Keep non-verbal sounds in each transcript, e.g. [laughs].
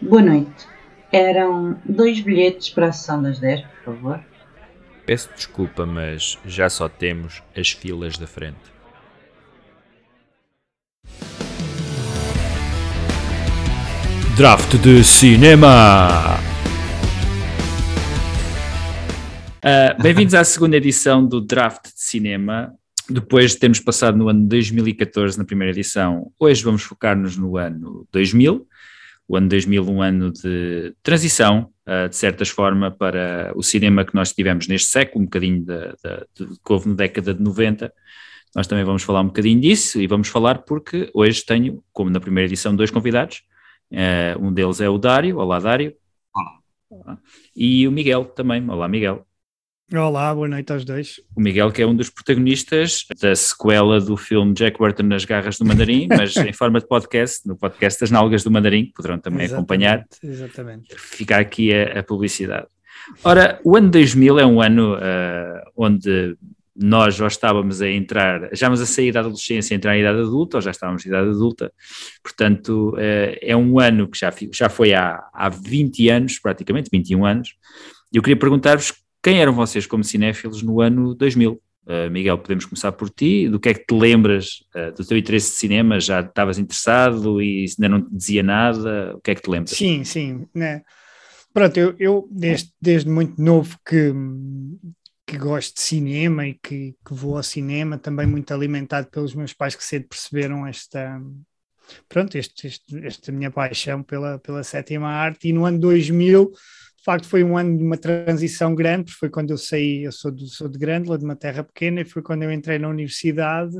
Boa noite. Eram dois bilhetes para a sessão das 10, por favor. Peço desculpa, mas já só temos as filas da frente. Draft de cinema! Uh, Bem-vindos à segunda edição do Draft de Cinema. Depois de termos passado no ano 2014 na primeira edição, hoje vamos focar-nos no ano 2000 o ano 2000 um ano de transição, uh, de certa forma, para o cinema que nós tivemos neste século, um bocadinho de, que houve na década de 90. Nós também vamos falar um bocadinho disso e vamos falar porque hoje tenho, como na primeira edição, dois convidados. Uh, um deles é o Dário. Olá, Dário. Olá. E o Miguel também. Olá, Miguel. Olá, boa noite aos dois. O Miguel, que é um dos protagonistas da sequela do filme Jack Burton nas Garras do Mandarim, [laughs] mas em forma de podcast, no podcast das Nalgas do Mandarim, que poderão também exatamente, acompanhar. Exatamente. Fica aqui a, a, publicidade. Ora, o ano 2000 é um ano uh, onde nós já estávamos a entrar, já estávamos a sair da adolescência e entrar em idade adulta, ou já estávamos em idade adulta, portanto uh, é um ano que já, já foi há, há 20 anos, praticamente 21 anos, e eu queria perguntar-vos quem eram vocês como cinéfilos no ano 2000? Uh, eh, Miguel, podemos começar por ti. Do que é que te lembras uh, do teu interesse de cinema? Já estavas interessado e ainda não te dizia nada? O que é que te lembras? Sim, sim. Né? Pronto, eu, eu desde, desde muito novo que, que gosto de cinema e que, que vou ao cinema, também muito alimentado pelos meus pais que cedo perceberam esta, pronto, este, este, esta minha paixão pela, pela sétima arte. E no ano 2000 facto foi um ano de uma transição grande, porque foi quando eu saí, eu sou, de sou de Grândola, de uma terra pequena, e foi quando eu entrei na universidade,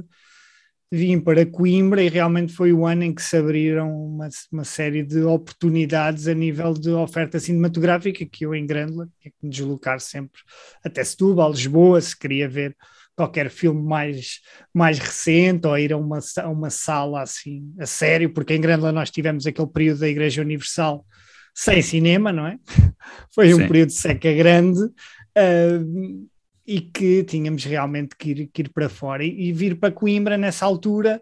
vim para Coimbra e realmente foi o ano em que se abriram uma, uma série de oportunidades a nível de oferta cinematográfica, que eu em Grândola tinha que me deslocar sempre até Setúbal, Lisboa, se queria ver qualquer filme mais, mais recente ou ir a uma, a uma sala assim a sério, porque em Grândola nós tivemos aquele período da Igreja Universal sem cinema, não é? [laughs] Foi um Sim. período de seca grande uh, e que tínhamos realmente que ir, que ir para fora e, e, vir para Coimbra nessa altura.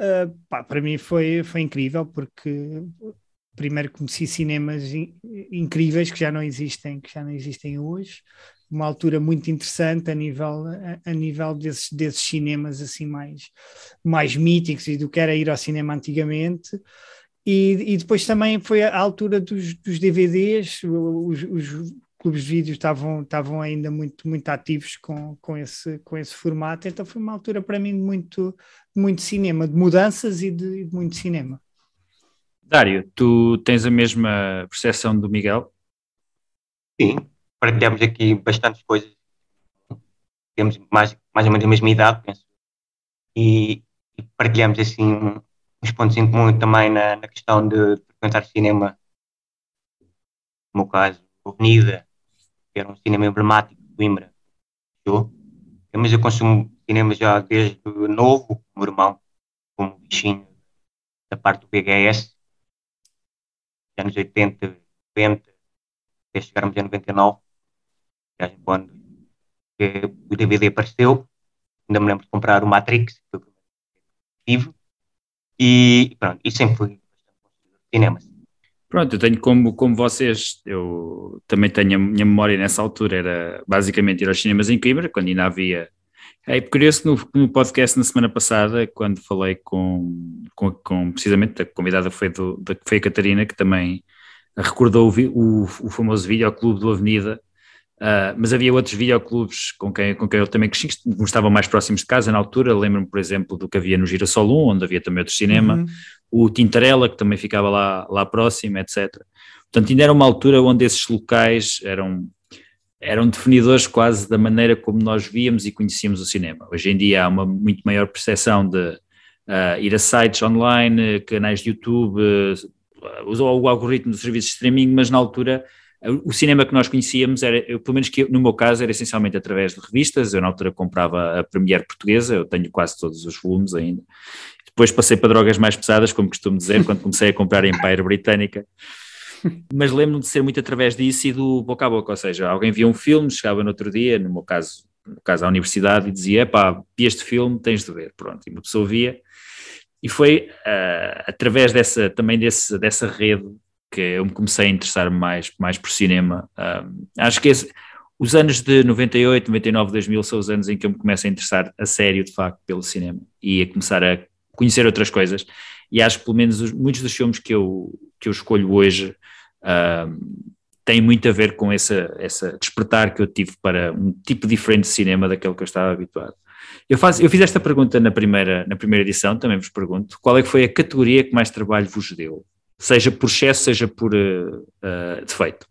Uh, pá, para mim foi, foi incrível porque primeiro conheci cinemas in, incríveis que já não existem que já não existem hoje uma altura muito interessante a nível a, a, nível desses, desses cinemas assim mais mais míticos e do que era ir ao cinema antigamente e, e depois também foi a altura dos, dos DVDs, os, os, clubes de vídeo estavam, estavam ainda muito, muito ativos com, com, esse, com esse formato, então foi uma altura para mim de muito, muito cinema, de mudanças e de, de muito cinema. Dário, tu tens a mesma percepção do Miguel? Sim, partilhamos aqui bastantes coisas. Temos mais, mais ou menos a mesma idade, penso. E, e partilhamos assim uns pontos em comum também na, na questão de frequentar cinema, no meu caso, Avenida, que era um cinema emblemático de Coimbra. Mas eu consumo cinema já desde novo, com o meu irmão, como bichinho da parte do VHS, anos 80, 90, até chegarmos a 99, quando o DVD apareceu, ainda me lembro de comprar o Matrix, que que tive, e pronto, e sempre fui cinema. Pronto, eu tenho como, como vocês, eu também tenho a minha memória nessa altura, era basicamente ir aos cinemas em Coimbra, quando ainda havia. É curioso que no, no podcast na semana passada, quando falei com, com, com precisamente a convidada foi, do, da, foi a Catarina, que também recordou o, o, o famoso vídeo ao Clube do Avenida, Uh, mas havia outros videoclubes com quem, com quem eu também cresci, que estavam mais próximos de casa na altura. Lembro-me, por exemplo, do que havia no Girassol 1, onde havia também outro cinema, uhum. o Tintarela, que também ficava lá, lá próximo, etc. Portanto, ainda era uma altura onde esses locais eram, eram definidores quase da maneira como nós víamos e conhecíamos o cinema. Hoje em dia há uma muito maior percepção de uh, ir a sites online, canais de YouTube, uh, o algoritmo dos serviços de streaming, mas na altura o cinema que nós conhecíamos era, eu, pelo menos que no meu caso, era essencialmente através de revistas. Eu na altura comprava a Premiere Portuguesa, eu tenho quase todos os volumes ainda. Depois passei para drogas mais pesadas, como costumo dizer, quando comecei a comprar a Empire Britânica. Mas lembro-me de ser muito através disso e do boca a boca, ou seja, alguém via um filme, chegava no outro dia, no meu caso, no caso à universidade, e dizia: pá, este filme, tens de ver. Pronto, e uma pessoa via. E foi uh, através dessa, também desse, dessa rede que eu me comecei a interessar mais, mais por cinema. Um, acho que esse, os anos de 98, 99, 2000 são os anos em que eu me começo a interessar a sério, de facto, pelo cinema e a começar a conhecer outras coisas. E acho que, pelo menos, os, muitos dos filmes que eu, que eu escolho hoje um, têm muito a ver com essa, essa despertar que eu tive para um tipo diferente de cinema daquele que eu estava habituado. Eu, faço, eu fiz esta pergunta na primeira, na primeira edição, também vos pergunto, qual é que foi a categoria que mais trabalho vos deu? Seja por excesso, seja por uh, uh, defeito,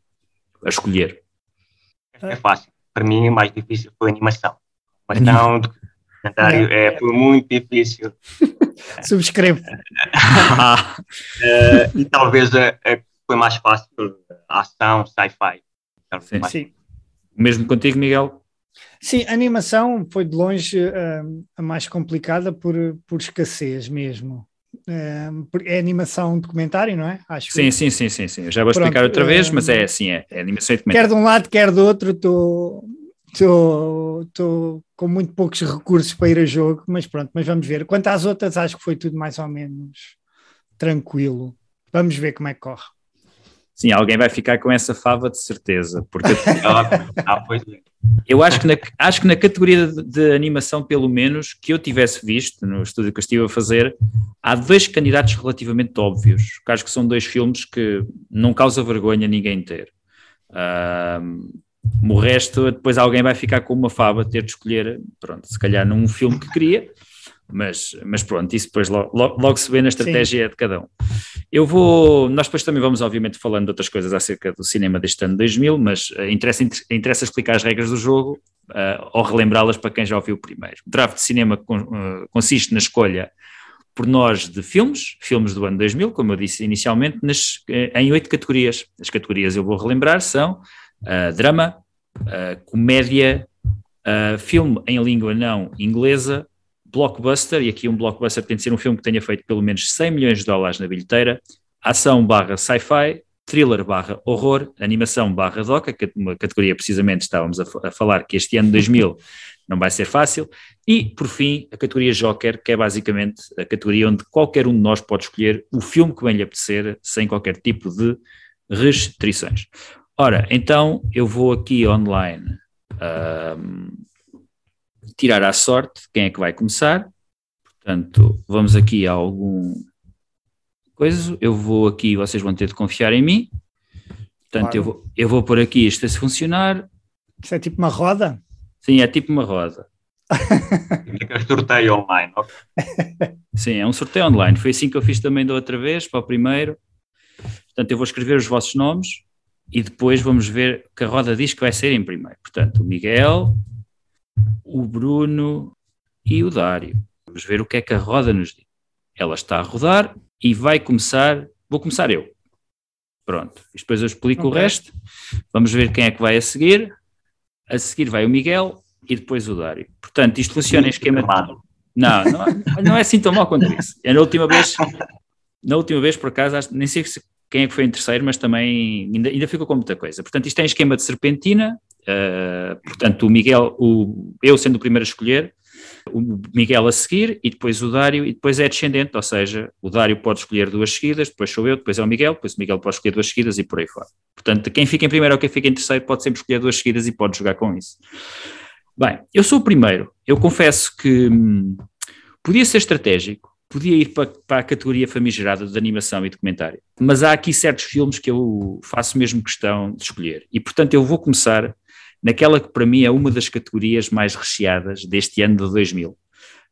a escolher. É fácil. Para mim, o mais difícil foi a animação. Mas não, documentário é, foi muito difícil. [laughs] Subscrevo. uh, [laughs] e talvez a, a, foi mais fácil a ação, sci-fi. Sim. Sim. Mesmo contigo, Miguel? Sim, a animação foi de longe uh, a mais complicada por, por escassez mesmo. Uh, é animação documentário, não é? Acho sim, que... sim, sim, sim, sim. Já vou Pronto, explicar outra vez, mas é assim, é, é animação e documentário. Quer de um lado, quer do outro, estou estou com muito poucos recursos para ir a jogo, mas pronto, mas vamos ver. Quanto às outras, acho que foi tudo mais ou menos tranquilo. Vamos ver como é que corre. Sim, alguém vai ficar com essa fava de certeza, porque [laughs] ah, eu acho que, na, acho que na categoria de, de, animação, pelo menos, que eu tivesse visto no estúdio que eu estive a fazer, há dois candidatos relativamente óbvios, que acho que são dois filmes que não causa vergonha ninguém ter. Uh, o resto, depois alguém vai ficar com uma fava, ter de escolher, pronto, se calhar num filme que queria, mas, mas pronto, isso depois logo, logo se vê na estratégia Sim. de cada um. Eu vou, nós depois também vamos obviamente falando de outras coisas acerca do cinema deste ano 2000, mas uh, interessa, interessa explicar as regras do jogo uh, ou relembrá-las para quem já ouviu primeiro. O draft de cinema con, uh, consiste na escolha por nós de filmes, filmes do ano 2000, como eu disse inicialmente, nas, em oito categorias. As categorias eu vou relembrar são drama, comédia, filme em língua não inglesa, blockbuster, e aqui um blockbuster tem de ser um filme que tenha feito pelo menos 100 milhões de dólares na bilheteira, ação barra sci-fi, thriller barra horror, animação barra doca, que é uma categoria precisamente estávamos a, a, falar que este ano 2000 não vai ser fácil, e por fim a categoria Joker, que é basicamente a categoria onde qualquer um de nós pode escolher o filme que bem lhe apetecer, sem qualquer tipo de restrições. Ora, então eu vou aqui online tirar à sorte quem é que vai começar. Portanto, vamos aqui a algum coisa. Eu vou aqui, vocês vão ter de confiar em mim. Portanto, claro. eu, vou, eu vou pôr aqui isto a se funcionar. Isso é tipo uma roda? Sim, é tipo uma roda. é sorteio online, ok? [laughs] Sim, é um sorteio online. Foi assim que eu fiz também da outra vez, para o primeiro. Portanto, eu vou escrever os vossos nomes e depois vamos ver que a roda diz que vai ser em primeiro. Portanto, o Miguel, o Bruno e o Dário. Vamos ver o que é que a roda nos diz. Ela está a rodar e vai começar. Vou começar eu. Pronto. E depois eu explico okay. o resto. Vamos ver quem é que vai a seguir. A seguir vai o Miguel e depois o Dário. Portanto, isto funciona em esquema. De... Não, não, é, não é assim tão mal quanto isso. É na última vez, na última vez, por acaso, nem sei quem é que foi em terceiro, mas também ainda, ainda ficou com muita coisa. Portanto, isto é em esquema de serpentina, Uh, portanto, o Miguel, o, eu sendo o primeiro a escolher, o Miguel a seguir e depois o Dário e depois é descendente, ou seja, o Dário pode escolher duas seguidas, depois sou eu, depois é o Miguel, depois o Miguel pode escolher duas seguidas e por aí fora. Portanto, quem fica em primeiro ou quem fica em terceiro pode sempre escolher duas seguidas e pode jogar com isso. Bem, eu sou o primeiro. Eu confesso que hum, podia ser estratégico, podia ir para, para, a categoria famigerada de animação e documentário, mas há aqui certos filmes que eu faço mesmo questão de escolher. E, portanto, eu vou começar naquela que para mim é uma das categorias mais recheadas deste ano de 2000, uh,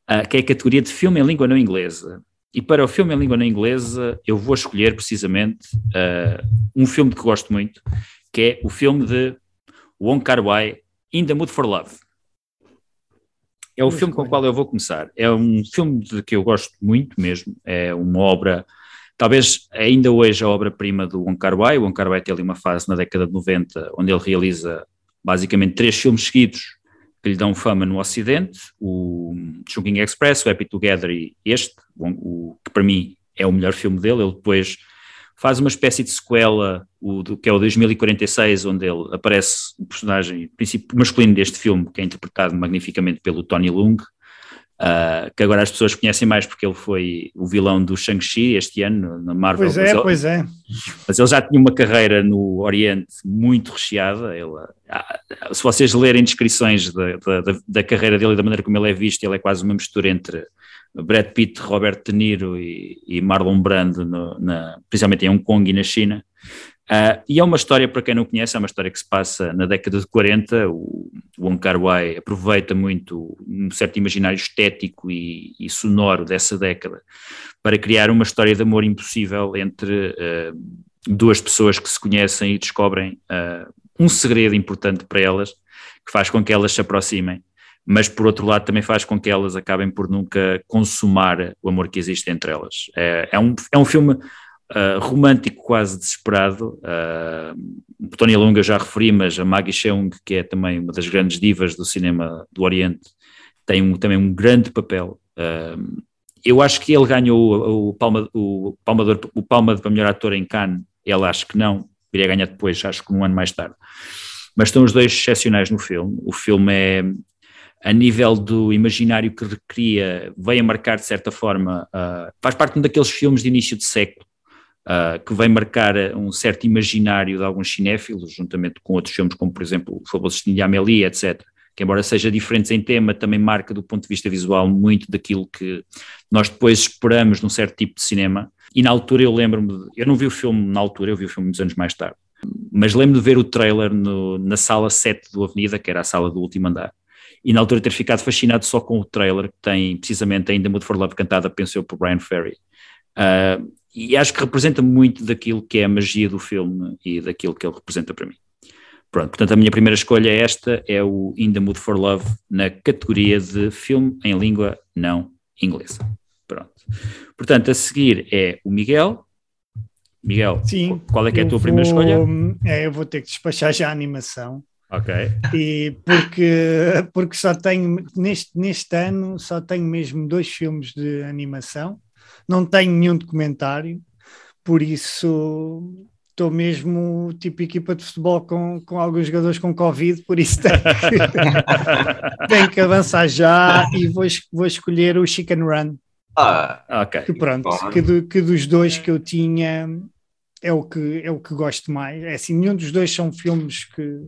ah, que é a categoria de filme em língua não inglesa. E para o filme em língua não inglesa, eu vou escolher precisamente uh, um filme que gosto muito, que é o filme de Wong Kar-wai, In the Mood for Love. É o filme com o qual eu vou começar. É um filme de que eu gosto muito mesmo. É uma obra, talvez ainda hoje a obra-prima do Wong Kar-wai. O Wong Kar-wai tem ali uma fase na década de 90 onde ele realiza basicamente três filmes seguidos que lhe dão fama no Ocidente, o Chungking Express, o Happy Together e este, o, o, que para mim é o melhor filme dele, ele depois faz uma espécie de sequela, o, do, que é o 2046, onde ele aparece o personagem princípio masculino deste filme, que é interpretado magnificamente pelo Tony Lung, uh, que agora as pessoas conhecem mais porque ele foi o vilão do Shang-Chi este ano na Marvel. Pois é, ele, pois é. Mas ele já tinha uma carreira no Oriente muito recheada. Ele, ah, se vocês lerem descrições da, da, da, carreira dele e da maneira como ele é visto, ele é quase uma mistura entre Brad Pitt, Robert De Niro e, e Marlon Brando, no, na, principalmente em Hong Kong e na China. Uh, e é uma história, para quem não conhece, é uma história que se passa na década de 40. O, Wong Kar Wai aproveita muito um certo imaginário estético e, e, sonoro dessa década para criar uma história de amor impossível entre uh, duas pessoas que se conhecem e descobrem uh, um segredo importante para elas, que faz com que elas se aproximem, mas por outro lado também faz com que elas acabem por nunca consumar o amor que existe entre elas. É, é um, é um filme uh, romântico quase desesperado. Uh, Tony Lunga já referi, mas a Maggie Cheung, que é também uma das grandes divas do cinema do Oriente, tem um, também um grande papel. Uh, eu acho que ele ganhou o, Palma, o, o Palma para melhor ator em Cannes, ele acho que não, iria ganhar depois, acho que um ano mais tarde. Mas estão os dois excepcionais no filme. O filme é, a nível do imaginário que recria, veio a marcar de certa forma, uh, faz parte de um daqueles filmes de início de século, uh, que vem marcar um certo imaginário de alguns cinéfilos, juntamente com outros filmes, como por exemplo o famoso de Amélie, etc., que embora seja diferentes em tema, também marca do ponto de vista visual muito daquilo que nós depois esperamos num certo tipo de cinema. E na altura eu lembro-me, eu não vi o filme na altura, eu vi o filme muitos anos mais tarde, mas lembro de ver o trailer no, na sala 7 do Avenida, que era a sala do último andar, e na altura ter ficado fascinado só com o trailer, que tem precisamente ainda Mood for Love cantada, pensou por Brian Ferry. Uh, e acho que representa muito daquilo que é a magia do filme e daquilo que ele representa para mim. Pronto, portanto, a minha primeira escolha é esta, é o In the Mood for Love, na categoria de filme em língua não inglesa. Pronto. Portanto, a seguir é o Miguel. Miguel, Sim, qual é que é a tua vou, primeira escolha? É, eu vou ter que despachar já a animação. Ok. E porque, porque só tenho, neste, neste ano, só tenho mesmo dois filmes de animação não tenho nenhum documentário, por isso estou mesmo tipo equipa de futebol com, com alguns jogadores com Covid, por isso tenho que, [laughs] tenho que avançar já e vou, vou escolher o Chicken Run. Ah, ok. Que pronto, que, do, que, dos dois que eu tinha é o que, é o que gosto mais. É assim, nenhum dos dois são filmes que,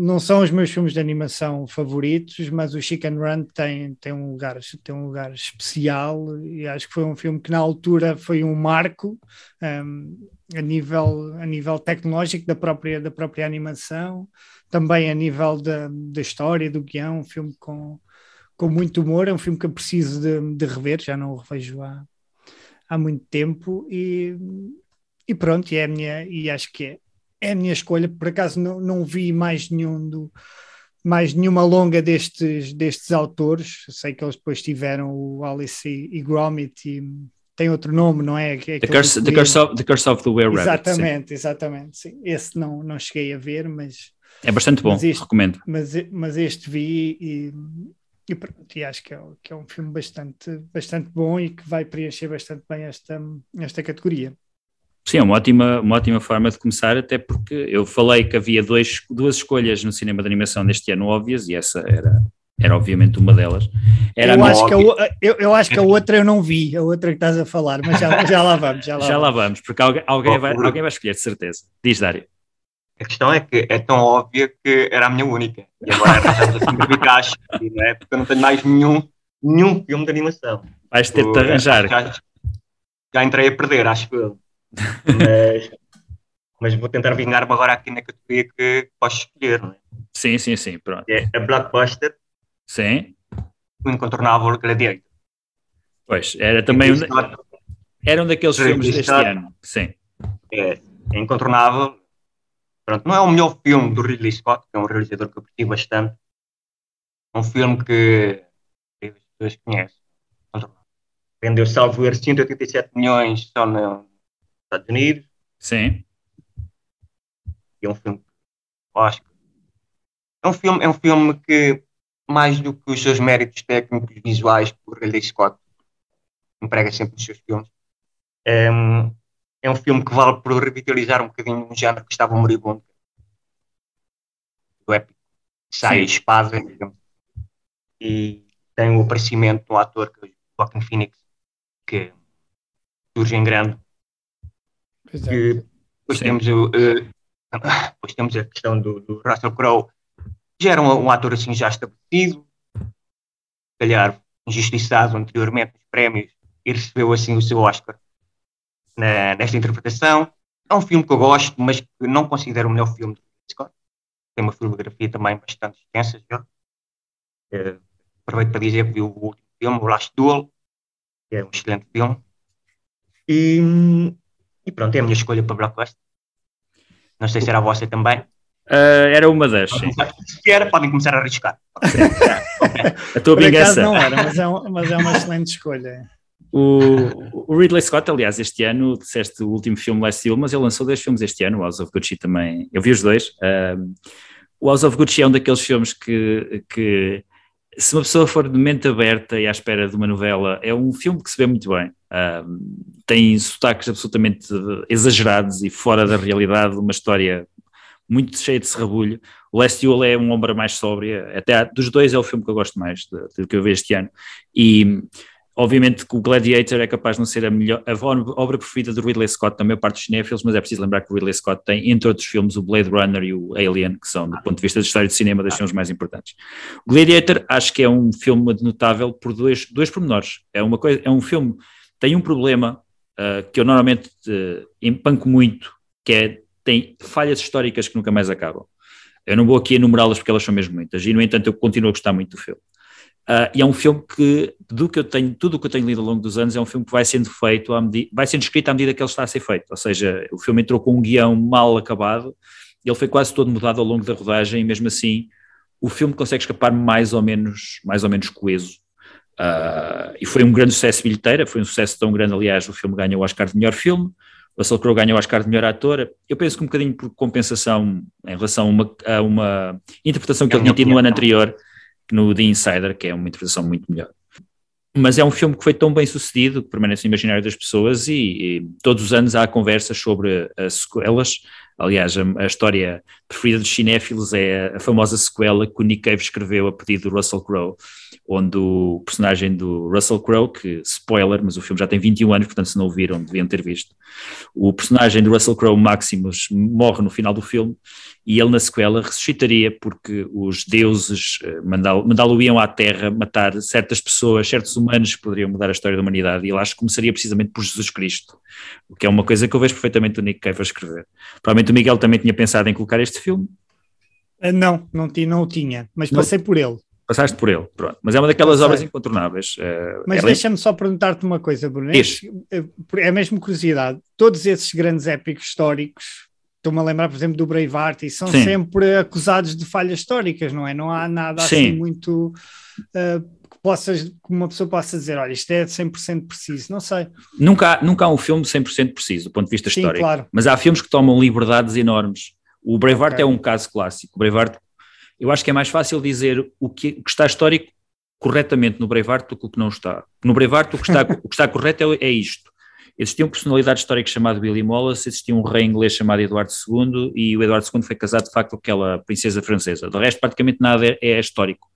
não são os meus filmes de animação favoritos, mas o Chicken Run tem, tem, um lugar, tem um lugar especial e acho que foi um filme que na altura foi um marco um, a, nível, a nível tecnológico da própria, da própria animação, também a nível da, da história, do guião, um filme com, com muito humor, é um filme que eu preciso de, de rever, já não o revejo há, há muito tempo e, e pronto, e, é minha, e acho que é é a minha escolha. Por acaso não, não vi mais nenhum do, mais nenhuma longa destes, destes autores. sei que eles depois tiveram o Alice e, e Gromit e tem outro nome, não é? é the, curse, the, curse of, the Curse of the Were. Exatamente, sim. exatamente. Sim. Esse não, não cheguei a ver, mas. É bastante bom, este, recomendo. Mas, mas este vi e, e, pronto, e acho que é, que é um filme bastante, bastante bom e que vai preencher bastante bem esta, esta categoria. Sim, é uma ótima, uma ótima forma de começar, até porque eu falei que havia dois, duas escolhas no cinema de animação neste ano óbvias, e essa era, era obviamente uma delas. Era eu, acho que a, eu, eu, acho que a outra eu não vi, a outra que estás a falar, mas já, [laughs] já lá vamos. Já lá, já vamos. lá vamos, porque alguém, alguém, vai, alguém vai escolher, de certeza. Diz, Dário. A questão é que é tão óbvia que era a minha única. E agora estamos a simplificar, [laughs] não é? Porque eu não tenho mais nenhum, nenhum filme de animação. Vais ter de arranjar. Já, já entrei a perder, acho que mas, mas vou tentar vingar-me agora aqui na categoria que posso escolher, não é? Sim, sim, sim, pronto. É a Blockbuster. Sim. O Incontornável Gladiator. Pois, era também um, era um daqueles filmes deste ano, sim. É, é incontornável. Pronto, não é o melhor filme do Ridley Scott, que é um realizador que eu aprecio bastante. É um filme que as pessoas conhecem. Vendeu, salvo erro, 187 milhões só no, Estados Unidos. Sim. E é um filme, acho é um filme, é um filme que mais do que os seus méritos técnicos visuais por Ridley Scott emprega sempre nos seus filmes é um, é um filme que vale por revitalizar um bocadinho um género que estava moribundo do épico sai a espada digamos, e tem o aparecimento de um ator, que é o Joaquin Phoenix, que surge em grande. Pois é. Que, depois, temos o, eh, [coughs] depois temos a questão do, do Russell Crowe, que já era um, um ator assim já estabelecido, se calhar injustiçado anteriormente nos prémios, e recebeu assim o seu Oscar na- nesta interpretação. É um filme que eu gosto, mas que não considero o melhor filme Ridley Scott. Tem uma filmografia também bastante extensa já. Eh, aproveito para dizer que vi o último filme, o Last Duel, que é um excelente filme. E, e pronto, é a minha escolha para Blockbuster. Não sei se era a vossa também. Ah, era uma das, sim. Se era, podem começar a arriscar. [laughs] A tua Por vingança. não era, mas é, um- mas é uma excelente escolha. O, o Ridley Scott, aliás, este ano, disseste o último filme Last Duel, mas ele lançou dois filmes este ano, o House of Gucci também. Eu vi os dois. Um, o House of Gucci é um daqueles filmes que, que, se uma pessoa for de mente aberta e à espera de uma novela, é um filme que se vê muito bem. Um, tem sotaques absolutamente exagerados e fora da realidade, uma história muito cheia de serrabulho. O Last Duel é uma obra mais sóbria, até há- dos dois é o filme que eu gosto mais do que eu vi este ano. E Obviamente que o Gladiator é capaz de não ser a, melhor, a obra preferida do Ridley Scott, da maior parte dos cinéfilos, mas é preciso lembrar que o Ridley Scott tem, entre outros filmes, o Blade Runner e o Alien, que são, do ponto de vista da história de cinema, dos filmes mais importantes. O Gladiator acho que é um filme notável por dois, dois pormenores. É, uma coisa, é um filme tem um problema uh, que eu normalmente uh, empanco muito, que é tem falhas históricas que nunca mais acabam. Eu não vou aqui enumerá-las porque elas são mesmo muitas, e no entanto eu continuo a gostar muito do filme. Uh, e é um filme que, do que eu tenho, tudo o que eu tenho lido ao longo dos anos, é um filme que vai sendo feito, à medida, vai sendo escrito à medida que ele está a ser feito. Ou seja, o filme entrou com um guião mal acabado, ele foi quase todo mudado ao longo da rodagem, e mesmo assim o filme consegue escapar mais ou menos, mais ou menos coeso. Uh, e foi um grande sucesso bilheteira, foi um sucesso tão grande, aliás, o filme ganhou o Oscar de melhor filme, o Russell Crowe ganhou o Oscar de melhor ator. Eu penso que um bocadinho por compensação em relação a uma, a uma interpretação que É a ele tinha tido no ano anterior, no The Insider, que é uma interpretação muito melhor. Mas é um filme que foi tão bem sucedido, que permanece no imaginário das pessoas e, e todos os anos há conversas sobre as sequelas. Aliás, a, a história preferida dos cinéfilos é a, a famosa sequela que o Nick Cave escreveu a pedido do Russell Crowe, onde o personagem do Russell Crowe, que spoiler, mas o filme já tem 21 anos, portanto se não o viram deviam ter visto, o personagem do Russell Crowe, Maximus, morre no final do filme e ele na sequela ressuscitaria porque os deuses eh, mandá-lo mandá-lo-iam à Terra matar certas pessoas, certos humanos que poderiam mudar a história da humanidade e ele acho que começaria precisamente por Jesus Cristo, o que é uma coisa que eu vejo perfeitamente o Nick Cave a escrever. Provavelmente o Miguel também tinha pensado em colocar este filme, Ah, Não, não, ti- não o tinha, mas Não. passei por ele. passaste por ele, pronto. Mas é uma daquelas obras incontornáveis. eh, Mas ela- deixa-me só perguntar-te uma coisa, Bruno. Diz. É, é mesmo curiosidade. Todos esses grandes épicos históricos, estou-me a lembrar, por exemplo, do Braveheart, e são Sim. sempre acusados de falhas históricas, não é? Não há nada Sim. assim muito que possas, que uma pessoa possa dizer, olha, isto é 100% preciso. Não sei. Nunca, há- nunca há um filme 100% preciso do ponto de vista Sim, histórico. claro. Mas há filmes que tomam liberdades enormes. O Braveheart Ok. é um caso clássico. O Braveheart, eu acho que é mais fácil dizer o que, o que está histórico corretamente no Braveheart do que o que não está. No Braveheart, o que está, [laughs] o que está correto é, é isto. Existia uma personalidade histórica chamada Billy Wallace, existia um rei inglês chamado Eduardo II, e o Eduardo II foi casado de facto com aquela princesa francesa. De resto, praticamente nada é, é histórico.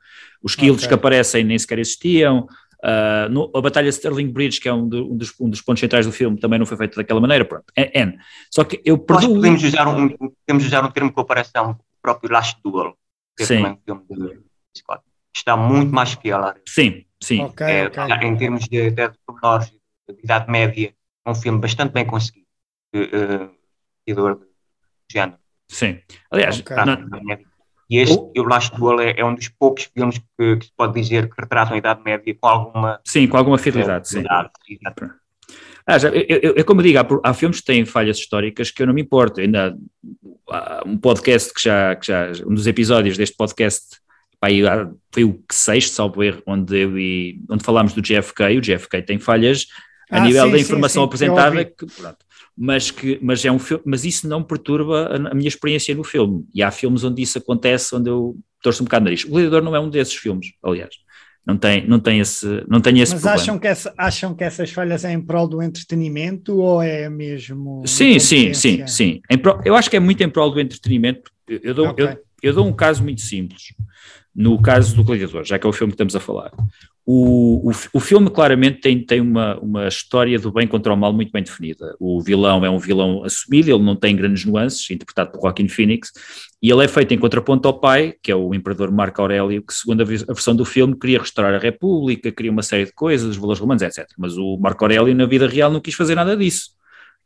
Os quilos Ok. que aparecem nem sequer existiam. Ah, no- a Batalha de Sterling Bridge, que é um, do- um dos, um dos pontos centrais do filme, também não foi feita daquela maneira. Pronto, é, é. Só que eu Nós perdoo. podemos usar, um, podemos usar um termo de comparação, o próprio Last Duel, que é Sim. também um filme de Scott. Está muito mais fiel à Sim, sim. Ok, é, ok. em termos de, de, de pormenores de idade média, é um filme bastante bem conseguido. Uh, seguidor de género. Sim. Aliás, Ok. não- Idade média. E este, O- o Last Duel, é, é um dos poucos filmes que, que se pode dizer que retratam a Idade Média com alguma sim, com alguma fidelidade, sim. Ah, já, eu, eu- eu- como digo, há, há filmes que têm falhas históricas que eu não me importo. Ainda há um podcast que já, que já um dos episódios deste podcast aí, há- foi o sexto, salvo erro, onde, eu e, onde falámos do JFK. O JFK tem falhas a Ah, nível sim, da sim, informação sim, eu apresentada, que, pronto, mas, que, mas, é um mas isso não perturba a, a minha experiência no filme. E há filmes onde isso acontece, onde eu torço um bocado o nariz. O Gladiador não é um desses filmes, aliás. Não tem, não tem esse, não tem esse Mas problema. acham que, essa- acham que essas falhas é em prol do entretenimento ou é mesmo. Sim, sim, sim, sim. Em pro- eu acho que é muito em prol do entretenimento. Eu, dou, Ok. eu, eu dou um caso muito simples. No caso do Gladiador, já que é o filme que estamos a falar. O, o, o, filme claramente tem, tem uma, uma história do bem contra o mal muito bem definida. O vilão é um vilão assumido, ele não tem grandes nuances, interpretado por Joaquin Phoenix, e ele é feito em contraponto ao pai, que é o imperador Marco Aurélio, que segundo a, versão do filme queria restaurar a República, queria uma série de coisas, os valores romanos, etc. Mas o Marco Aurélio na vida real não quis fazer nada disso.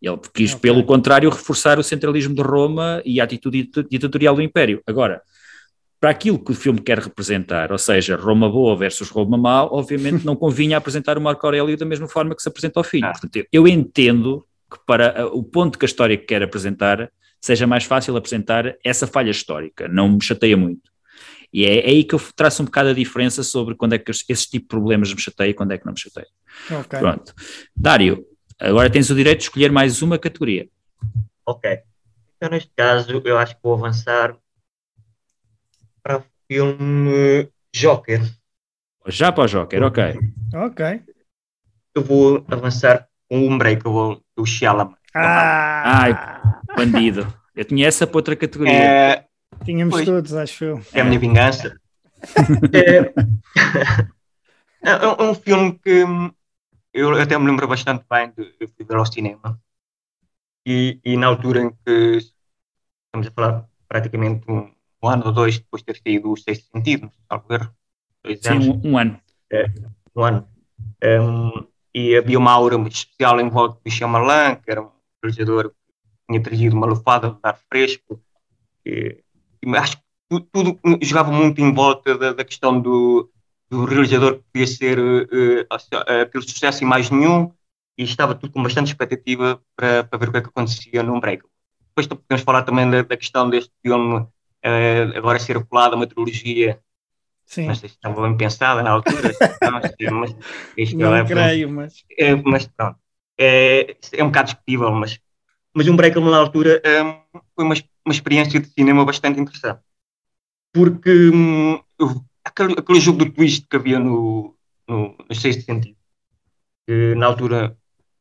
Ele quis, okay. pelo contrário, reforçar o centralismo de Roma e a atitude ditatorial do Império. Agora, para aquilo que o filme quer representar, ou seja, Roma boa versus Roma mal, obviamente não [laughs] convinha apresentar o Marco Aurélio da mesma forma que se apresenta ao filho. Ah. Portanto, eu entendo que para o ponto que a história quer apresentar, seja mais fácil apresentar essa falha histórica, não me chateia muito. E é, é aí que eu traço um bocado a diferença sobre quando é que esse tipo de problemas me chateia e quando é que não me chateia. Okay. Pronto. Dário, agora tens o direito de escolher mais uma categoria. Ok. Então, neste caso, eu acho que vou avançar para o filme Joker. Já para o Joker, ok. Ok. Eu vou avançar com o Unbreakable do Shyamalan. Ah! Ai, bandido. Eu tinha essa para outra categoria. É, Tínhamos pois, todos, acho eu. É a minha vingança. [laughs] é, é, um filme que eu até me lembro bastante bem de, de ver ao cinema. E, e, na altura em que estamos a falar praticamente um, um ano ou dois depois de ter saído o Sexto Sentido, salvo erro. Sim, anos. Um, um, ano. É, um ano. Um, e havia uma aura muito especial em volta do Shyamalan, que era um realizador que tinha trazido uma lufada de ar fresco. E, e acho que tudo, tudo, jogava muito em volta da, da questão do, do realizador que podia ser uh, uh, aquele sucesso e mais nenhum, e estava tudo com bastante expectativa para, para ver o que é que acontecia no Break. Depois podemos falar também da, da questão deste filme agora ser colado a uma trilogia. Sim. Não sei se estava bem pensada na altura. não, mas, não é, creio, mas... É, mas pronto. É, é um bocado discutível, mas, mas um break na altura um, foi uma, uma experiência de cinema bastante interessante. Porque um, aquele, aquele jogo do twist que havia no, no, no sexto sentido, que na altura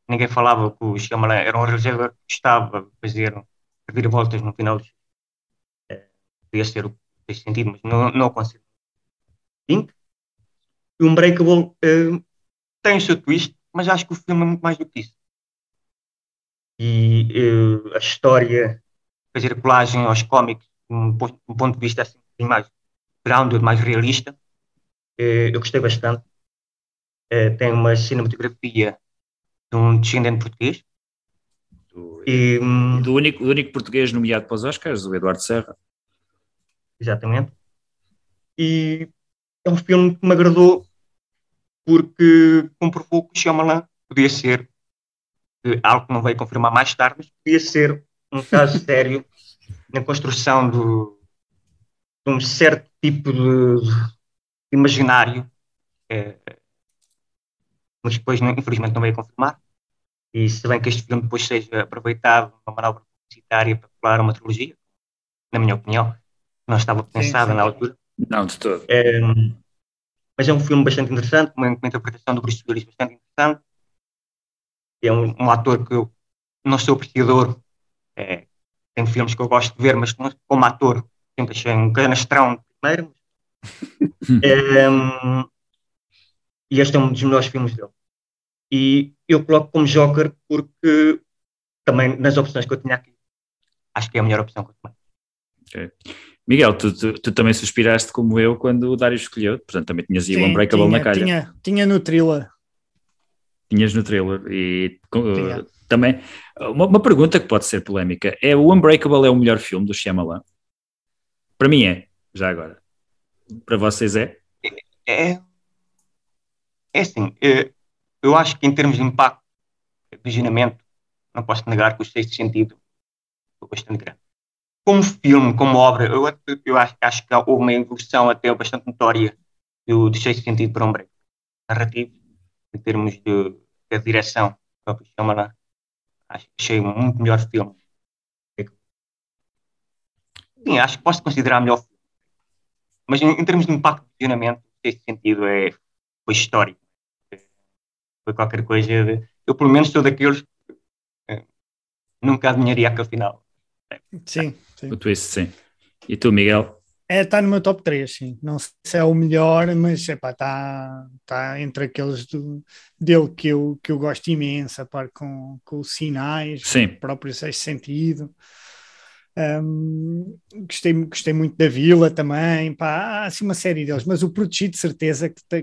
ninguém falava que o Shyamalan era um realizador que estava a fazer voltas no final do podia ser o sexto sentido, mas não, não consigo. E o Unbreakable uh, tem o seu twist, mas acho que o filme é muito mais do que isso. E uh, a história, fazer a colagem aos cómics, um, um ponto de vista assim, mais grounded, mais realista, uh, eu gostei bastante. tem uma cinematografia de um descendente português. Do, e, hum, do, único, do único português nomeado para os Oscars, o Eduardo Serra. Exatamente. E é um filme que me agradou porque comprovou que o Shyamalan podia ser eh, algo que não veio confirmar mais tarde, mas podia ser um caso [laughs] sério na construção do, de um certo tipo de, de imaginário, é, mas depois, infelizmente, não veio confirmar. E se bem que este filme depois seja aproveitado uma manobra publicitária para colar uma trilogia, na minha opinião, não estava pensada na altura. Não, de todo. É, mas é um filme bastante interessante, uma, uma interpretação do Bruce Willis bastante interessante. É um, um ator que eu não sou apreciador, é, tem filmes que eu gosto de ver, mas como ator sempre achei um canastrão primeiro. é, [laughs] e este é um dos melhores filmes dele. E eu coloco como Joker porque também nas opções que eu tinha aqui, acho que é a melhor opção que eu tomei. Okay. Miguel, tu, tu, tu, também suspiraste como eu quando o Dário escolheu, portanto também tinhas o Unbreakable tinha, na calha. Tinha, tinha no thriller. Tinhas no thriller e uh, também uma, uma, pergunta que pode ser polémica é o Unbreakable é o melhor filme do Shyamalan? Para mim é, já agora. Para vocês é? É, é assim, é, eu acho que em termos de impacto, de visionamento, não posso negar que o sexto sentido foi bastante grande como filme, como obra, eu, eu acho, acho, que houve uma evolução até bastante notória do, do Sexto Sentido para um break narrativo, em termos de, de direção, próprio acho que achei um muito melhor filme. Sim, acho que posso considerar melhor filme. Mas em, em termos de impacto de visionamento, o Sexto Sentido é, foi histórico. Foi qualquer coisa de, Eu, pelo menos, sou daqueles que eh, nunca adivinharia aquele final. Sim, sim. O twist, sim. E tu, Miguel? É, está no meu top 3, sim. Não sei se é o melhor, mas está tá entre aqueles do, dele que eu, que eu gosto imenso, a par com, com os sinais, sim. o próprio sexto sentido. Um, gostei, gostei muito da Vila também, pá, há assim uma série deles, mas o Protegido de certeza que está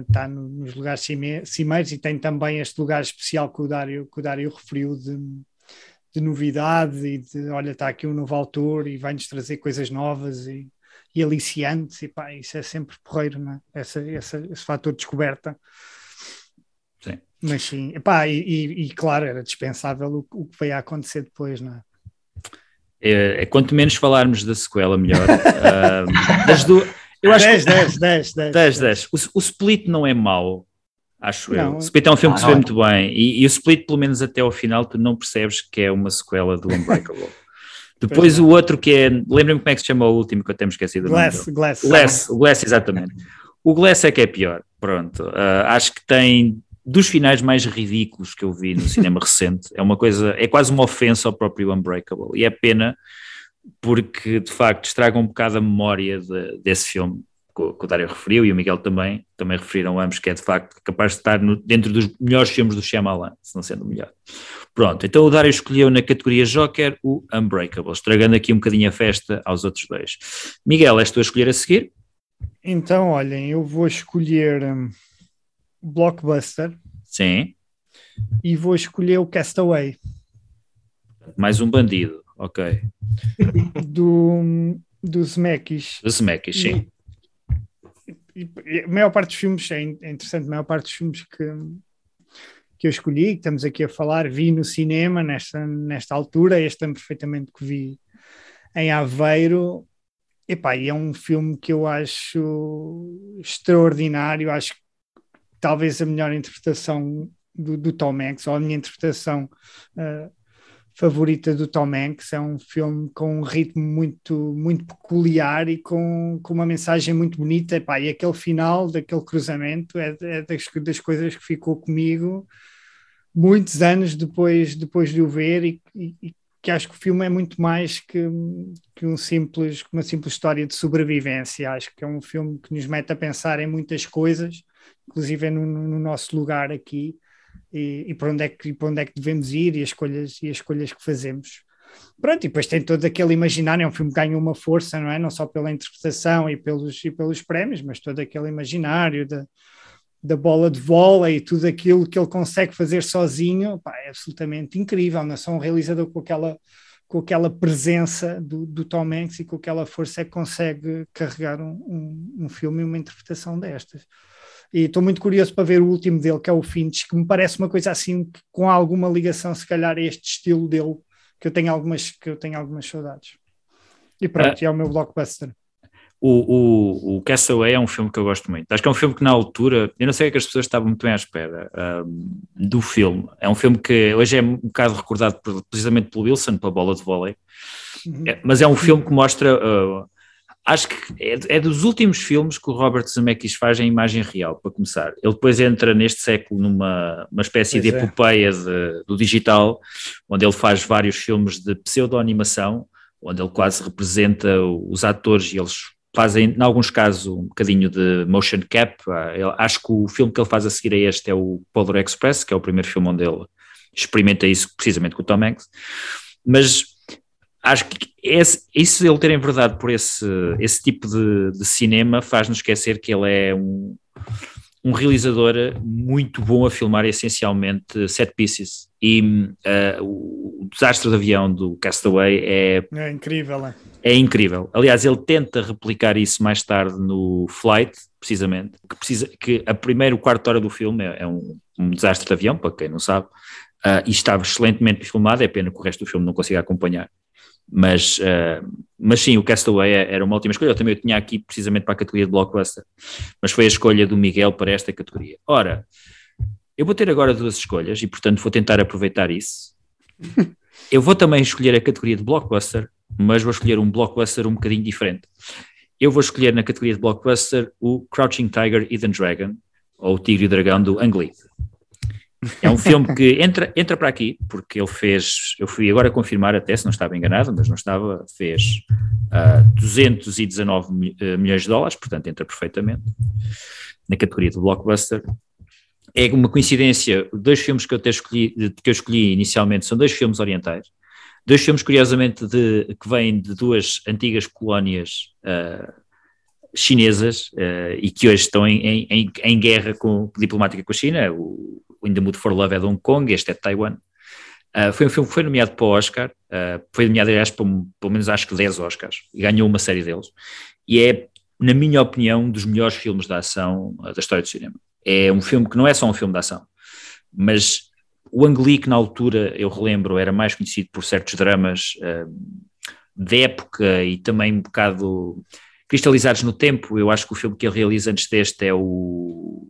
que tá nos lugares cimeiros e tem também este lugar especial que o Dário, que o Dário referiu de, de novidade e de olha, está aqui um novo autor e vai-nos trazer coisas novas e, e aliciantes, e pá, isso é sempre porreiro, não é? essa, essa, esse fator de descoberta. Sim. Mas sim, epá, e, e, e claro, era dispensável o, o que veio a acontecer depois, não é? É, é, quanto menos falarmos da sequela, melhor. [laughs] uh, das duas. Eu acho 10, que... 10, 10, 10, 10, 10. O, o Split não é mau, acho não. eu. O Split é um filme ah, que se vê muito bem. E, e, o Split, pelo menos até ao final, tu não percebes que é uma sequela do Unbreakable. [laughs] Depois o outro que é. Lembra-me como é que se chama o último que eu me esquecido. Glass, Glass. Glass, o Glass, exatamente. O Glass é que é pior. Pronto. Uh, acho que tem dos finais mais ridículos que eu vi no cinema [laughs] recente. É uma coisa, é quase uma ofensa ao próprio Unbreakable. E é pena porque, de facto, estraga um bocado a memória de, desse filme que, que o Dário referiu e o Miguel também, também referiram ambos, que é de facto capaz de estar no, dentro dos melhores filmes do Shyamalan, se não sendo o melhor. Pronto, então o Dário escolheu na categoria Joker o Unbreakable, estragando aqui um bocadinho a festa aos outros dois. Miguel, és tu a escolher a seguir? Então, olhem, eu vou escolher... Hum, Blockbuster. Sim. E vou escolher o Castaway. Mais um bandido, ok. Do, do Zemeckis. Do Zemeckis, sim. A maior parte dos filmes, é, é interessante, a maior parte dos filmes que, que eu escolhi, que estamos aqui a falar, vi no cinema nesta, nesta altura, este ano perfeitamente que vi em Aveiro. Epá, e é um filme que eu acho extraordinário, acho que talvez a melhor interpretação do, do Tom Hanks, ou a minha interpretação uh, favorita do Tom Hanks. É um filme com um ritmo muito, muito peculiar e com, com uma mensagem muito bonita. Epá, e aquele final daquele cruzamento é, é das, das, coisas que ficou comigo muitos anos depois, depois de o ver e, e, que acho que o filme é muito mais que, que um simples, uma simples história de sobrevivência. Acho que é um filme que nos mete a pensar em muitas coisas inclusive no, no nosso lugar aqui e, e, para onde é que para onde é que devemos ir e as escolhas e as escolhas que fazemos. Pronto e depois tem todo aquele imaginário é um filme que ganha uma força não é? Não só pela interpretação e pelos e pelos prémios mas todo aquele imaginário da da bola de vôlei e tudo aquilo que ele consegue fazer sozinho pá, é absolutamente incrível não é? Só um realizador com aquela com aquela presença do, do Tom Hanks e com aquela força é que consegue carregar um, um, um filme e uma interpretação destas e estou muito curioso para ver o último dele, que é o Finch, que me parece uma coisa assim com alguma ligação, se calhar, a este estilo dele, que eu tenho algumas, que eu tenho algumas saudades. E pronto, ah, é o meu blockbuster. O, o, o Castaway é um filme que eu gosto muito. Acho que é um filme que na altura, eu não sei que as pessoas estavam muito bem à espera um, do filme. É um filme que hoje é um bocado recordado por, precisamente pelo Wilson, pela bola de vôlei, uhum. é, mas é um filme que mostra uh, acho que é, é, dos últimos filmes que o Robert Zemeckis faz em imagem real, para começar. Ele depois entra neste século numa uma espécie pois de é. epopeia de, do digital, onde ele faz vários filmes de pseudo-animação, onde ele quase representa os atores e eles fazem, em alguns casos, um bocadinho de motion cap. Eu acho que o filme que ele faz a seguir a este é o Polar Express, que é o primeiro filme onde ele experimenta isso precisamente com o Tom Hanks. Mas acho que esse, isso ele ter enverdado por esse, esse tipo de, de cinema faz-nos esquecer que ele é um, um realizador muito bom a filmar essencialmente set pieces. E uh, o desastre de avião do Castaway é, é incrível é? é incrível, aliás ele tenta replicar isso mais tarde no Flight precisamente, que, precisa, que a primeira quarta hora do filme é, é um, um, desastre de avião, para quem não sabe uh, e estava excelentemente filmado, é pena que o resto do filme não consiga acompanhar mas, uh, mas sim, o Castaway é, era uma ótima escolha. Eu também eu tinha aqui precisamente para a categoria de blockbuster, mas foi a escolha do Miguel para esta categoria. Ora, eu vou ter agora duas escolhas e, portanto, vou tentar aproveitar isso. [laughs] Eu vou também escolher a categoria de blockbuster, mas vou escolher um blockbuster um bocadinho diferente. Eu vou escolher na categoria de blockbuster o Crouching Tiger, Hidden Dragon, ou o Tigre e o Dragão do Ang Lee. É um filme que entra, entra para aqui, porque ele fez, eu fui agora confirmar até se não estava enganado, mas não estava, fez uh, 219 milhões de dólares, portanto entra perfeitamente na categoria do blockbuster. É uma coincidência, dois filmes que eu, até escolhi, que eu escolhi inicialmente são dois filmes orientais, dois filmes curiosamente de, que vêm de duas antigas colónias uh, chinesas uh, e que hoje estão em, em, em, guerra com, diplomática com a China, o, In the Mood for Love é de Hong Kong, este é de Taiwan. Uh, foi um filme que foi nomeado para o Oscar, foi nomeado aliás para pelo menos acho que 10 Oscars, e ganhou uma série deles, e é na minha opinião, um dos melhores filmes de ação uh, da história do cinema. É um filme que não é só um filme de ação, mas o Ang Lee, que na altura, eu relembro, era mais conhecido por certos dramas uh, de época e também um bocado cristalizados no tempo. Eu acho que o filme que ele realiza antes deste é o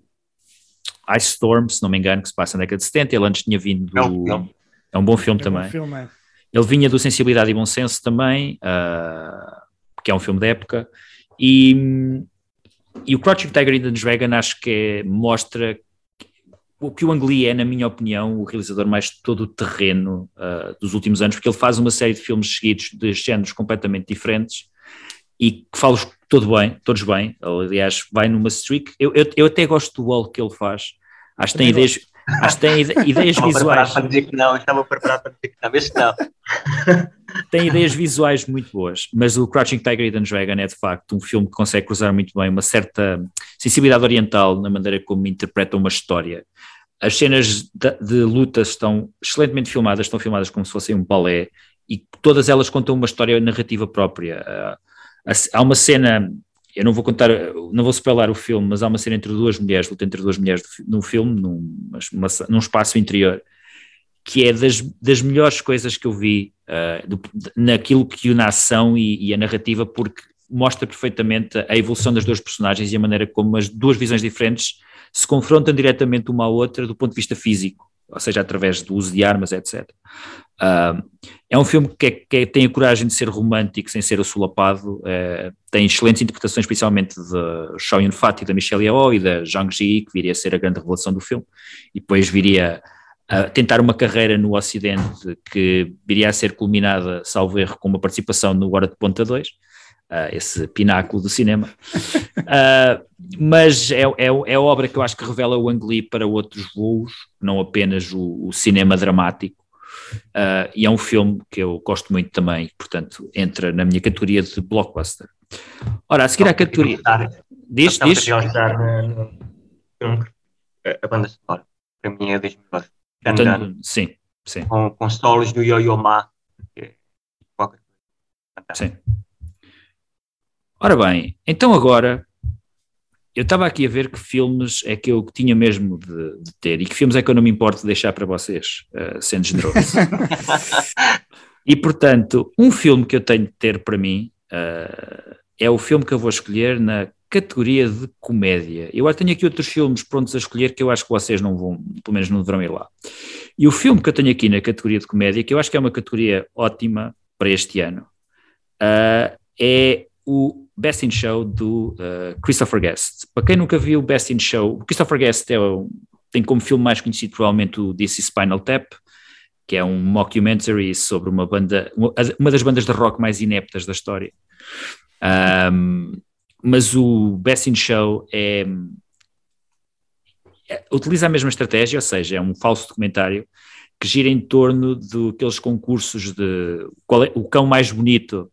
Ice Storm, se não me engano, que se passa na década de 70. Ele antes tinha vindo do. Não, não. É um bom filme é também. Bom filme, é. Ele vinha do Sensibilidade e Bom Senso também, uh, que é um filme da época. E, e o Crouching Tiger in the Dragon acho que é, mostra o que o Ang Lee é, na minha opinião, o realizador mais todo o terreno uh, dos últimos anos, porque ele faz uma série de filmes seguidos de géneros completamente diferentes e que fala todo bem, todos bem. Aliás, vai numa streak. Eu, eu, eu até gosto do wall que ele faz. Acho que tem ideias, acho que tem [laughs] ideias visuais. Para dizer que não, estava preparado para dizer que não, não. [laughs] tem ideias visuais muito boas, mas o Crouching Tiger and Dragon é de facto um filme que consegue cruzar muito bem uma certa sensibilidade oriental na maneira como interpreta uma história. As cenas de, de luta estão excelentemente filmadas, estão filmadas como se fossem um balé e todas elas contam uma história narrativa própria. Há uma cena, eu não vou contar, não vou spoiler o filme, mas há uma cena entre duas mulheres, luta entre duas mulheres no filme, num, uma, num espaço interior, que é das, das melhores coisas que eu vi uh, do, naquilo que une a ação e, e, a narrativa, porque mostra perfeitamente a evolução das duas personagens e a maneira como as duas visões diferentes se confrontam diretamente uma à outra do ponto de vista físico, ou seja, através do uso de armas, etc. Uh, é um filme que, é, que é, tem a coragem de ser romântico sem ser assolapado, uh, tem excelentes interpretações, especialmente de Xiao Yun-fat e da Michelle Yeoh e da Zhang Ji, que viria a ser a grande revelação do filme, e depois viria a tentar uma carreira no Ocidente que viria a ser culminada, salvo erro, com uma participação no Hora de Ponta 2, uh, esse pináculo do cinema. Uh, mas é, é, é a obra que eu acho que revela o Ang Lee para outros voos, não apenas o, o cinema dramático. Uh, e é um filme que eu gosto muito também, portanto, entra na minha categoria de blockbuster. Ora, a seguir à categoria. Diz, diz. A banda sonora, para mim é das melhores. Portanto, sim, sim. Com, com solos do Yo-Yo Ma. É sim. Ora bem, então agora eu estava aqui a ver que filmes é que eu tinha mesmo de, de, ter e que filmes é que eu não me importo de deixar para vocês, uh, sendo generoso. [laughs] e portanto, um filme que eu tenho de ter para mim uh, é o filme que eu vou escolher na categoria de comédia. Eu tenho aqui outros filmes prontos a escolher que eu acho que vocês não vão, pelo menos não deverão ir lá. E o filme que eu tenho aqui na categoria de comédia, que eu acho que é uma categoria ótima para este ano, uh, é o Best in Show do uh, Christopher Guest. Para quem nunca viu Best in Show, Christopher Guest é tem como filme mais conhecido provavelmente o This is Spinal Tap, que é um mockumentary sobre uma banda, uma das bandas de rock mais ineptas da história. Um, mas o Best in Show é, é, utiliza a mesma estratégia, ou seja, é um falso documentário que gira em torno daqueles concursos de qual é o cão mais bonito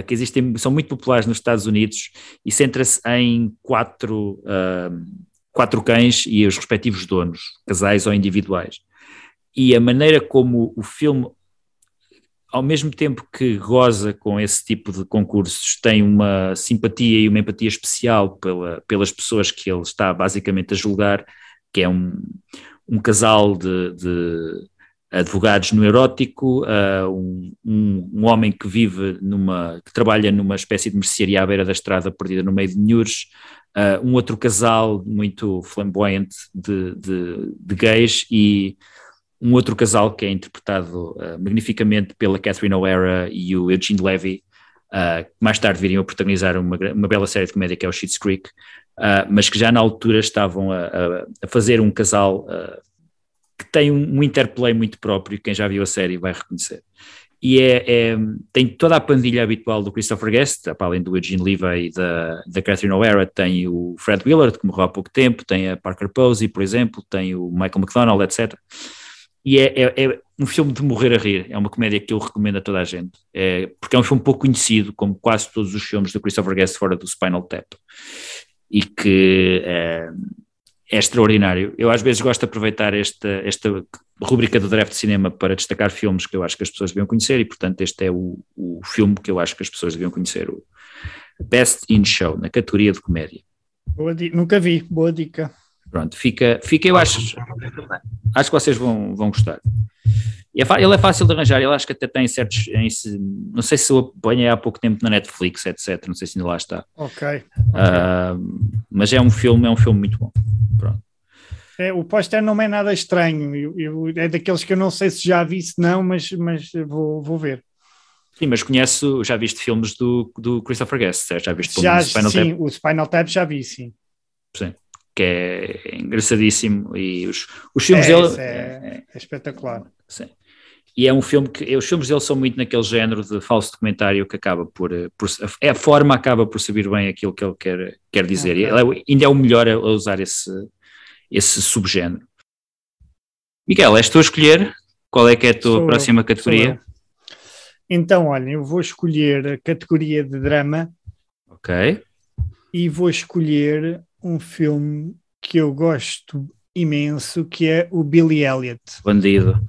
que existem, são muito populares nos Estados Unidos e centra-se em quatro, uh, quatro cães e os respectivos donos, casais ou individuais. E a maneira como o filme ao mesmo tempo que goza com esse tipo de concursos, tem uma simpatia e uma empatia especial pela, pelas pessoas que ele está basicamente a julgar, que é um, um casal de, de advogados no erótico, uh, um, um, homem que vive numa, que trabalha numa espécie de mercearia à beira da estrada perdida no meio de Nhures, uh, um outro casal muito flamboyante de, de, de gays e um outro casal que é interpretado uh, magnificamente pela Catherine O'Hara e o Eugene Levy, que mais tarde viriam a protagonizar uma, uma bela série de comédia que é o Schitt's Creek, mas que já na altura estavam a, a, a fazer um casal que tem um, um, interplay muito próprio, quem já viu a série vai reconhecer. e é, é, tem toda a pandilha habitual do Christopher Guest, além do Eugene Levy e da, da Catherine O'Hara, tem o Fred Willard, que morreu há pouco tempo, tem a Parker Posey, por exemplo, tem o Michael McDonald, etc. E é, é, é, um filme de morrer a rir, é uma comédia que eu recomendo a toda a gente, é, porque é um filme pouco conhecido, como quase todos os filmes do Christopher Guest fora do Spinal Tap, e que é, é extraordinário. Eu às vezes gosto de aproveitar esta, esta rubrica do Draft de Cinema para destacar filmes que eu acho que as pessoas deviam conhecer e, portanto, este é o, o filme que eu acho que as pessoas deviam conhecer, o Best in Show, na categoria de comédia. Nunca vi, boa dica. Pronto, fica, fica eu acho, acho que vocês vão, vão gostar. É, ele é fácil de arranjar, ele acho que até tem certos. não sei se eu apanhei há pouco tempo na Netflix, etc. Não sei se ainda lá está. Ok. okay. Uh, mas é um filme, é um filme muito bom. Pronto. É, o póster não é nada estranho. Eu, eu, é daqueles que eu não sei se já vi, se não, mas, mas vou, vou ver. Sim, mas conheço, já viste filmes do, do Christopher Guest, certo? Já viste já, Spinal sim, Tap? o Spinal Tap já vi, sim. Sim, que é engraçadíssimo e os, os filmes é, dele... É, é, espetacular. Sim. E é um filme que os filmes dele são muito naquele género de falso documentário que acaba por, eh, por é a forma acaba por saber bem aquilo que ele quer, quer dizer. Okay. Ele é, ainda é o melhor a, usar esse, esse subgénero. Miguel, és tu a escolher qual é que é a tua sou próxima eu, categoria? Então, olha, eu vou escolher a categoria de drama. Ok. E vou escolher um filme que eu gosto imenso, que é o Billy Elliot. Bandido.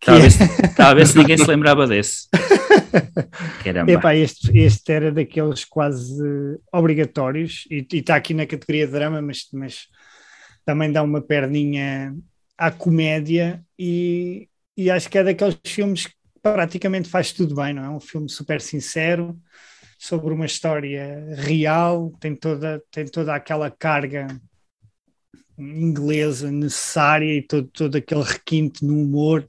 Talvez, talvez [laughs] ninguém se lembrava desse. Caramba. Epá, este, este era daqueles quase obrigatórios e está aqui na categoria de drama, mas, mas também dá uma perninha à comédia e, e acho que é daqueles filmes que praticamente faz tudo bem, não é? Um filme super sincero sobre uma história real, tem toda, tem toda aquela carga inglesa necessária e todo, todo aquele requinte no humor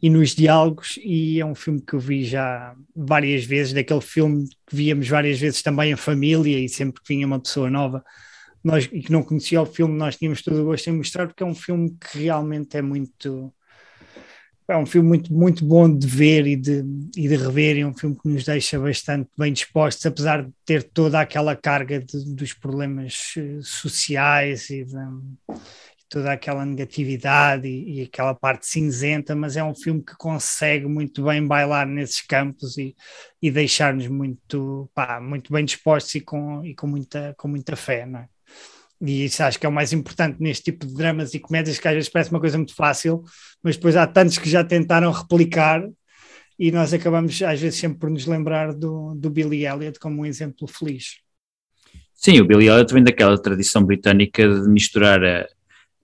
e nos diálogos, e é um filme que eu vi já várias vezes, daquele filme que víamos várias vezes também em família, e sempre que vinha uma pessoa nova nós, e que não conhecia o filme, nós tínhamos todo o gosto em mostrar, porque é um filme que realmente é muito. É um filme muito, muito bom de ver e de, e de rever, e é um filme que nos deixa bastante bem dispostos, apesar de ter toda aquela carga de, dos problemas eh, sociais e de, toda aquela negatividade e, e, aquela parte cinzenta, mas é um filme que consegue muito bem bailar nesses campos e, e deixar-nos muito, pá, muito bem dispostos e com, e com, muita, com muita fé, não é? E isso acho que é o mais importante neste tipo de dramas e comédias, que às vezes parece uma coisa muito fácil, mas depois há tantos que já tentaram replicar e nós acabamos às vezes sempre por nos lembrar do, do Billy Elliot como um exemplo feliz. Sim, o Billy Elliot vem daquela tradição britânica de misturar a,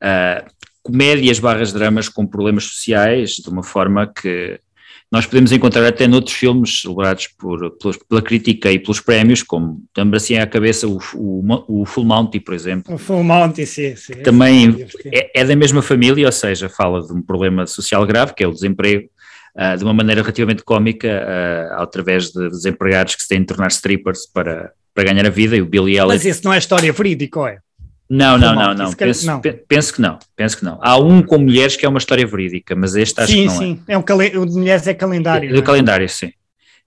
uh, comédias barras dramas com problemas sociais de uma forma que nós podemos encontrar até noutros filmes celebrados por, pela crítica e pelos prémios, como também assim à cabeça o, o, o, Full Monty, por exemplo. O Full Monty, sim. sim Também é, é, da mesma família, ou seja, fala de um problema social grave, que é o desemprego, uh, de uma maneira relativamente cómica, uh, através de desempregados que se têm de tornar strippers para, para ganhar a vida, e o Billy Elliot... Mas isso não é história verídica, é? Não, não, não, não. Penso, não. penso que não. Penso que não. Há um com mulheres que é uma história verídica, mas este acho sim, que não sim. é. Sim, sim. O de mulheres é calendário. É, do é? calendário, sim.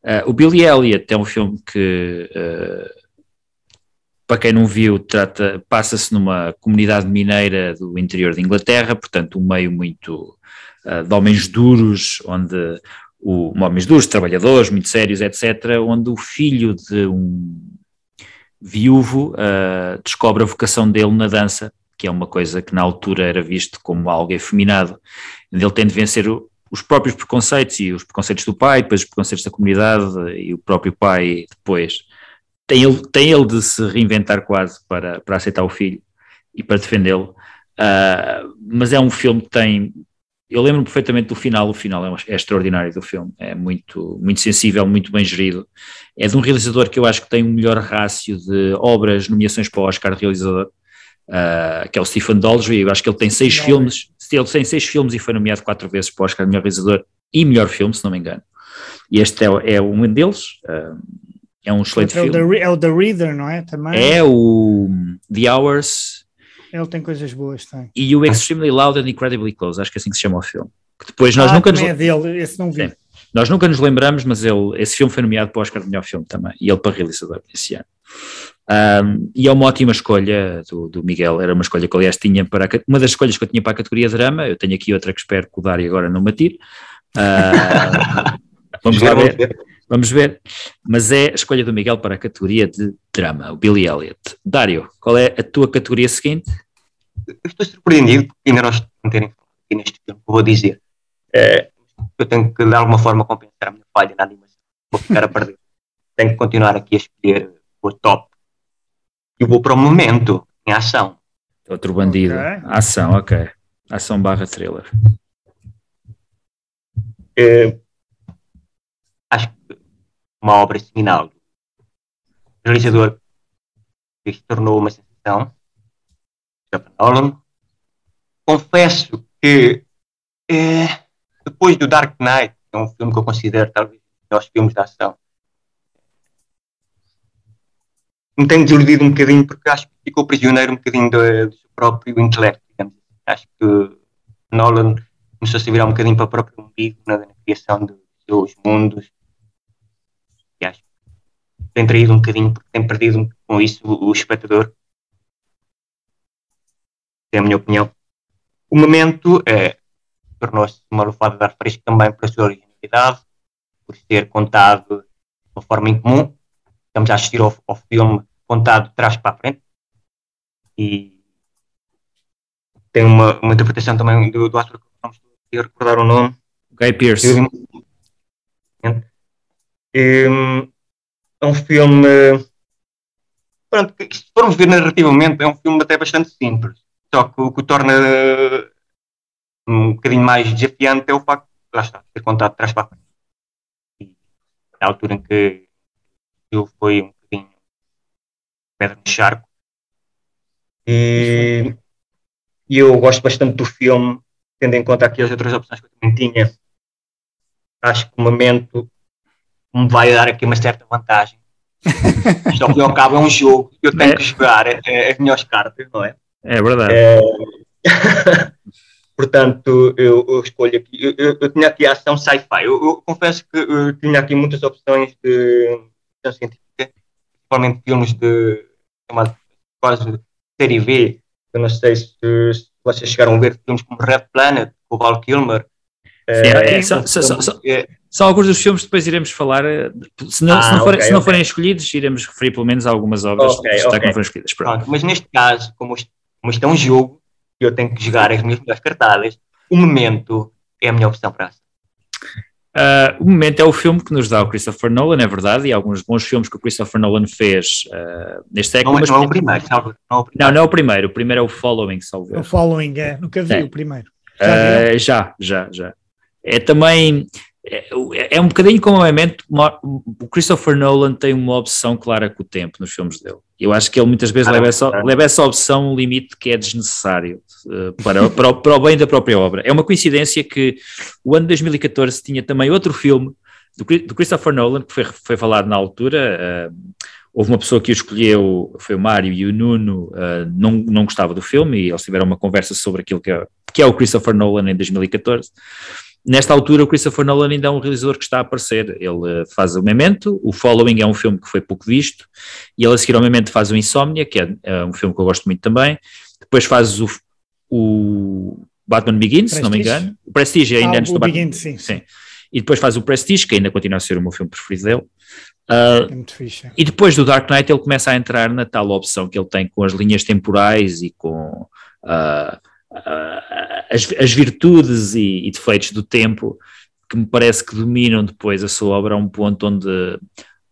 Uh, o Billy Elliot é um filme que, uh, para quem não viu, trata, passa-se numa comunidade mineira do interior de Inglaterra, portanto, um meio muito uh, de homens duros, onde o, homens duros, trabalhadores, muito sérios, etc., onde o filho de um viúvo uh, descobre a vocação dele na dança, que é uma coisa que na altura era visto como algo efeminado. Ele tem de vencer o, os próprios preconceitos e os preconceitos do pai, depois os preconceitos da comunidade e o próprio pai depois. Tem ele, tem ele de se reinventar quase para, para aceitar o filho e para defendê-lo. Uh, mas é um filme que tem eu lembro perfeitamente do final, o final é, é, extraordinário do filme, é muito, muito sensível, muito bem gerido. É de um realizador que eu acho que tem o um melhor rácio de obras, nomeações para o Oscar de realizador, uh, que é o Stephen Daldry. Eu acho que ele tem seis não, filmes, ele tem seis filmes e foi nomeado quatro vezes para o Oscar de melhor realizador e melhor filme, se não me engano. E este é, é um deles. Uh, é um excelente é filme. The, é o The Reader, não é? Também. É o The Hours, ele tem coisas boas, tem. E o Extremely Loud and Incredibly Close, acho que é assim que se chama o filme. Que depois nós ah, nunca nos... é dele, esse não vi. Sim. Nós nunca nos lembramos, mas ele, esse filme foi nomeado para o Oscar de melhor filme também, e ele para realizador esse ano. Um, e é uma ótima escolha do, do, Miguel, era uma escolha que aliás tinha para a, uma das escolhas que eu tinha para a categoria drama, eu tenho aqui outra que espero que o Dário agora não me atire. Uh, [laughs] vamos lá ver, vamos ver, mas é a escolha do Miguel para a categoria de drama, o Billy Elliot. Dário, qual é a tua categoria seguinte? estou surpreendido porque ainda não estou a terem aqui neste filme, vou dizer. É, eu tenho que de alguma forma compensar a minha falha na animação, vou ficar a perder. [laughs] tenho que continuar aqui a escolher o top eu vou para o momento, em ação. Outro bandido. Okay. Ação, ok. Ação barra thriller. É, uma obra seminal. Realizador que se tornou uma sensação. Nolan. Confesso que é, depois do Dark Knight, que é um filme que eu considero talvez um dos filmes de ação, me tenho desiludido um bocadinho porque acho que ficou prisioneiro um bocadinho do, do seu próprio intelecto, digamos. Acho que Nolan começou a se virar um bocadinho para o próprio umbigo na, na criação dos seus mundos. Tem traído um bocadinho porque tem perdido com isso o, o espectador. É a minha opinião. O momento é, tornou-se uma lufada de ar fresco também pela sua originalidade, por ser contado de uma forma incomum. Estamos a assistir ao, ao filme contado de trás para a frente. E tem uma, uma interpretação também do, do ator que não estou a recordar o nome. Guy Pearce. É, é um filme pronto, se formos ver narrativamente é um filme até bastante simples só que o que o torna um bocadinho mais desafiante é o facto de lá está, ser contado de trás para frente e a altura em que eu foi um bocadinho pedra no charco. E, eu gosto bastante do filme, tendo em conta aqui as outras opções que eu também tinha. Acho que o momento me vai dar aqui uma certa vantagem. [laughs] Isto ao fim e ao cabo é um jogo, eu tenho é. que jogar é, é, as melhores cartas, não é? É verdade. É... [laughs] Portanto, eu, eu, escolho aqui. Eu, eu, eu, tinha aqui a ação sci-fi. Eu, eu, confesso que eu tinha aqui muitas opções de, ficção científica, principalmente filmes de chamado quase série V. Eu não sei se, se vocês chegaram a ver filmes como Red Planet, com o Val Kilmer. Sim, é, é, só, só, só, só, alguns dos filmes depois iremos falar. Eh, se não, ah, se não, for, okay, se não okay. forem escolhidos, iremos referir pelo menos a algumas obras okay, que okay. foram escolhidas. Pronto. Pronto, mas neste caso, como isto, como isto é um jogo, eu tenho que jogar as minhas melhores cartadas, o momento é a minha opção para essa. Uh, o momento é o filme que nos dá o Christopher Nolan, é verdade, e alguns bons filmes que o Christopher Nolan fez uh, neste século. Não, mas não, é o primeiro, não, é o primeiro. Não, não é o primeiro. O primeiro é o Following, salvo O Following, é. Nunca vi é. o primeiro. Já, uh, já, já, já. É também é, é, um bocadinho como o momento, o Christopher Nolan tem uma obsessão clara com o tempo nos filmes dele. Eu acho que ele muitas vezes ah, leva, essa, é. leva essa opção a um limite que é desnecessário uh, para, [laughs] para, o, para o bem da própria obra. É uma coincidência que o ano de 2014 tinha também outro filme do, do Christopher Nolan, que foi, foi falado na altura. Uh, houve uma pessoa que o escolheu, foi o Mário e o Nuno, uh, não, não gostava do filme e eles tiveram uma conversa sobre aquilo que é, que é o Christopher Nolan em 2014 nesta altura o Christopher Nolan ainda é um realizador que está a aparecer, ele faz o Memento, o Following é um filme que foi pouco visto, e ele a seguir ao Memento faz o Insomnia, que é, é um filme que eu gosto muito também, depois faz o, o Batman Begins, se não me engano, o Prestige ainda ah, antes do Batman, Begins, sim. sim. E depois faz o Prestige, que ainda continua a ser o meu filme preferido dele. Uh, é muito fixe. E depois do Dark Knight ele começa a entrar na tal opção que ele tem com as linhas temporais e com uh, as, as, virtudes e, e, defeitos do tempo que me parece que dominam depois a sua obra a um ponto onde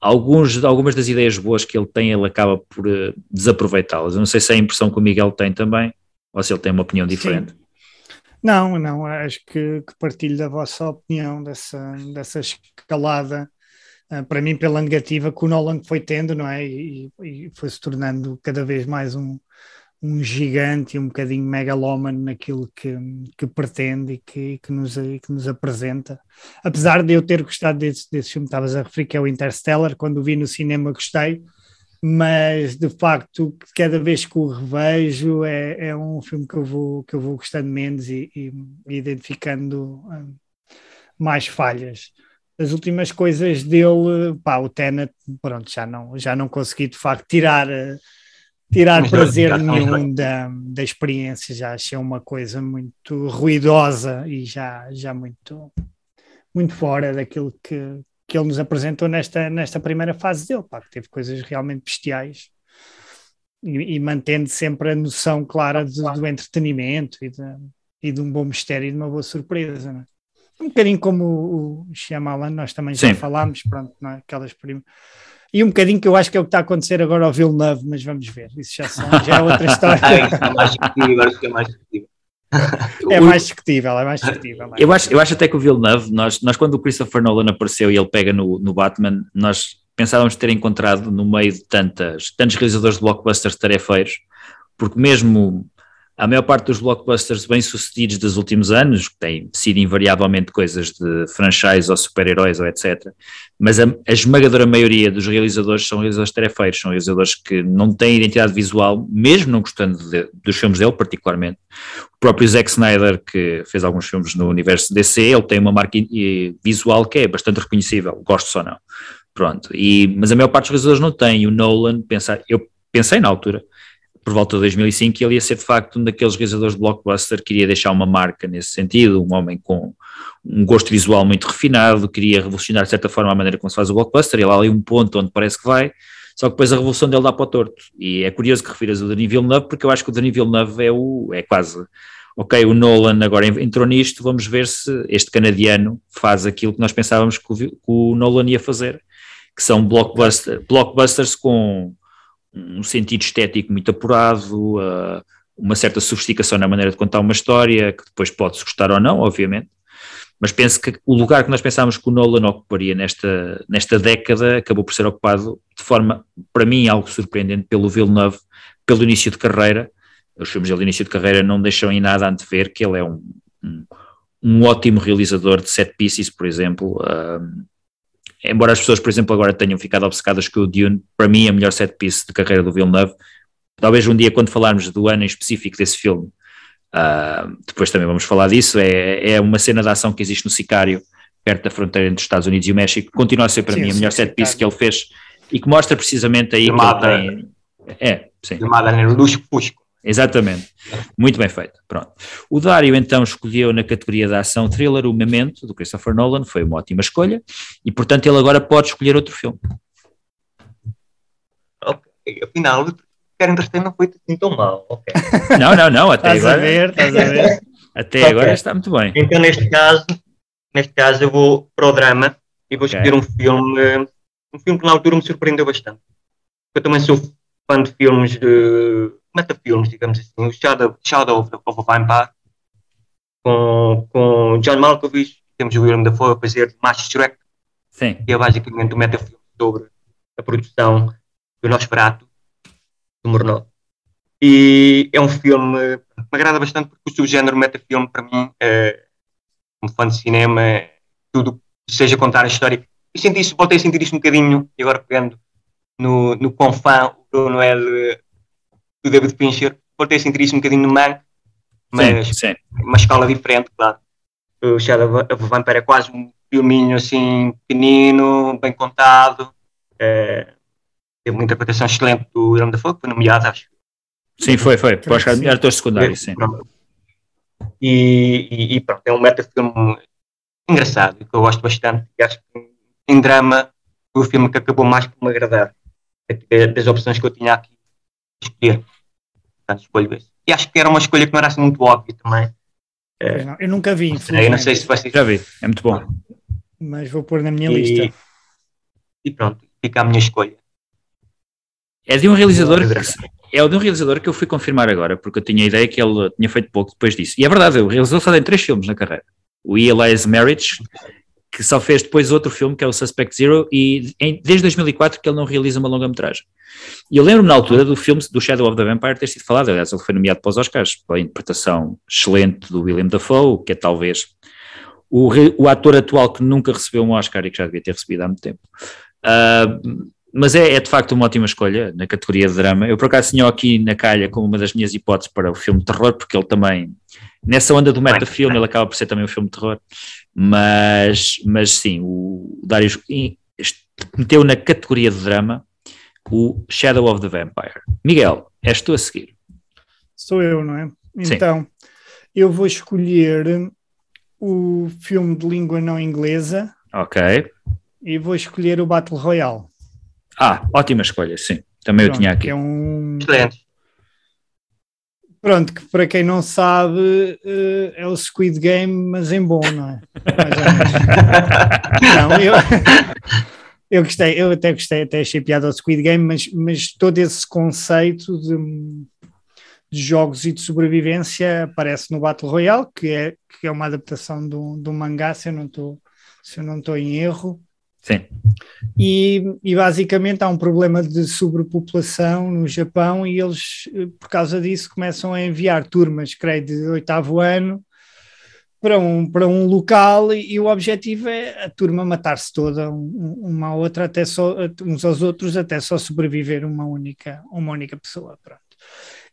alguns, algumas das ideias boas que ele tem ele acaba por uh, desaproveitá-las. Eu não sei se é a impressão que o Miguel tem também ou se ele tem uma opinião diferente. Sim. Não, não, acho que, que, partilho da vossa opinião dessa, dessa escalada, uh, para mim pela negativa que o Nolan foi tendo, não é? E, e foi se tornando cada vez mais um, um gigante e um bocadinho megalómano naquilo que, que pretende e que, que, nos, que nos apresenta. Apesar de eu ter gostado desse, desse filme, estavas a referir que é o Interstellar, quando o vi no cinema gostei, mas de facto, cada vez que o revejo, é, é um filme que eu vou, que eu vou gostando menos e, e, identificando um, mais falhas. as últimas coisas dele, pá, o Tenet, pronto, já não, já não consegui de facto tirar, tirar prazer nenhum da, da experiência, já achei uma coisa muito ruidosa e já, já muito, muito fora daquilo que, que ele nos apresentou nesta, nesta primeira fase dele, pá, que teve coisas realmente bestiais e, e mantendo sempre a noção clara de- do entretenimento e de, e de um bom mistério e de uma boa surpresa, não é? Um bocadinho como o, o Shyamalan, nós também já Sim. falámos, pronto, não é? E um bocadinho que eu acho que é o que está a acontecer agora ao Villeneuve, mas vamos ver, isso já, são, já é outra [laughs] história. Ah, isso é mais discutível, isso [laughs] é mais discutível. é mais discutível, é mais discutível. é? Eu acho, eu acho até que o Villeneuve, nós, nós quando o Christopher Nolan apareceu e ele pega no, no Batman, nós pensávamos ter encontrado no meio de tantas, tantos realizadores de blockbusters tarefeiros, porque mesmo a maior parte dos blockbusters bem-sucedidos dos últimos anos, que têm sido invariavelmente coisas de franchise ou super-heróis ou etc., mas a, a esmagadora maioria dos realizadores são realizadores tarefeiros, são realizadores que não têm identidade visual, mesmo não gostando de- dos filmes dele particularmente. O próprio Zack Snyder, que fez alguns filmes no universo DC, ele tem uma marca eh, visual que é bastante reconhecível, gosto ou não. Pronto, e, mas a maior parte dos realizadores não tem. O Nolan, pensa, eu pensei na altura, por volta de 2005, que ele ia ser de facto um daqueles realizadores de blockbuster que iria deixar uma marca nesse sentido, um homem com um gosto visual muito refinado, queria revolucionar de certa forma a maneira como se faz o blockbuster, ele há ali um ponto onde parece que vai, só que depois a revolução dele dá para o torto. E é curioso que refiras o Denis Villeneuve, porque eu acho que o Denis Villeneuve é, o, é quase, ok, o Nolan agora entrou nisto, vamos ver se este canadiano faz aquilo que nós pensávamos que o, que o Nolan ia fazer, que são blockbuster, blockbusters com um sentido estético muito apurado, uh, uma certa sofisticação na maneira de contar uma história, que depois pode-se gostar ou não, obviamente, mas penso que o lugar que nós pensávamos que o Nolan ocuparia nesta, nesta década acabou por ser ocupado de forma, para mim, algo surpreendente pelo Villeneuve, pelo início de carreira. Os filmes dele de início de carreira não deixam em nada antever que ele é um, um, um ótimo realizador de set pieces, por exemplo. Um, embora as pessoas, por exemplo, agora tenham ficado obcecadas com o Dune, para mim, a melhor set piece de carreira do Villeneuve. Talvez um dia, quando falarmos do ano em específico desse filme, uh, depois também vamos falar disso. É, é uma cena de ação que existe no Sicário, perto da fronteira entre os Estados Unidos e o México. Continua a ser para Sim, mim a melhor set piece que ele fez e que mostra precisamente aí Filmada. que ele tem. É, sim. Filmada no Luz Fusco. Exatamente. Muito bem feito. Pronto. O Dário então escolheu na categoria da ação thriller o Memento, do Christopher Nolan, foi uma ótima escolha, e portanto ele agora pode escolher outro filme. Ok, afinal, Quero Entreter não foi assim tão mal. Ok. [laughs] Não, não, não, até Estás a agora, ver, estás a ver. [laughs] até Ok. agora está muito bem. Então, neste caso, neste caso, eu vou para o drama e vou Ok. escolher um filme, um filme que na altura me surpreendeu bastante. Eu também sou fã de filmes de metafilmes, digamos assim, o Shadow, Shadow of, the, of a Vampire, com, com John Malkovich, temos o William Dafoe a fazer Master Shrek, Sim, que é basicamente um metafilme sobre a produção do Nosferatu, do Murnau. E é um filme que me agrada bastante porque o subgénero metafilme, para mim, é, como fã de cinema, é tudo que seja contar a história. Eu senti isso, voltei a sentir isso um bocadinho, e agora pegando no, no quão fã o Bruno é de, do David Fincher, voltei a sentir isso um bocadinho no Man, mas sim, sim. uma escala diferente, claro. O Shadow of a Vampire é quase um filminho assim pequenino, bem contado. É, teve uma interpretação excelente do William Dafoe, que foi nomeado, acho. Sim, foi, foi. Para Creio que os sim. atores secundários, sim. E, e, e pronto, é um metafilme engraçado, que eu gosto bastante. E acho que em drama foi o filme que acabou mais por me agradar. Das opções que eu tinha aqui escolher. Portanto, escolho esse. E acho que era uma escolha que não era assim muito óbvia também. Pois não, eu nunca vi, Não sei, eu não sei infelizmente, se vocês Já vi, é muito bom. mas vou pôr na minha E- lista. E pronto, fica a minha escolha. É de um realizador que, é de um realizador que eu fui confirmar agora, porque eu tinha a ideia que ele tinha feito pouco depois disso. E é verdade, o realizador só tem três filmes na carreira. O Elias Marriage, que só fez depois outro filme, que é o Suspect Zero, e em- desde 2004 que ele não realiza uma longa-metragem. E eu lembro-me na altura do filme do Shadow of the Vampire ter sido falado, aliás, ele foi nomeado para os Oscars, pela interpretação excelente do William Dafoe, que é talvez o, o ator atual que nunca recebeu um Oscar e que já devia ter recebido há muito tempo. Ah, mas é, é de facto uma ótima escolha na categoria de drama. Eu por acaso tinha aqui na calha como uma das minhas hipóteses para o filme de terror, porque ele também, nessa onda do metafilme, ele acaba por ser também um filme de terror. Mas, mas sim, o Darius meteu na categoria de drama o Shadow of the Vampire. Miguel, és tu a seguir. Sou eu, não é? Então, sim. eu vou escolher o filme de língua não inglesa. Ok. E vou escolher o Battle Royale. Ah, ótima escolha, sim. Também Pronto, eu tinha aqui. É um. Excelente. Pronto, que para quem não sabe uh, é o Squid Game, mas em bom, não é? [laughs] não, eu, [laughs] eu gostei, eu até gostei, até achei piada ao Squid Game, mas, mas todo esse conceito de, de jogos e de sobrevivência aparece no Battle Royale, que é, que é uma adaptação do, do mangá, se eu não estou se eu não estou em erro. Sim. E, e, basicamente há um problema de sobrepopulação no Japão e eles, por causa disso, começam a enviar turmas, creio, de oitavo ano para um, para um local e, e o objetivo é a turma matar-se toda, um, uma a outra, até só, uns aos outros, até só sobreviver uma única, uma única pessoa. Pronto.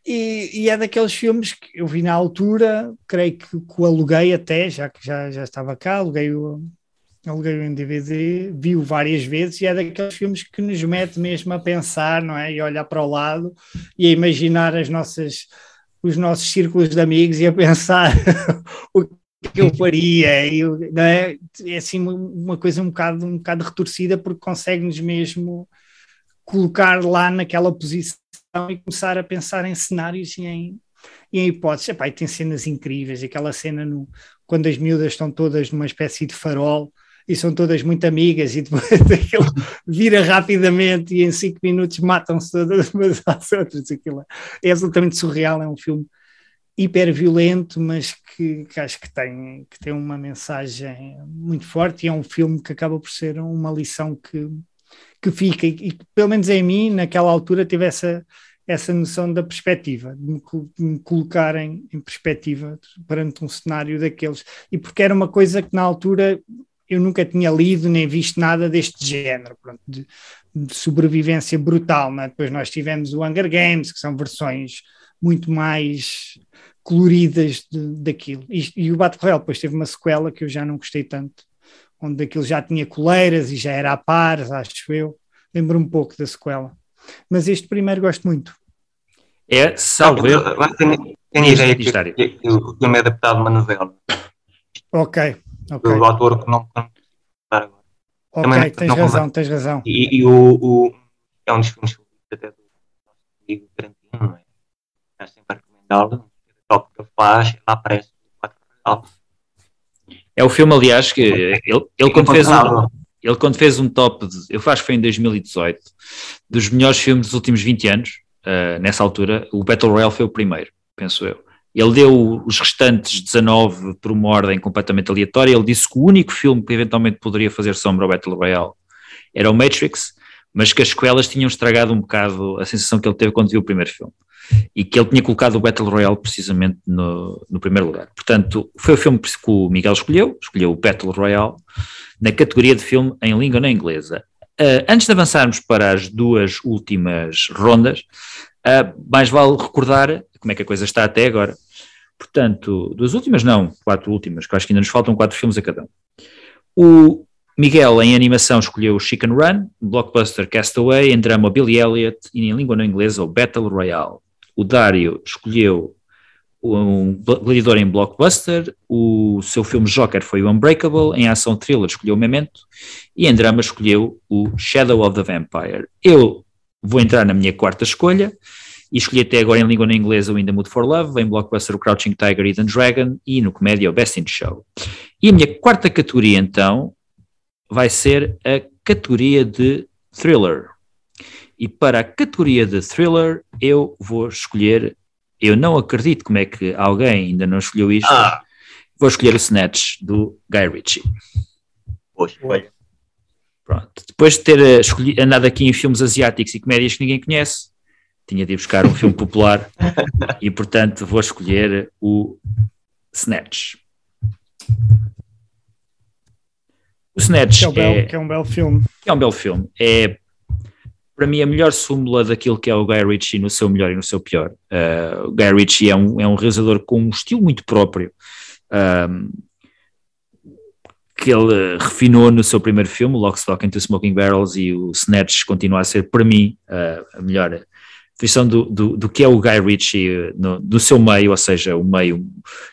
E, e, é daqueles filmes que eu vi na altura, creio que, o aluguei até, já que já, já estava cá, aluguei o, aluguei em DVD, vi-o várias vezes e é daqueles filmes que nos mete mesmo a pensar, não é? E olhar para o lado e a imaginar as nossas, os nossos círculos de amigos e a [laughs] pensar o que eu faria, e, não é? É assim uma coisa um bocado, um bocado retorcida porque consegue-nos mesmo colocar lá naquela posição e começar a pensar em cenários e em, e em hipóteses. Epá, e tem cenas incríveis, aquela cena no, quando as miúdas estão todas numa espécie de farol e são todas muito amigas e depois [laughs] aquilo vira rapidamente e em cinco minutos matam-se todas umas às outras. Aquilo é absolutamente surreal, é um filme hiper violento, mas que, que, acho que tem, que tem uma mensagem muito forte e é um filme que acaba por ser uma lição que, que fica e que, pelo menos em mim, naquela altura, tive essa, essa noção da perspectiva, de me, de me colocar em, em perspectiva perante um cenário daqueles, e porque era uma coisa que na altura eu nunca tinha lido nem visto nada deste género, pronto, de, de, sobrevivência brutal. Né? Depois nós tivemos o Hunger Games, que são versões muito mais coloridas de, daquilo. E, e, o Battle Royale depois teve uma sequela que eu já não gostei tanto, onde aquilo já tinha coleiras e já era a par, acho eu. Lembro um pouco da sequela. Mas este primeiro gosto muito. É, salvo eu. Tenho ideia que, que, que o filme é adaptado de uma novela. Ok, okay. do autor que não. Ok, Também tens não razão, tens razão. E, e o, o, é um dos filmes até do nosso amigo Tarantino, não é? É sempre. Top que ele faz, aparece É o filme, aliás, que ele, ele quando fez um, ele quando fez um top, de, eu acho que foi em 2018, dos melhores filmes dos últimos 20 anos, uh, nessa altura, o Battle Royale foi o primeiro, penso eu. Ele deu os restantes 19 por uma ordem completamente aleatória. Ele disse que o único filme que eventualmente poderia fazer sombra ao Battle Royale era o Matrix, mas que as sequelas tinham estragado um bocado a sensação que ele teve quando viu o primeiro filme. E que ele tinha colocado o Battle Royale precisamente no, no primeiro lugar. Portanto, foi o filme que o Miguel escolheu, escolheu o Battle Royale, na categoria de filme em língua não inglesa. Uh, antes de avançarmos para as duas últimas rondas, uh, mais vale recordar como é que a coisa está até agora. Portanto, duas últimas, não, quatro últimas, que acho que ainda nos faltam quatro filmes a cada um. O Miguel, em animação, escolheu Chicken Run, Blockbuster Castaway, em drama Billy Elliot e em língua não inglesa o Battle Royale. O Dário escolheu um gladiador em Blockbuster, o seu filme Joker foi o Unbreakable, em ação thriller escolheu o Memento e em drama escolheu o Shadow of the Vampire. Eu vou entrar na minha quarta escolha, e escolhi até agora em língua inglesa o In the Mood for Love, em blockbuster o Crouching Tiger, Hidden Dragon e no comédia o Best in Show. E a minha quarta categoria então vai ser a categoria de thriller. E para a categoria de thriller eu vou escolher, eu não acredito como é que alguém ainda não escolheu isto, ah. vou escolher o Snatch do Guy Ritchie. Poxa, Pronto. Depois de ter eh, escolhido, andado aqui em filmes asiáticos e comédias que ninguém conhece, tinha de ir buscar um filme popular [laughs] e, portanto, vou escolher o Snatch. O Snatch que é, um belo, é, que é um belo filme. É um belo filme. É, para mim, a melhor súmula daquilo que é o Guy Ritchie no seu melhor e no seu pior. Uh, o Guy Ritchie é um, é um realizador com um estilo muito próprio. Um, que ele refinou no seu primeiro filme, Lock, Stock and Two Smoking Barrels, e o Snatch continua a ser, para mim, a melhor definição do, do, do, que é o Guy Ritchie no, do seu meio, ou seja, o meio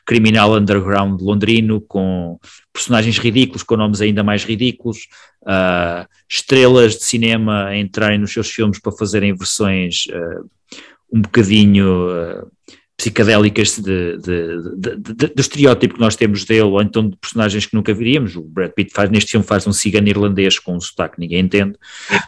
criminal underground londrino, com personagens ridículos, com nomes ainda mais ridículos, uh, estrelas de cinema a entrarem nos seus filmes para fazerem versões uh, um bocadinho uh, psicadélicas de, de, de, do estereótipo que nós temos dele, ou então de personagens que nunca viríamos. O Brad Pitt faz, neste filme faz um cigano irlandês com um sotaque que ninguém entende.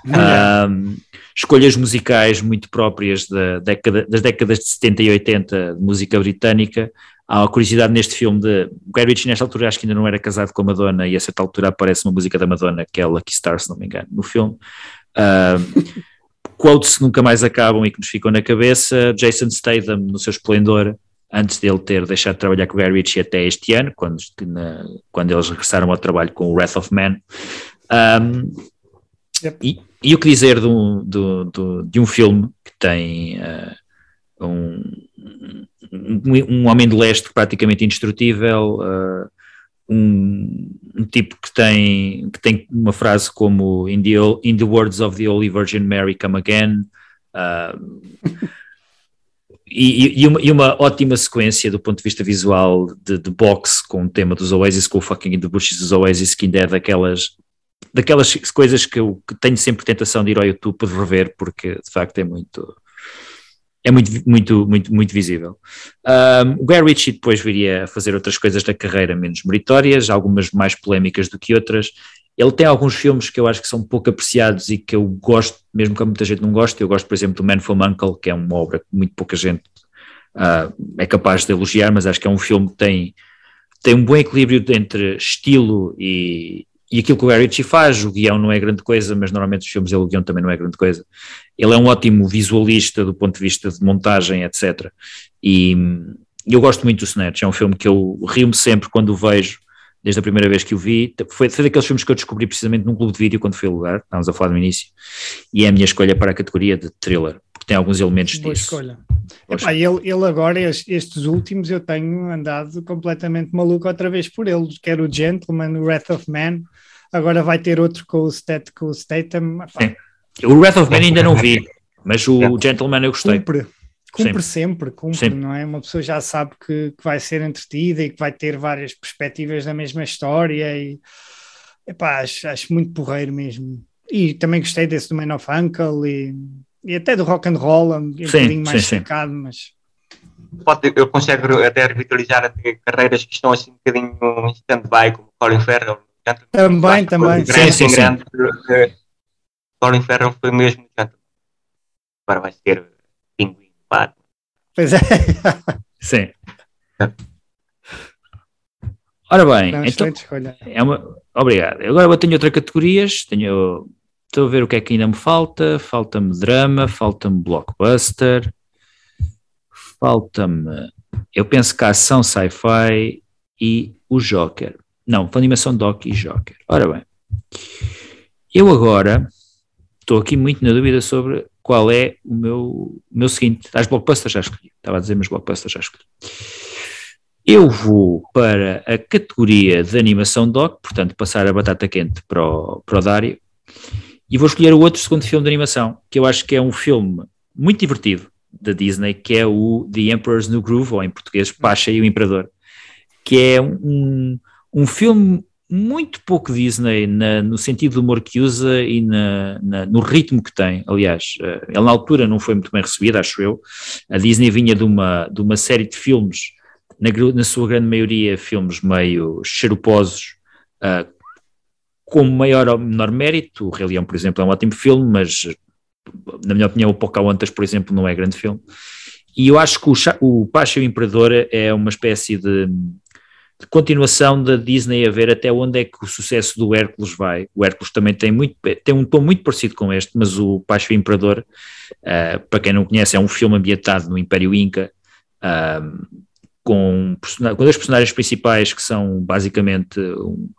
Um, escolhas musicais muito próprias da década, das décadas de 70 e 80 de música britânica. Há uma curiosidade neste filme de Guy Ritchie nesta altura acho que ainda não era casado com a Madonna e a certa altura aparece uma música da Madonna que é Lucky Star, se não me engano, no filme. Um, [laughs] quotes que nunca mais acabam e que nos ficam na cabeça, Jason Statham no seu esplendor, antes dele ter deixado de trabalhar com o Gary Ritchie até este ano, quando, na, quando eles regressaram ao trabalho com o Wrath of Man. Um, yep. e, e o que dizer de um, de, de, de um filme que tem uh, um, um, homem de leste praticamente indestrutível, uh, um, um, tipo que tem, que tem uma frase como in the, in the words of the Holy Virgin Mary, come again. Uh, e, e, uma, e, uma, ótima sequência do ponto de vista visual de, de boxe com o tema dos Oasis, com o fucking In the Bushes dos Oasis, que ainda é daquelas, daquelas coisas que eu que tenho sempre tentação de ir ao YouTube rever, porque de facto é muito, é muito, muito, muito, muito visível. Um, o Guy Ritchie depois viria a fazer outras coisas da carreira menos meritórias, algumas mais polémicas do que outras. Ele tem alguns filmes que eu acho que são pouco apreciados e que eu gosto, mesmo que muita gente não goste. Eu gosto, por exemplo, do Man from Uncle, que é uma obra que muito pouca gente uh, é capaz de elogiar, mas acho que é um filme que tem, tem um bom equilíbrio entre estilo e, e aquilo que o Gary Ritchie faz, o guião não é grande coisa, mas normalmente os filmes dele, o guião também não é grande coisa. Ele é um ótimo visualista do ponto de vista de montagem, etc. E eu gosto muito do Snatch, é um filme que eu rio-me sempre quando o vejo, desde a primeira vez que o vi. Foi, foi daqueles filmes que eu descobri precisamente num clube de vídeo quando fui a lugar, estávamos a falar no início, e é a minha escolha para a categoria de thriller, porque tem alguns elementos Boa disso. escolha. Epá, ele, ele agora, estes últimos, eu tenho andado completamente maluco outra vez por ele, quer o Gentleman, o Wrath of Man, agora vai ter outro com o, Stat, com o Statham. O Wrath of Man ainda não vi, mas o [laughs] Gentleman eu gostei. Cumpre, cumpre sempre, cumpre, sempre. não é? Uma pessoa já sabe que, que, vai ser entretida e que vai ter várias perspectivas da mesma história e epá, acho, acho muito porreiro mesmo. E também gostei desse do Man of Uncle e, e até do rock and roll, um sim, bocadinho mais focado, mas Pode, eu consigo até revitalizar até carreiras que estão assim um bocadinho em stand-by, como Colin Farrell, também, também. Grande, sim, sim, grande, sim. Colin Farrell foi mesmo. Agora vai ser pinguim, Batman. Pois é. [laughs] Sim. Ora bem, Não, então, é uma, obrigado. Agora eu tenho outras categorias, tenho, estou a ver o que é que ainda me falta, falta-me drama, falta-me blockbuster, falta-me, eu penso que a ação sci-fi e o Joker. Não, animação Doc e Joker. Ora bem, eu agora estou aqui muito na dúvida sobre qual é o meu, meu seguinte. As blockbusters já escolhi. Estava a dizer, mas blockbusters já escolhi. Eu vou para a categoria de animação doc, portanto, passar a batata quente para o, para o Dário, e vou escolher o outro segundo filme de animação, que eu acho que é um filme muito divertido da Disney, que é o The Emperor's New Groove, ou em português, Pacha e o Imperador, que é um, um filme muito pouco Disney na, no sentido do humor que usa e na, na, no ritmo que tem. Aliás, uh, ele na altura não foi muito bem recebido, acho eu. A Disney vinha de uma, de uma série de filmes, na, na sua grande maioria, filmes meio xeroposos, uh, com maior ou menor mérito. O Rei Leão, por exemplo, é um ótimo filme, mas na minha opinião, o Pocahontas, por exemplo, não é grande filme. E eu acho que o, o Pacha e o Imperador é uma espécie de de continuação da Disney a ver até onde é que o sucesso do Hércules vai. O Hércules também tem, muito, tem um tom muito parecido com este, mas o Pacho Imperador, uh, para quem não conhece, é um filme ambientado no Império Inca, uh, com, com dois personagens principais que são basicamente um,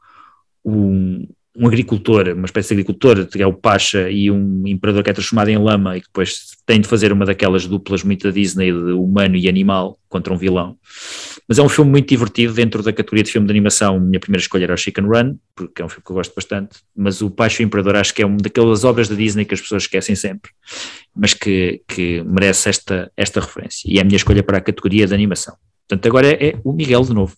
um, um agricultor, uma espécie de agricultor, que é o Pacha, e um imperador que é transformado em lama e que depois tem de fazer uma daquelas duplas muito da Disney de humano e animal contra um vilão. Mas é um filme muito divertido dentro da categoria de filme de animação. Minha primeira escolha era o Chicken Run, porque é um filme que eu gosto bastante. Mas o Pacha e o Imperador acho que é uma daquelas obras da Disney que as pessoas esquecem sempre, mas que, que merece esta, esta referência. E é a minha escolha para a categoria de animação. Portanto, agora é, é o Miguel de novo.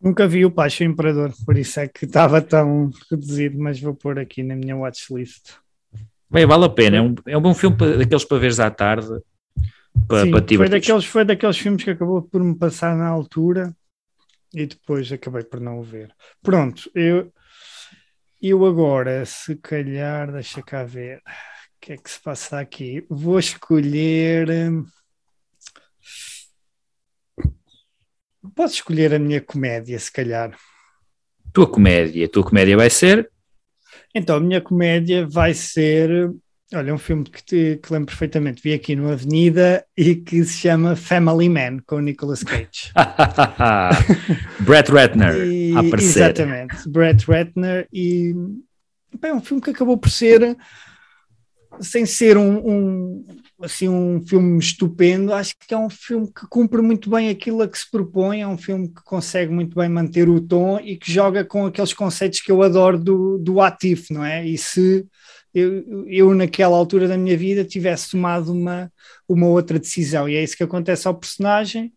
Nunca vi o Pacho Imperador, por isso é que estava tão reduzido, mas vou pôr aqui na minha watchlist. Bem, vale a pena, é um, é um bom filme para, daqueles para veres à tarde. Para, Sim, para foi, daqueles, foi daqueles filmes que acabou por me passar na altura e depois acabei por não o ver. Pronto, eu, eu agora, se calhar, deixa cá ver o que é que se passa aqui. Vou escolher. hum, Posso escolher a minha comédia, se calhar. Tua comédia, a tua comédia vai ser Então, a minha comédia vai ser. Olha, um filme que, te, que lembro perfeitamente. Vi aqui no Avenida e que se chama Family Man, com o Nicolas Cage. [laughs] Brett Ratner [laughs] E- a aparecer. Exatamente, Brett Ratner. E bem, é um filme que acabou por ser, sem ser um, um, assim, um filme estupendo, acho que é um filme que cumpre muito bem aquilo a que se propõe. É um filme que consegue muito bem manter o tom e que joga com aqueles conceitos que eu adoro do, do ativo, não é? E se eu, eu, naquela altura da minha vida, tivesse tomado uma, uma outra decisão, e é isso que acontece ao personagem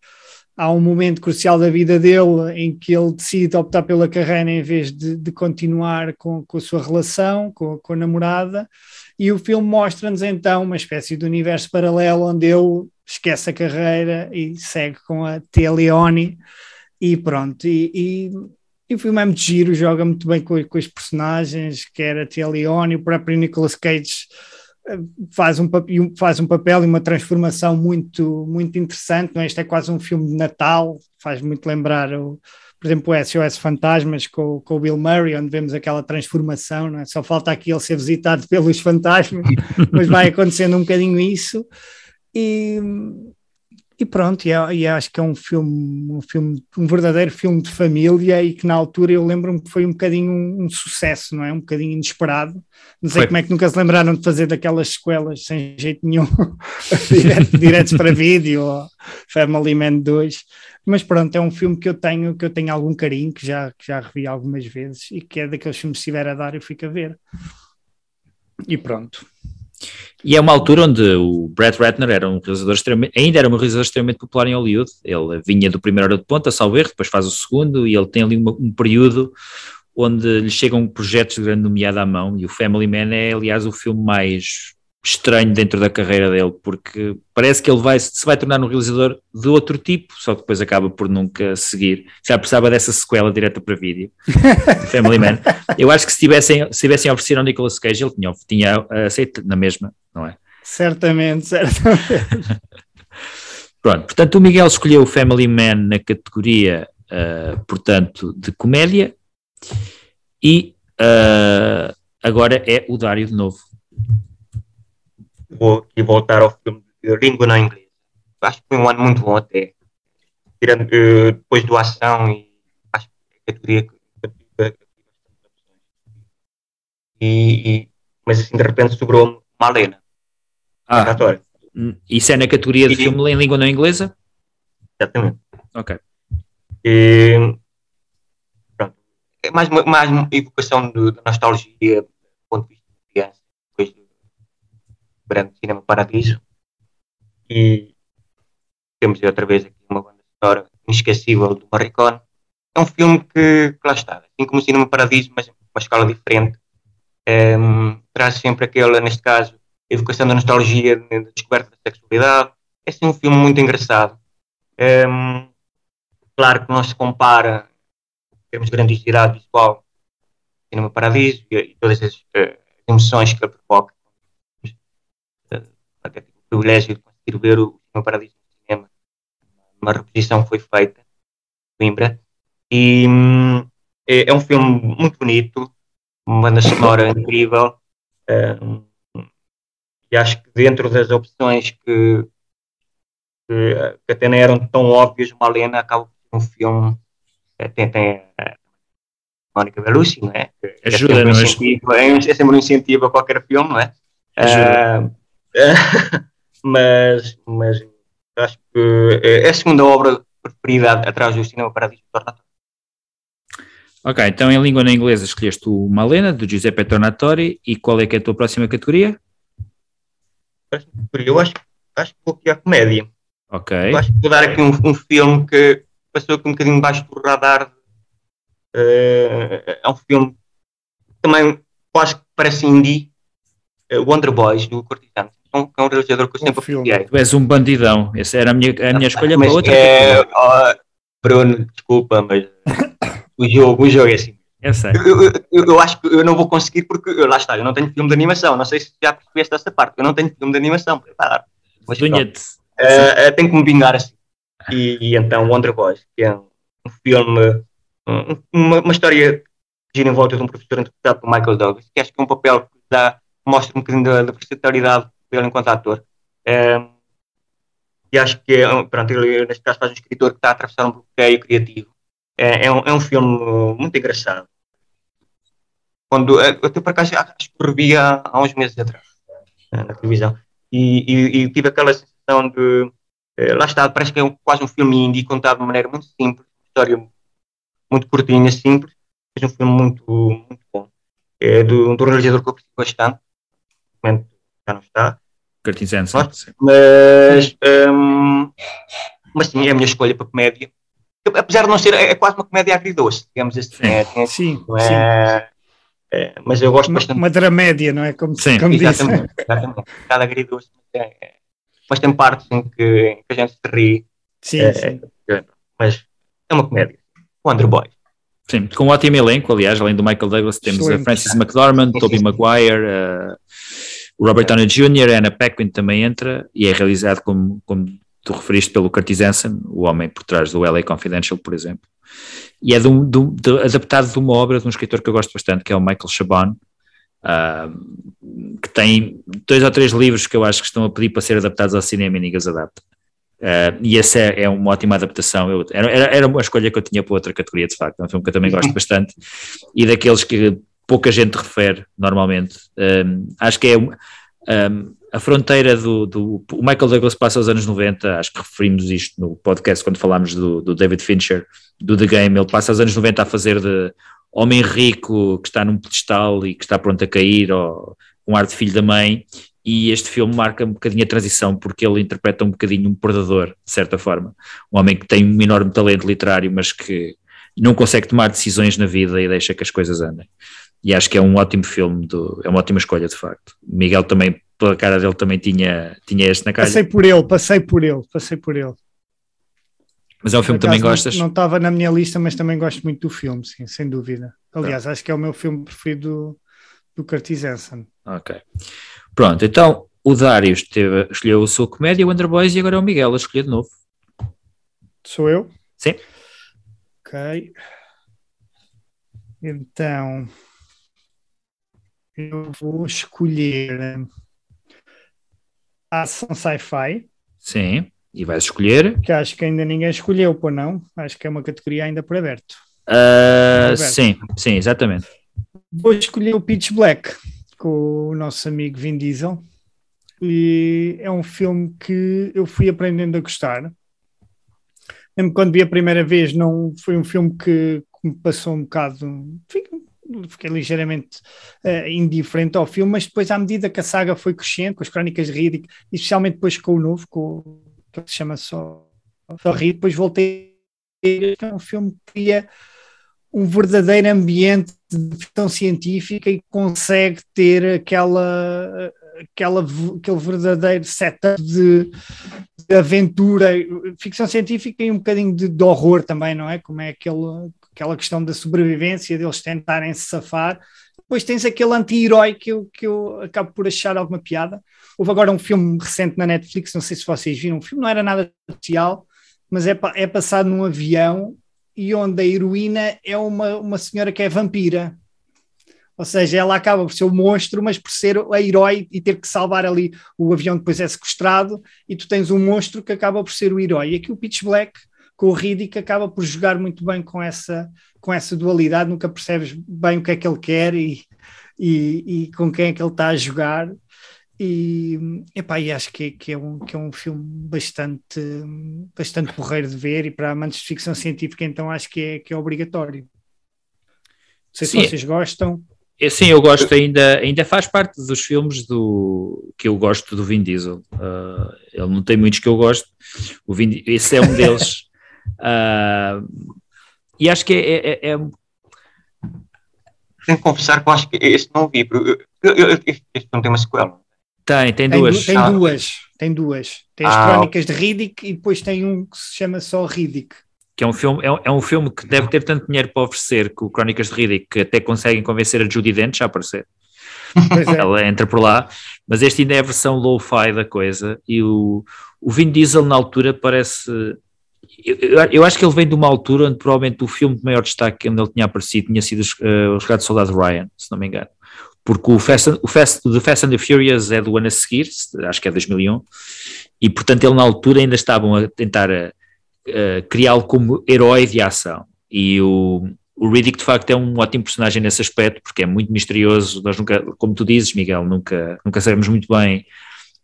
há um momento crucial da vida dele em que ele decide optar pela carreira em vez de, de continuar com, com a sua relação, com, com a namorada, e o filme mostra-nos então uma espécie de universo paralelo onde ele esquece a carreira e segue com a Tia Leone e pronto, e, e, e o filme é muito giro, joga muito bem com, com os personagens, quer a Tia Leone, o próprio Nicolas Cage faz um, faz um papel e uma transformação muito, muito interessante. Não é? É quase um filme de Natal, faz muito lembrar, o, por exemplo, o SOS Fantasmas com, com o Bill Murray, onde vemos aquela transformação. Não é? Só falta aqui ele ser visitado [laughs] pelos fantasmas, mas vai acontecendo um bocadinho isso. E, e pronto, e, e, acho que é um filme, um filme, um verdadeiro filme de família e que na altura eu lembro-me que foi um bocadinho um, um, sucesso, não é? Um bocadinho inesperado. Não sei foi. como é que nunca se lembraram de fazer daquelas sequelas sem jeito nenhum, [laughs] direto, diretos para vídeo, ou Family Man 2. Mas pronto, é um filme que eu tenho, que eu tenho algum carinho, que já, que já revi algumas vezes e que é daqueles filmes que se estiver a dar eu fico a ver. E pronto. E é uma altura onde o Brett Ratner era um realizador ainda era um realizador extremamente popular em Hollywood. Ele vinha do primeiro hora de ponta, salvo erro, depois faz o segundo, e ele tem ali uma, um período onde lhe chegam projetos de grande nomeada à mão. E o Family Man é, aliás, o filme mais estranho dentro da carreira dele, porque parece que ele vai, se vai tornar um realizador de outro tipo, só que depois acaba por nunca seguir. Já precisava dessa sequela direta para vídeo, [laughs] Family Man. Eu acho que se tivessem, se tivessem oferecido ao Nicolas Cage, ele tinha, tinha aceito na mesma, não é? Certamente, certamente. [laughs] Pronto, portanto o Miguel escolheu o Family Man na categoria, uh, portanto, de comédia e uh, agora é o Dário de novo vou aqui voltar ao filme de Língua na Inglesa. Acho que foi um ano muito bom até. Tirando, uh, depois do Ação e acho que a categoria e, e, mas assim de repente sobrou Malena. Ah, isso é na categoria de e, filme em língua não inglesa? Exatamente. Ok. E, pronto. É mais mais uma evocação da nostalgia do ponto de vista de criança, depois do grande Cinema Paradiso. E temos outra vez aqui uma banda sonora inesquecível do Morricone. É um filme que, que lá está, assim como o Cinema Paradiso, mas uma escala diferente. Um, traz sempre aquela, neste caso, evocação da nostalgia, da descoberta da sexualidade. É assim um filme muito engraçado. Um, claro que não se compara, em termos de grandiosidade visual, Cinema Paradiso e, e todas as uh, emoções que ele provoca. Privilégio de conseguir ver o Cinema Paradiso no cinema. Uma reposição foi feita, em Coimbra. E um, é, é, um filme muito bonito, uma banda sonora incrível. Um, e acho que dentro das opções que, que, que até não eram tão óbvias, Malena acaba por ser um filme tem, tem Mónica Bellucci, não é? Que Ajuda, é sempre, um é? incentivo, é, é sempre um incentivo a qualquer filme, não é? Ajuda. Ah, [laughs] mas, mas acho que é a segunda obra preferida atrás do Cinema Paradiso Tornatório. Ok, então em língua na inglesa escolheste o Malena, do Giuseppe Tornatori, e qual é que é a tua próxima categoria? Eu acho, acho que vou aqui à comédia. Ok, Eu acho que vou dar aqui um, um filme que passou aqui um bocadinho baixo do radar. Eh, é um filme que também quase que parece indie. eh, Wonder Boys, do Cortizano. É um, é um realizador que eu sempre apreciei. tu és um bandidão, essa era a minha, a minha escolha Mas para outra é, ó, Bruno, desculpa, mas o jogo, o jogo é assim. Eu sei. Eu, eu- eu- acho que eu não vou conseguir porque, eu- lá está, eu não tenho filme de animação. Não sei se já percebeste essa parte. Eu não tenho filme de animação. Pá, mas. Dunha-te. Eh, eh, tenho que me vingar assim. E, e então Wonder Boys, que é um, filme, um- uma, uma história que gira em volta de um professor interpretado por Michael Douglas, que acho que é um papel que dá, mostra um bocadinho da, da versatilidade dele enquanto ator. E acho que, é, um- pronto, ele neste caso faz um escritor que está a atravessar um bloqueio criativo. É, é, um, é um filme muito engraçado. Quando, eh, eu até por acaso acho que revi há, há uns meses atrás, eh, na televisão, e, e- e tive aquela sensação de eh, lá está, parece que é um- quase um filme indie contado de maneira muito simples, uma história muito curtinha, simples, mas um filme muito, muito bom. É do, do realizador que eu aprecio bastante, já não está, Curtin Hanson, Gosto. sim. mas, hum, mas sim, é a minha escolha para comédia. Apesar de não ser, é é quase uma comédia agridoce, digamos assim. Sim. É, tem- Sim, não sim. é- é, mas eu gosto Uma, bastante. uma dramédia, não é? Como, Sim, como disse. Exatamente, exatamente. Cada agridoce. mas é- é- mas tem partes em que, em que a gente se ri Sim, É, sim. mas é uma comédia. Wonder Boy. Sim, com um ótimo elenco, aliás, além do Michael Douglas, temos a Excelente. Frances McDormand, Tobey Maguire, uh, o Robert Downey Jr., a Anna Paquin também entra, e é realizado, como, como tu referiste, pelo Curtis o homem por trás do LA Confidential, por exemplo. E é de um- de um- de- adaptado de uma obra de um escritor que eu gosto bastante, que é o Michael Chabon, ah, que tem dois ou três livros que eu acho que estão a pedir para ser adaptados ao cinema e ninguém os adapta. Ah, e essa é, é uma ótima adaptação. Eu- era- era uma escolha que eu tinha para outra categoria, de facto. É um filme que eu também gosto bastante e daqueles que pouca gente refere normalmente. Um, acho que é um, um, a fronteira do, do. O Michael Douglas passa aos anos 90, acho que referimos isto no podcast quando falámos do, do David Fincher, do The Game. Ele passa aos anos 90 a fazer de homem rico que está num pedestal e que está pronto a cair, ou um ar de filho da mãe. E este filme marca um bocadinho a transição, porque ele interpreta um bocadinho um predador, de certa forma. Um homem que tem um enorme talento literário, mas que não consegue tomar decisões na vida e deixa que as coisas andem. E acho que é um ótimo filme, do, é uma ótima escolha, de facto. Miguel também, pela cara dele, também tinha, tinha este na calha. Passei por ele, passei por ele, passei por ele. Mas é um filme que também gostas? Não estava na minha lista, mas também gosto muito do filme, sim, sem dúvida. Aliás, acho que é o meu filme preferido do, do Curtis Hanson. Ok. Pronto, então o Dário esteve, escolheu a sua comédia, o Wonder Boys, e agora é o Miguel a escolher de novo. Sou eu? Sim. Ok. Então, eu vou escolher a ação sci-fi, Sim. E vais escolher? que acho que ainda ninguém escolheu, pô não? Acho que é uma categoria ainda por aberto. Ah, Roberto. sim, sim, exatamente. Vou escolher o Pitch Black com o nosso amigo Vin Diesel. E é um filme que eu fui aprendendo a gostar. Mesmo quando vi a primeira vez, não foi um filme que, que me passou um bocado. Fiquei, fiquei ligeiramente eh, indiferente ao filme, mas depois, à medida que a saga foi crescendo, com as crónicas de Riddick, especialmente depois com o novo, com o que se chama só, só Riddick, depois voltei. É um filme que cria um verdadeiro ambiente de ficção científica e consegue ter aquela, aquela aquele verdadeiro setup de, de aventura, ficção científica e um bocadinho de, de horror também, não é? Como é aquele, aquela questão da sobrevivência, deles tentarem se safar. Depois tens aquele anti-herói que eu, que eu acabo por achar alguma piada. Houve agora um filme recente na Netflix, não sei se vocês viram, o filme não era nada especial, mas é, é passado num avião e onde a heroína é uma, uma senhora que é vampira. Ou seja, ela acaba por ser o monstro, mas por ser a herói e ter que salvar ali o avião depois é sequestrado e tu tens um monstro que acaba por ser o herói. E aqui o Pitch Black com o Riddick acaba por jogar muito bem com essa, com essa dualidade, nunca percebes bem o que é que ele quer e, e, e com quem é que ele está a jogar. E, epá, e acho que, que, é um, que é um filme bastante, bastante porreiro de ver e para amantes de ficção científica então acho que é, que é obrigatório. Não sei Sim. se vocês gostam. É, sim, eu gosto ainda, ainda faz parte dos filmes do que eu gosto do Vin Diesel. Uh, ele não tem muitos que eu gosto. O Vin, esse é um [laughs] deles. Uh, e acho que é, é, é, é Tenho que confessar que eu acho que este não vi. Este não tem uma sequela. Tem, tem duas. Tem, tem duas. Tem duas. Tem as ah, Crónicas de Riddick e depois tem um que se chama só Riddick que é um filme, é um, é um filme que deve ter tanto dinheiro para oferecer que o Crónicas de Riddick que até conseguem convencer a Judy Dent a aparecer. É. [laughs] Ela entra por lá, mas este ainda é a versão low-fi da coisa e o, o Vin Diesel na altura parece... Eu, eu, acho que ele vem de uma altura onde provavelmente o filme de maior destaque onde ele tinha aparecido tinha sido uh, O Resgate do Soldado Ryan, se não me engano. Porque o, Fast, o, Fast, The Fast and the Furious é do ano a seguir, acho que é 2001, e portanto ele na altura ainda estavam a tentar... A, uh, criá-lo como herói de ação. E o, o Riddick, de facto, é um ótimo personagem nesse aspecto, porque é muito misterioso. Nós nunca, como tu dizes, Miguel, nunca, nunca sabemos muito bem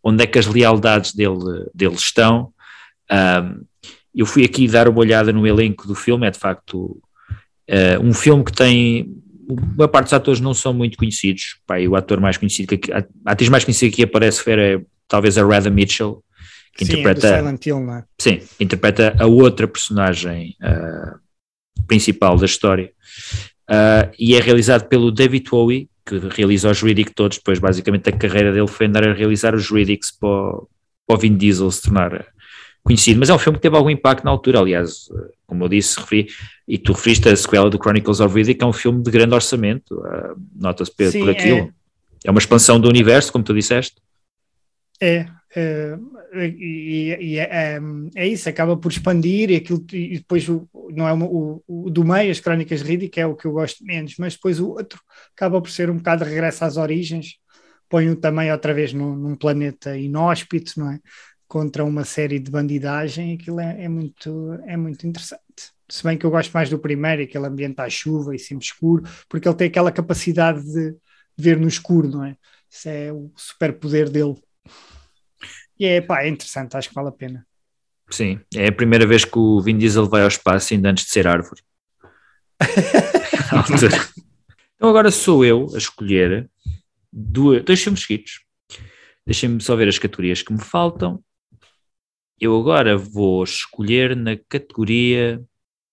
onde é que as lealdades dele, dele estão. Um, eu fui aqui dar uma olhada no elenco do filme, é de facto uh, um filme que tem. Uma parte dos atores não são muito conhecidos. Pai, o ator mais conhecido, que, a atriz mais conhecida que aparece é talvez a Radha Mitchell, que sim, interpreta, é Silent Hill, não é? Sim, interpreta a outra personagem uh, principal da história. Uh, e é realizado pelo David Bowie, que realiza os Riddick todos, depois basicamente a carreira dele foi andar a realizar os Riddicks para, o, para o Vin Diesel se tornar conhecido, mas é um filme que teve algum impacto na altura, aliás, como eu disse, referi, e tu referiste a sequela do Chronicles of Riddick, é um filme de grande orçamento, uh, nota-se por, por aquilo. É. é uma expansão do universo, como tu disseste. É, é e, e é, é, é, isso, acaba por expandir e, aquilo, e depois o, não é o, o, do meio, as crónicas de Riddick é o que eu gosto menos, mas depois o outro acaba por ser um bocado de regresso às origens, põe-o também outra vez num, num, planeta inóspito, não é? Contra uma série de bandidagem, aquilo é, é, muito, é muito interessante. Se bem que eu gosto mais do primeiro, aquele ambiente à chuva e sempre escuro, porque ele tem aquela capacidade de ver no escuro, não é? Isso é o superpoder dele. E é, pá, é interessante, acho que vale a pena. Sim, é a primeira vez que o Vin Diesel vai ao espaço ainda antes de ser árvore. [laughs] então agora sou eu a escolher duas, dois filmes seguidos. Deixem-me só ver as categorias que me faltam. Eu agora vou escolher na categoria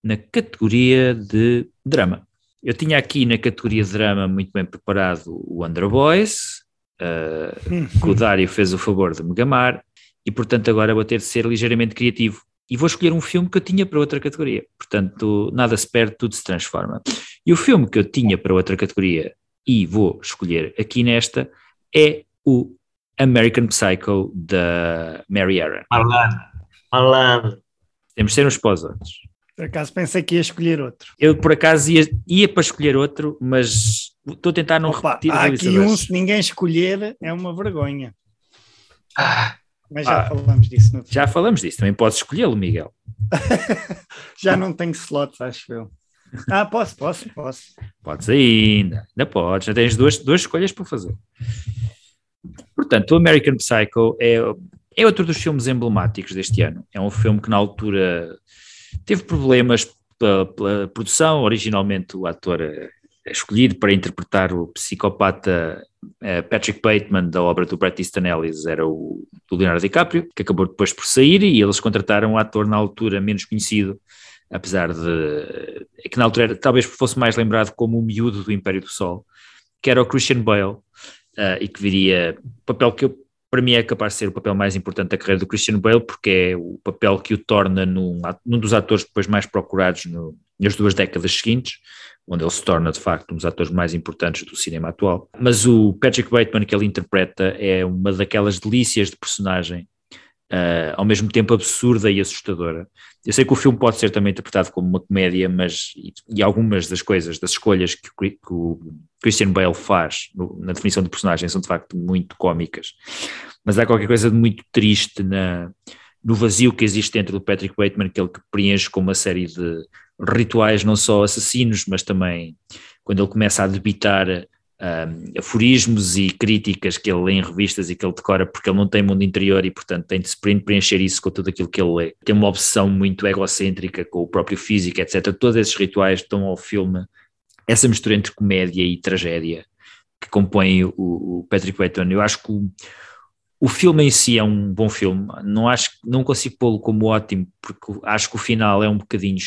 na categoria de drama. Eu tinha aqui na categoria de drama muito bem preparado o Under Boys, uh, que o Dário fez o favor de me gamar e, portanto, agora vou ter de ser ligeiramente criativo. E vou escolher um filme que eu tinha para outra categoria. Portanto, nada se perde, tudo se transforma. E o filme que eu tinha para outra categoria e vou escolher aqui nesta é o American Psycho da Mary Aaron. Malandro. Malandro. Temos de ser uns para os outros. Por acaso pensei que ia escolher outro. Eu, por acaso, ia, ia para escolher outro, mas Estou a tentar não Opa, repetir. Há aqui um, se ninguém escolher, é uma vergonha. Ah, Mas já ah, falamos disso. No já falamos disso, também podes escolhê-lo, Miguel. [laughs] já não tenho slots, acho eu. Ah, posso, posso, posso. Podes ainda, ainda podes, já tens duas, duas escolhas para fazer. Portanto, o American Psycho é, é outro dos filmes emblemáticos deste ano. É um filme que na altura teve problemas pela, produção, originalmente o ator escolhido para interpretar o psicopata uh, Patrick Bateman da obra do Bret Easton Ellis era o do Leonardo DiCaprio, que acabou depois por sair e eles contrataram um ator na altura menos conhecido, apesar de que na altura talvez fosse mais lembrado como o miúdo do Império do Sol, que era o Christian Bale, uh, e que viria, papel que eu, para mim é capaz de ser o papel mais importante da carreira do Christian Bale, porque é o papel que o torna num, num dos atores depois mais procurados no, nas duas décadas seguintes, onde ele se torna de facto um dos atores mais importantes do cinema atual. Mas o Patrick Bateman que ele interpreta é uma daquelas delícias de personagem, uh, ao mesmo tempo absurda e assustadora. Eu sei que o filme pode ser também interpretado como uma comédia, mas e, e algumas das coisas, das escolhas que, que o Christian Bale faz no, na definição de personagem são de facto muito cómicas. Mas há qualquer coisa de muito triste na no vazio que existe dentro do Patrick Bateman, que ele que preenche com uma série de rituais, não só assassinos, mas também quando ele começa a debitar aforismos e críticas que ele lê em revistas e que ele decora porque ele não tem mundo interior e, portanto, tem de se preencher isso com tudo aquilo que ele lê. Tem uma obsessão muito egocêntrica com o próprio físico, etc. Todos esses rituais dão ao filme essa mistura entre comédia e tragédia que compõe o, o Patrick Bateman. Eu acho que o, o filme em si é um bom filme, não, acho, não consigo pô-lo como ótimo, porque acho que o final é um bocadinho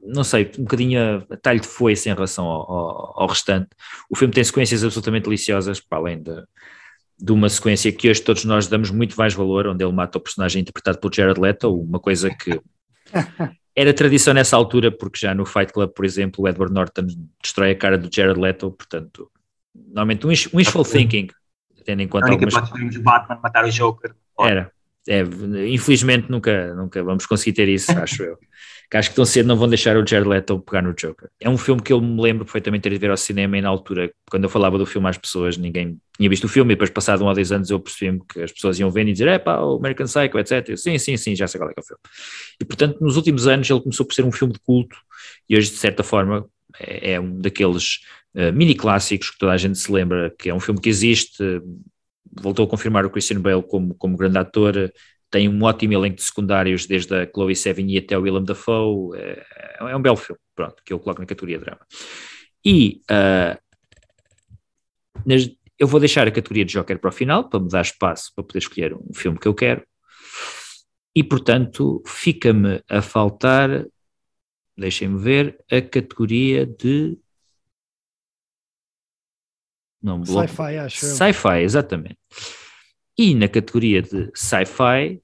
não sei, um bocadinho a, talho de foice em relação ao, ao, ao, restante. O filme tem sequências absolutamente deliciosas, para além de, de uma sequência que hoje todos nós damos muito mais valor, onde ele mata o personagem interpretado por Jared Leto, uma coisa que [laughs] era tradição nessa altura, porque já no Fight Club, por exemplo, o Edward Norton destrói a cara do Jared Leto, portanto, normalmente um, wishful thinking, tendo em conta algumas... Batman matar o Joker. Era, é, infelizmente nunca, nunca vamos conseguir ter isso, [laughs] acho eu que acho que tão cedo não vão deixar o Jared Leto pegar no Joker. É um filme que eu me lembro perfeitamente ter de ver ao cinema e na altura, quando eu falava do filme às pessoas, ninguém tinha visto o filme e depois passado um ou dois anos eu percebi-me que as pessoas iam vendo e dizer, é pá, o American Psycho, etc. Eu, sim, sim, sim, já sei qual é que é o filme. E portanto, nos últimos anos ele começou por ser um filme de culto e hoje, de certa forma, é, é um daqueles uh, mini clássicos que toda a gente se lembra, que é um filme que existe, voltou a confirmar o Christian Bale como, como grande ator, tem um ótimo elenco de secundários, desde a Chloe Sevigny até o Willem Dafoe. É, é, um belo filme, pronto, que eu coloco na categoria drama. E uh, nas, eu vou deixar a categoria de Joker para o final, para me dar espaço para poder escolher um filme que eu quero. E, portanto, fica-me a faltar, deixem-me ver, a categoria de. Sci-fi, acho. Sci-fi, exatamente. E na categoria de sci-fi,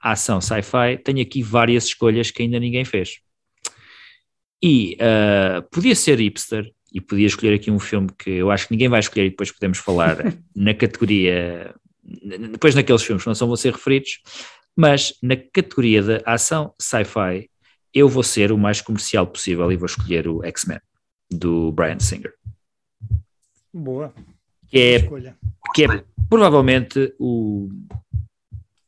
ação sci-fi, tenho aqui várias escolhas que ainda ninguém fez. E uh, podia ser hipster, e podia escolher aqui um filme que eu acho que ninguém vai escolher e depois podemos falar [laughs] na categoria, depois naqueles filmes que não são vão ser referidos, mas na categoria de ação sci-fi, eu vou ser o mais comercial possível e vou escolher o X-Men, do Brian Singer. Boa. Que é, que é provavelmente o,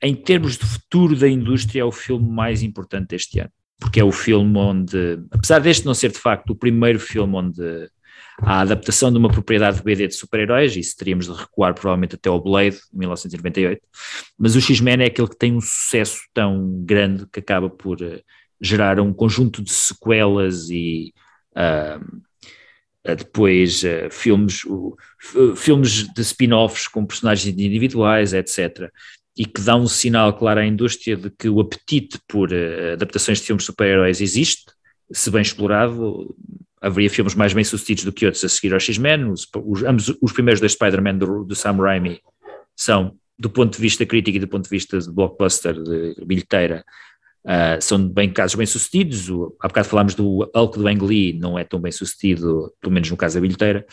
em termos de futuro da indústria, é o filme mais importante deste ano. Porque é o filme onde, apesar deste não ser de facto o primeiro filme onde há a adaptação de uma propriedade BD de super-heróis, isso teríamos de recuar provavelmente até ao Blade, 1998, mas o X-Men é aquele que tem um sucesso tão grande que acaba por uh, gerar um conjunto de sequelas e uh, depois uh, filmes, filmes de spin-offs com personagens individuais, etc. E que dá um sinal claro à indústria de que o apetite por uh, adaptações de filmes de super-heróis existe, se bem explorado, haveria filmes mais bem sucedidos do que outros a seguir ao X-Men. Os, os, os primeiros dois Spider-Man do, do Sam Raimi são, do ponto de vista crítico e do ponto de vista de blockbuster, de bilheteira, Uh, são bem casos bem sucedidos. O, há bocado falámos do Hulk do Ang Lee, não é tão bem sucedido, pelo menos no caso da bilheteira,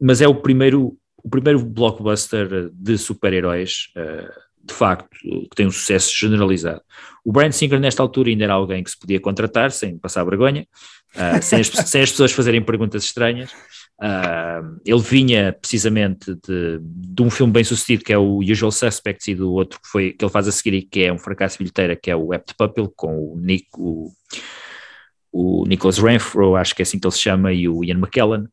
mas é o primeiro, o primeiro blockbuster de super-heróis, uh, de facto, que tem um sucesso generalizado. O Brian Singer, nesta altura, ainda era alguém que se podia contratar sem passar vergonha, uh, sem, as, sem as pessoas fazerem perguntas estranhas. Uh, ele vinha precisamente de, de, um filme bem sucedido que é o Usual Suspects e do outro que, foi, que ele faz a seguir e que é um fracasso bilheteira que é o Apt Pupil com o, Nick, o, o Nicholas Renfro, acho que é assim que ele se chama, e o Ian McKellen.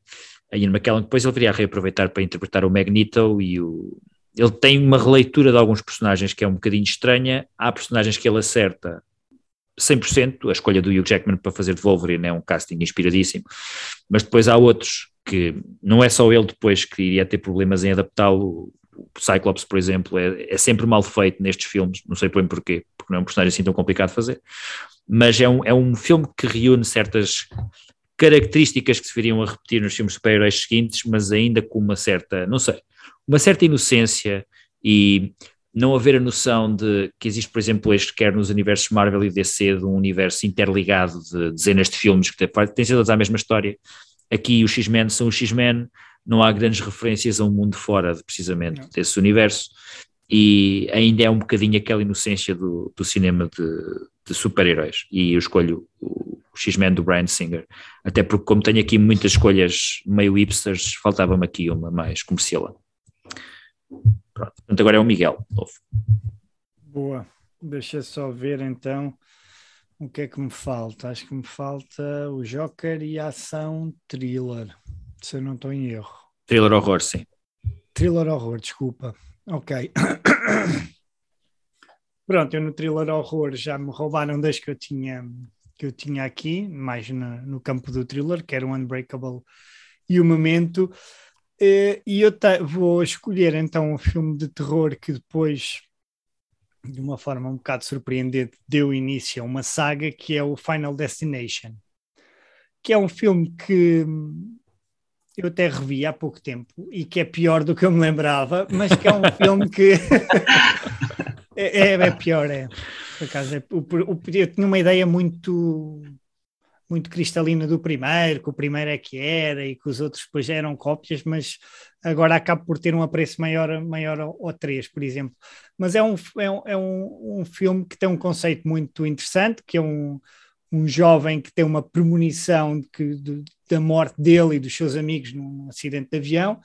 A Ian McKellen depois ele viria a reaproveitar para interpretar o Magneto e o, ele tem uma releitura de alguns personagens que é um bocadinho estranha. Há personagens que ele acerta 100%. A escolha do Hugh Jackman para fazer de Wolverine é um casting inspiradíssimo, mas depois há outros que não é só ele depois que iria ter problemas em adaptá-lo. O Cyclops, por exemplo, é, é, sempre mal feito nestes filmes, não sei bem porquê, porque não é um personagem assim tão complicado de fazer, mas é um, é um filme que reúne certas características que se viriam a repetir nos filmes super-heróis seguintes, mas ainda com uma certa, não sei, uma certa inocência e não haver a noção de que existe, por exemplo, este quer nos universos Marvel e DC, de um universo interligado de dezenas de filmes que têm sido a mesma história, Aqui os X-Men são os X-Men, não há grandes referências a um mundo fora de, precisamente não. desse universo, e ainda é um bocadinho aquela inocência do, do cinema de, de super-heróis. E eu escolho o, o X-Men do Brian Singer, até porque, como tenho aqui muitas escolhas meio hipsters, faltava-me aqui uma mais comercial. Pronto, portanto, agora é o Miguel, novo. Boa. Deixa só ver então o que é que me falta. Acho que me falta o Joker e a ação thriller, se eu não estou em erro. Thriller horror, sim. Thriller horror, desculpa. Ok. [coughs] Pronto, eu no thriller horror já me roubaram das que eu tinha que eu tinha aqui, mais no, no campo do thriller, que era o Unbreakable e o Memento. Eh, e eu vou escolher então um filme de terror que depois, de uma forma um bocado surpreendente, deu início a uma saga que é o Final Destination, que é um filme que eu até revi há pouco tempo e que é pior do que eu me lembrava, mas que é um [laughs] filme que [laughs] é, é, é, pior, é. Por acaso, é, o, o, eu tinha uma ideia muito muito cristalina do primeiro, que o primeiro é que era e que os outros depois eram cópias, mas agora acaba por ter um apreço maior, maior ao 3, por exemplo. Mas é um, é, um, é um, um filme que tem um conceito muito interessante, que é um, um jovem que tem uma premonição de que, de, da morte dele e dos seus amigos num acidente de avião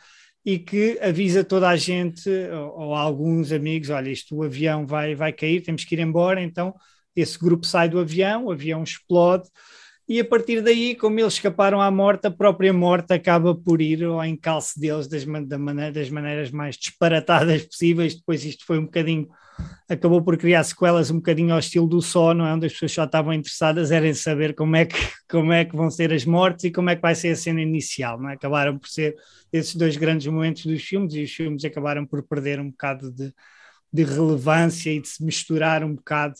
e que avisa toda a gente ou, ou alguns amigos, olha, isto o avião vai, vai cair, temos que ir embora, então esse grupo sai do avião, o avião explode e a partir daí, como eles escaparam à morte, a própria morte acaba por ir ao encalce deles das, da maneira, das maneiras mais disparatadas possíveis. Depois isto foi um bocadinho, acabou por criar sequelas um bocadinho ao estilo do só, não é? Onde as pessoas só estavam interessadas era em saber como é, que, [laughs] como é que vão ser as mortes e como é que vai ser a cena inicial, não é? Acabaram por ser esses dois grandes momentos dos filmes e os filmes acabaram por perder um bocado de, de relevância e de se misturar um bocado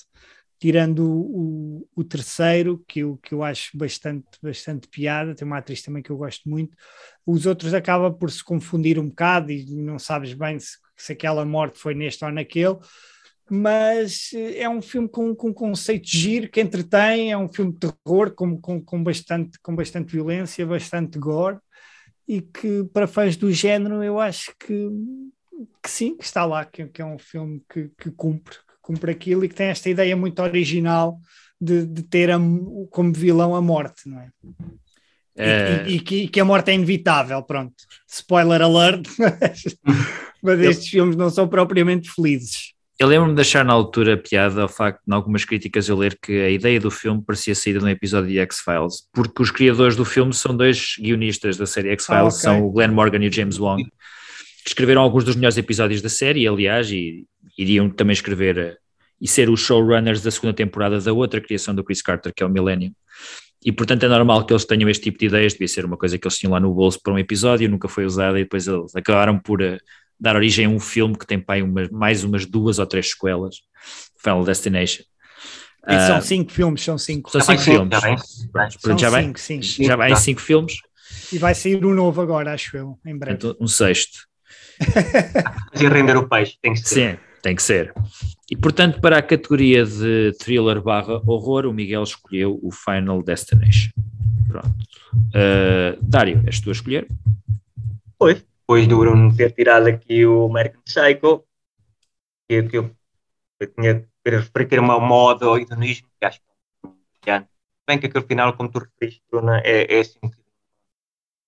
tirando o, o, terceiro, que eu, que eu acho bastante, bastante piada, tem uma atriz também que eu gosto muito, os outros acaba por se confundir um bocado e não sabes bem se, se aquela morte foi neste ou naquele, mas eh, é um filme com, com conceito giro, que entretém, é um filme de terror com, com, com, bastante, com bastante violência, bastante gore, e que para fãs do género eu acho que, que sim, que está lá, que, que é um filme que, que cumpre, cumpre aquilo e que tem esta ideia muito original de, de ter a, como vilão a morte, não é? É... E, e, e, que, que, a morte é inevitável, pronto. Spoiler alert, [laughs] mas, estes filmes não são propriamente felizes. Eu lembro-me de achar na altura piada ao facto de, em algumas críticas, eu ler que a ideia do filme parecia saída de um episódio de X-Files, porque os criadores do filme são dois guionistas da série X-Files, ah, okay. são o Glenn Morgan e o James Wong, que escreveram alguns dos melhores episódios da série, aliás, e iriam também escrever eh, e ser os showrunners da segunda temporada da outra criação do Chris Carter, que é o Millennium. E portanto é normal que eles tenham este tipo de ideias, devia ser uma coisa que eles tinham lá no bolso para um episódio, nunca foi usada e depois eles acabaram por uh, dar origem a um filme que tem pai, umas, mais umas duas ou três sequelas, Final Destination. E uh, são cinco filmes, são cinco. São cinco filmes. Já, vai, já, vai, já em cinco filmes. E vai sair um novo agora, acho eu, em breve. Então, um sexto. Fazer render o peixe, tem que ser. Sim, tem que ser. E portanto, para a categoria de thriller barra horror, o Miguel escolheu o Final Destination. Pronto. Uh, Dário, és tu a escolher? Foi. Depois do Bruno ter tirado aqui o American Psycho, que, que eu, eu tinha para ter uma moda ao hedonismo, que acho que é bem que aquele final, como tu referiste, Bruno, é, é assim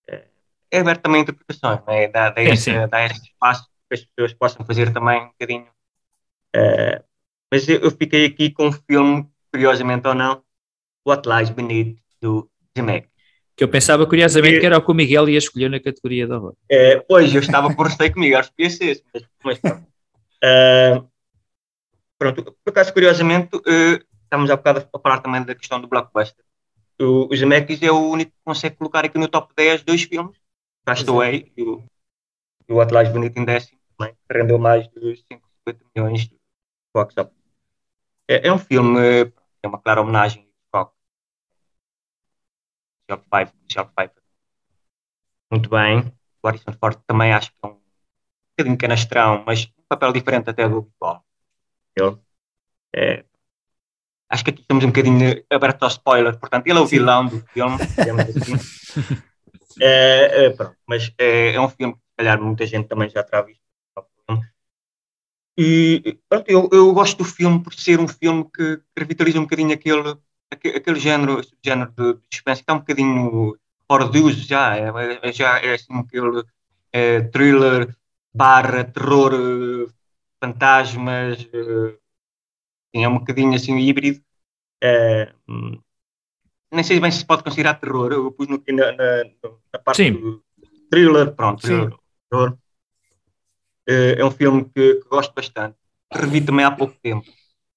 é, é aberto também a interpretações, não é? dá, dá, esse, dá esse espaço que as pessoas possam fazer também um bocadinho Uh, mas eu, eu, fiquei aqui com um filme, curiosamente ou não, What Lies Beneath, do Zemeck. Que eu pensava, curiosamente, que era o que o Miguel ia escolher na categoria da horror. Uh, pois, eu estava por receio comigo, acho que podia ser mas, mas pronto. Uh, pronto, por acaso, curiosamente, uh, estamos há bocado a falar também da questão do blockbuster. O, o Zemeckis é o único que consegue colocar aqui no top 10 dois filmes, Castaway e o, e o Lies Beneath em décimo, também, que rendeu mais de 50 milhões É, é um filme, é uma clara homenagem ao Shark Five, Shark Five. Muito bem. O Harrison Ford também acho que é um bocadinho canastrão, mas um papel diferente até do habitual. É, acho que aqui estamos um bocadinho aberto ao spoiler, portanto, ele é o vilão do filme, [laughs] digamos assim. é, é, pronto, mas é, é, um filme que, se calhar, muita gente também já terá visto. E pronto, eu, eu gosto do filme por ser um filme que revitaliza um bocadinho aquele, aquele, aquele género, género de suspense que está um bocadinho fora de uso já. É, é já é assim aquele é, thriller barra terror, fantasmas, Sim, é um bocadinho assim híbrido. É, hum, nem sei bem se pode considerar terror. Eu pus no, na, na, na parte Sim. do thriller, pronto, thriller, terror. É, é um filme que, que gosto bastante. Revi também há pouco tempo.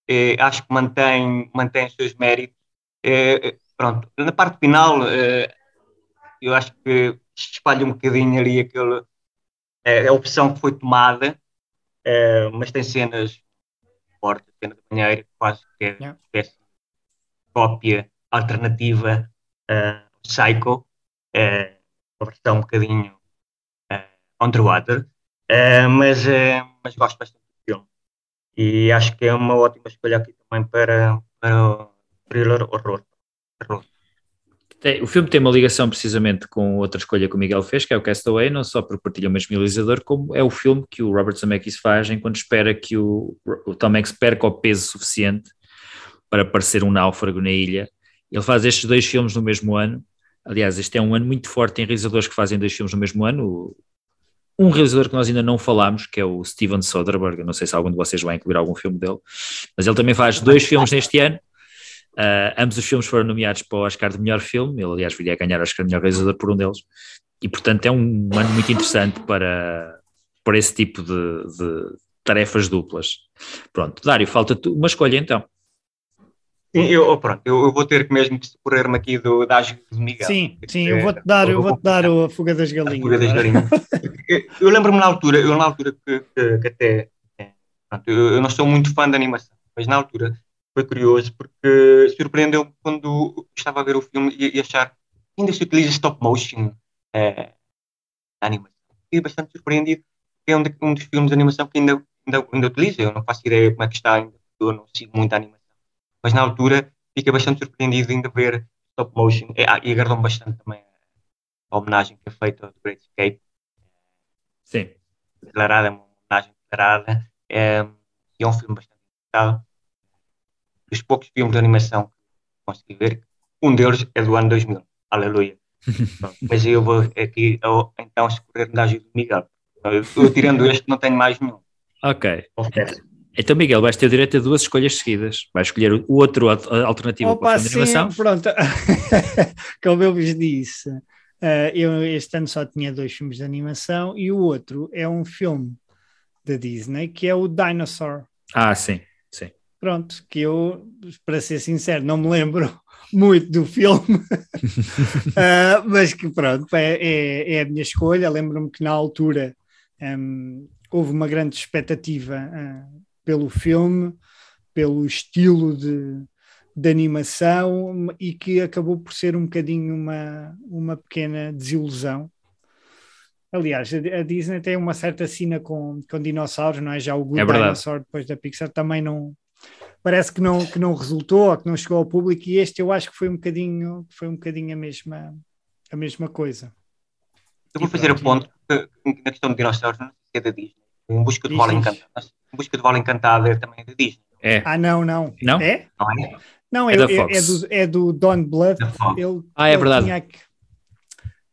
É, acho que mantém, mantém os seus méritos. É, pronto, na parte final, é, eu acho que espalha um bocadinho ali aquele, a opção que foi tomada, mas tem cenas fortes, a cena da banheira, quase que é uma espécie de cópia alternativa uh, Psycho, uma versão um bocadinho uh, underwater, uh, mas, uh, mas gosto bastante do filme. E acho que é uma ótima escolha aqui também para, para o thriller horror. Tem- o filme tem uma ligação precisamente com outra escolha que o Miguel fez, que é o Castaway, não só porque partilha o mesmo realizador, como é o filme que o Robert Zemeckis faz enquanto espera que o, o Tom Hanks perca o peso suficiente para parecer um náufrago na ilha. Ele faz estes dois filmes no mesmo ano. Aliás, este é um ano muito forte em realizadores que fazem dois filmes no mesmo ano. Um realizador que nós ainda não falámos, que é o Steven Soderbergh, não sei se algum de vocês vai incluir algum filme dele, mas ele também faz dois filmes neste ano. Uh, ambos os filmes foram nomeados para o Oscar de melhor filme, ele aliás viria a ganhar o Oscar de melhor realizador por um deles, e portanto é um ano muito interessante para, para esse tipo de, de tarefas duplas. Pronto, Dário, falta-te uma escolha então. Sim, eu, pronto, eu, eu vou ter que mesmo que socorrer-me aqui do, da ajuda de Miguel. Sim, sim, eu vou-te dar, eu vou-te dar a fuga das galinhas. fuga das é? galinhas. Eu, lembro-me na altura, eu na altura que, que- que até, é, pronto, eu, eu não sou muito fã de animação, mas na altura foi curioso porque surpreendeu quando estava a ver o filme e, e achar que ainda se utiliza stop motion é, na animação. Fiquei bastante surpreendido, porque é um, de- um dos filmes de animação que ainda, ainda, ainda utiliza, eu não faço ideia como é que está ainda, eu não sigo muito a animação. Mas na altura fiquei bastante surpreendido ainda ver stop motion e, ah, e agradou-me bastante também a homenagem que é feita ao Great Escape Sim, declarada, é uma homenagem declarada, é, e é um filme bastante engraçado. Dos poucos filmes de animação que consegui ver, um deles é do ano 2000, aleluia. [laughs] Mas eu vou aqui eu, então escorrer da ajuda do Miguel. Eu, eu, tirando este, não tenho mais nenhum. ok. confesso. Então, Miguel, vais ter direito a duas escolhas seguidas. Vais escolher o outro al- alternativo para Opa, o filme de sim, pronto. [laughs] Como eu vos disse, eh, eu este ano só tinha dois filmes de animação e o outro é um filme da Disney que é o Dinosaur. Ah, sim, sim. Pronto, que eu, para ser sincero, não me lembro [laughs] muito do filme, Ah, [laughs] mas que pronto, é, é, é a minha escolha. Lembro-me que na altura hum, houve uma grande expectativa ah, pelo filme, pelo estilo de, de animação e que acabou por ser um bocadinho uma, uma pequena desilusão. Aliás, a Disney tem uma certa sina com, com dinossauros, não é? Já o Good É. Dinosaur depois da Pixar também não parece que não, que não resultou, ou que não chegou ao público, e este eu acho que foi um bocadinho, foi um bocadinho a mesma, a mesma coisa. Eu vou E fazer pronto, ponto que, na questão de dinossauros, não é da Disney. Em Busca de Diz, Bola diz. Encantada. Em Busca de Bola Encantada é também da Disney, É. Ah, não, não. Não? É? não é? Não, É é, é- é do, é do Don Bluth. Ele, Ah, é ele verdade. tinha que-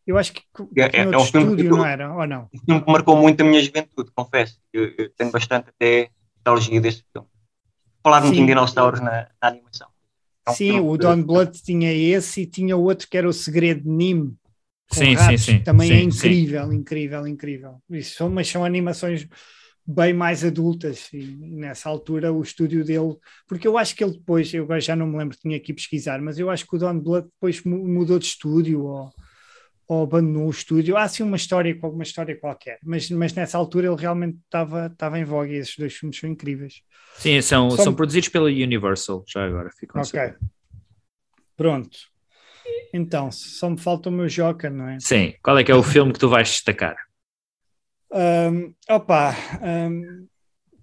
eu acho que É- é- é um filme que não era? Ou não? um filme que marcou muito a minha juventude, confesso. Eu, eu tenho bastante até nostalgia desse filme. Falar muito em dinossauros na, na animação. É um Sim, o Don Bluth tinha esse e tinha outro que era o Segredo de com Sim, sim, ratos, sim. Também Sim, é sim. incrível, incrível, incrível. Isso são, mas são animações bem mais adultas e nessa altura o estúdio dele, porque eu acho que ele depois, eu já não me lembro, tinha que pesquisar, mas eu acho que o Don Blood depois mu- mudou de estúdio ou, ou abandonou o estúdio. Há assim uma história, uma história qualquer, mas, mas nessa altura ele realmente estava estava em voga e esses dois filmes são incríveis. Sim, são, Só- são produzidos pela Universal, já agora. Ficam Ok. saber. Pronto. Então, só me falta o meu Joker, não é? Sim, qual é que é o filme que tu vais destacar? Um, opa, um,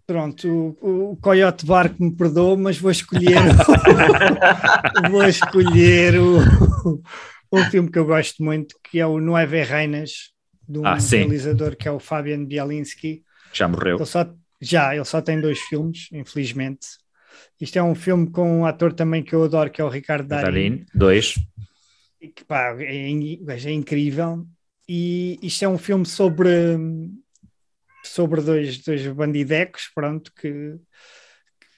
pronto, o, o Coyote Barco me perdoa, mas vou escolher [laughs] vou escolher o, um filme que eu gosto muito, que é o Nueve Reinas, de um Ah, realizador que é o Fabian Bielinski. Já morreu. Ele só, já, ele só tem dois filmes, infelizmente. Isto é um filme com um ator também que eu adoro, que é o Ricardo Darín Darin, dois. e que pá, é, é incrível. E isto é um filme sobre, sobre dois, dois bandidecos, pronto, que,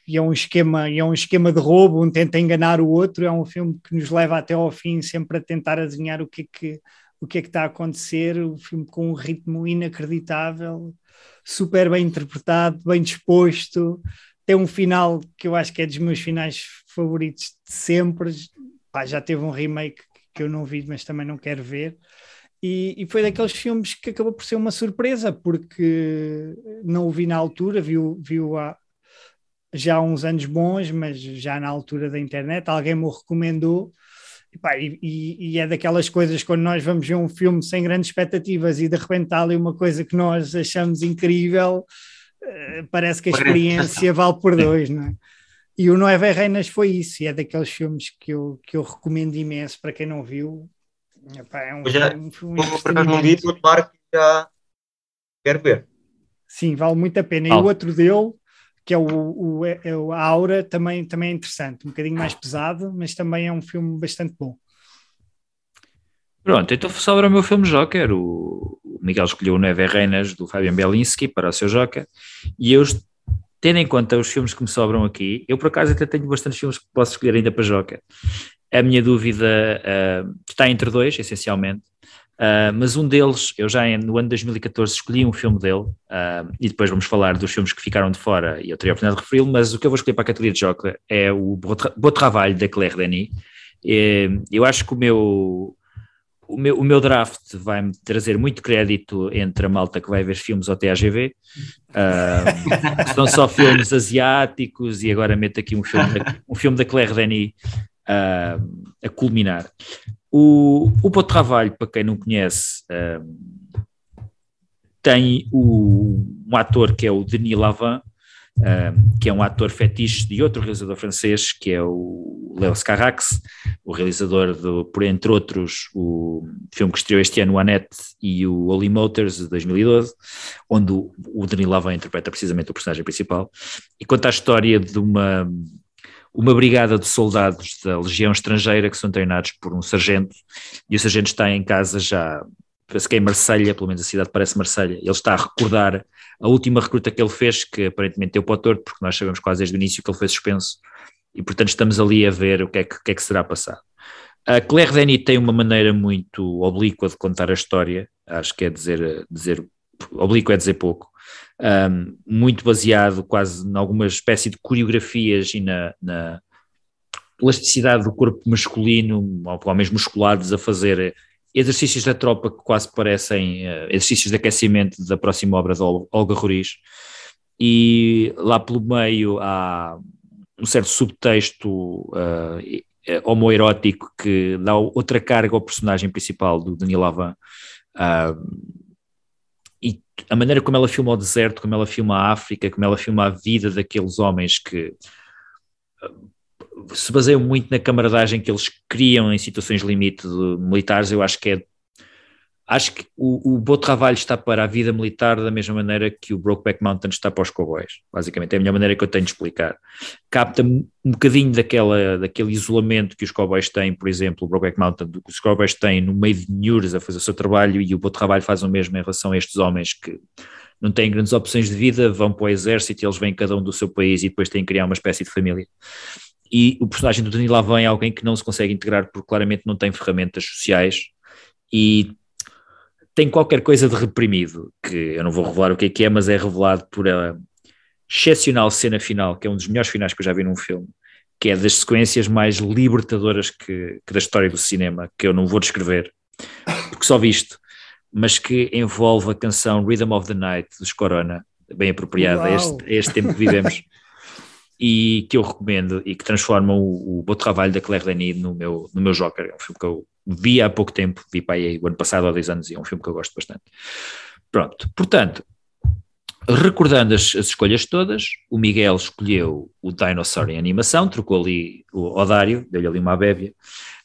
e é um esquema, é um esquema de roubo, um tenta enganar o outro, é um filme que nos leva até ao fim sempre a tentar adivinhar o que é que, o que, é que está a acontecer, um filme com um ritmo inacreditável, super bem interpretado, bem disposto, tem um final que eu acho que é dos meus finais favoritos de sempre, Pá, já teve um remake que eu não vi, mas também não quero ver, e, e, foi daqueles filmes que acabou por ser uma surpresa, porque não o vi na altura, viu, viu há já há uns anos bons, mas já na altura da internet, alguém me o recomendou. E, pá, e, e, é daquelas coisas quando nós vamos ver um filme sem grandes expectativas e de repente está ali uma coisa que nós achamos incrível, uh, parece que a experiência vale por dois, não é? E o Nueve Reinas foi isso, e é daqueles filmes que eu, que eu recomendo imenso para quem não viu, Epá, é um, já, um, um por acaso não vi, que já quero ver. Sim, vale muito a pena. E o outro dele, que é o, o, é o Aura, também, também é interessante, um bocadinho mais pesado, mas também é um filme bastante bom. Pronto, então sobre o meu filme Joker, o Miguel escolheu o Neve Reinas do Fabian Belinsky para o seu Joker, e eu, tendo em conta os filmes que me sobram aqui, eu por acaso até tenho bastantes filmes que posso escolher ainda para Joker. A minha dúvida uh, está entre dois, essencialmente. Uh, mas um deles, eu já no ano de 2014 escolhi um filme dele, uh, e depois vamos falar dos filmes que ficaram de fora, e eu teria a oportunidade de referi-lo, mas o que eu vou escolher para a categoria de Joker é o Beau Travail da Claire Denis. eu acho que o meu, o meu, o meu draft vai-me trazer muito crédito entre a malta que vai ver filmes ao TAGV, uh, são só filmes asiáticos, e agora meto aqui um filme da, um filme da Claire Denis a, a culminar. O, o Bom Trabalho, para quem não conhece, uh, tem o, um ator que é o Denis Lavin, uh, que é um ator fetiche de outro realizador francês, que é o Léo Scarrax, o realizador, do, por entre outros, o filme que estreou este ano, o Annette e o Holy Motors, de 2012, onde o, o Denis Lavin interpreta precisamente o personagem principal, e conta a história de uma uma brigada de soldados da legião estrangeira que são treinados por um sargento, e o sargento está em casa já, parece que é Marselha, pelo menos a cidade parece Marselha, ele está a recordar a última recruta que ele fez, que aparentemente deu para o torto, porque nós sabemos quase desde o início que ele foi suspenso, e portanto estamos ali a ver o que é que, que, é que será passado. A Claire Denis tem uma maneira muito oblíqua de contar a história, acho que é dizer, dizer oblíquo é dizer pouco, um, muito baseado quase em alguma espécie de coreografias e na, na plasticidade do corpo masculino, homens musculados a fazer exercícios da tropa que quase parecem uh, exercícios de aquecimento da próxima obra de Olga Roriz. E lá pelo meio há um certo subtexto uh, homoerótico que dá outra carga ao personagem principal do Daniel Lavan. Uh, a maneira como ela filma o deserto, como ela filma a África, como ela filma a vida daqueles homens que se baseiam muito na camaradagem que eles criam em situações limite militares, eu acho que é Acho que o, o Trabalho está para a vida militar da mesma maneira que o Brokeback Mountain está para os cowboys, basicamente, é a melhor maneira que eu tenho de explicar. Capta um bocadinho daquela, daquele isolamento que os cowboys têm, por exemplo, o Brokeback Mountain, que os cowboys têm no meio de Nhures a fazer o seu trabalho e o Trabalho faz o mesmo em relação a estes homens que não têm grandes opções de vida, vão para o exército eles vêm cada um do seu país e depois têm que criar uma espécie de família. E o personagem do Danilo Lavin é alguém que não se consegue integrar porque claramente não tem ferramentas sociais e tem qualquer coisa de reprimido, que eu não vou revelar o que é que é, mas é revelado por a excepcional cena final, que é um dos melhores finais que eu já vi num filme, que é das sequências mais libertadoras que, que da história do cinema, que eu não vou descrever, porque só visto, mas que envolve a canção Rhythm of the Night dos Corona, bem apropriada a este, a este tempo que vivemos. [laughs] e que eu recomendo e que transforma o, o Beau Trabalho da Claire Denis no meu, no meu Joker. É um filme que eu vi há pouco tempo, vi para aí o ano passado há 10 anos e é um filme que eu gosto bastante. Pronto, portanto, recordando as, as escolhas todas, o Miguel escolheu o Dinosaur em animação, trocou ali o Odário, deu-lhe ali uma bébia.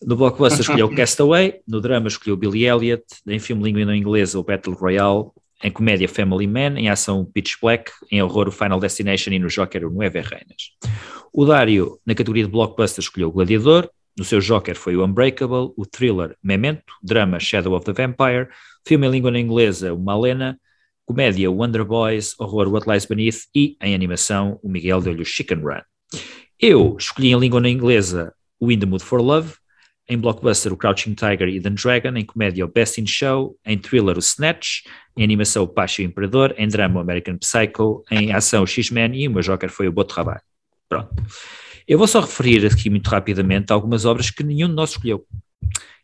No blockbuster escolheu [laughs] Castaway, no drama escolheu Billy Elliot, em filme língua não inglesa o Battle Royale, em comédia Family Man, em ação Pitch Black, em horror o Final Destination e no Joker o Nueve Reinas. O Dário, na categoria de blockbuster, escolheu o Gladiador, no seu Joker foi o Unbreakable, o thriller Memento, drama Shadow of the Vampire, filme em língua inglesa o Malena, comédia Wonder Boys, horror What Lies Beneath e, em animação, o Miguel deu-lhe o Chicken Run. Eu escolhi em língua inglesa o In the Mood for Love, em blockbuster o Crouching Tiger e The Dragon, em comédia o Best in Show, em thriller o Snatch, em animação o Pacho e o Imperador, em drama o American Psycho, em ação o X-Men e o meu joker foi o Boto Trabalho. Pronto. Eu vou só referir aqui muito rapidamente algumas obras que nenhum de nós escolheu.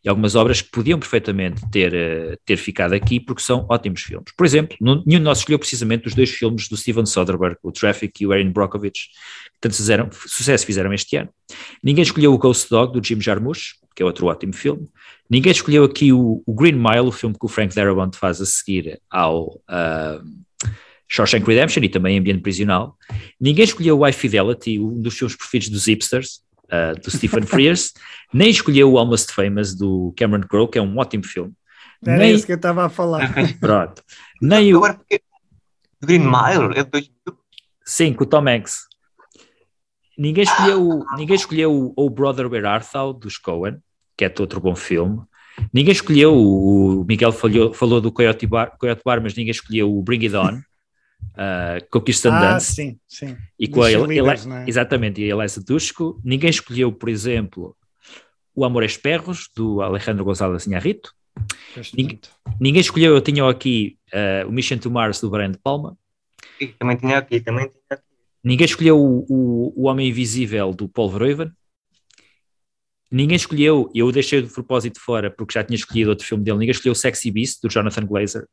E algumas obras que podiam perfeitamente ter, uh, ter ficado aqui porque são ótimos filmes. Por exemplo, nenhum de nós escolheu precisamente os dois filmes do Steven Soderbergh, o Traffic e o Erin Brockovich, tanto fizeram, sucesso fizeram este ano. Ninguém escolheu o Ghost Dog, do Jim Jarmusch, que é outro ótimo filme. Ninguém escolheu aqui o, o Green Mile, o filme que o Frank Darabont faz a seguir ao... Uh, Shawshank Redemption e também Ambiente Prisional. Ninguém escolheu o High Fidelity, um dos filmes preferidos dos hipsters, uh, do Stephen [laughs] Frears, nem escolheu o Almost Famous do Cameron Crowe, que é um ótimo filme. Era nem... isso que eu estava a falar. [laughs] Pronto. Nem o... Green Mile é de 2000? Sim, com o Tom Hanks. Ninguém escolheu, ninguém escolheu o Oh Brother Where Art Thou, dos Coen, que é outro bom filme. Ninguém escolheu, o Miguel falou, falou do Coyote Bar, Coyote Bar, mas ninguém escolheu o Bring It On, [laughs] uh, Conquista ah, Dance. sim, sim. E com a, ele, ele, é? Exatamente, e a Elisa Dushku. Ninguém escolheu, por exemplo, o Amores Perros, do Alejandro González Inharrito. Ninguém, ninguém, escolheu, eu tinha aqui uh, o Mission to Mars, do Brian de Palma. E também tinha aqui, também tinha aqui. Ninguém escolheu o, o, o Homem Invisível, do Paul Verhoeven. Ninguém escolheu, eu deixei de propósito fora porque já tinha escolhido outro filme dele, ninguém escolheu o Sexy Beast, do Jonathan Glazer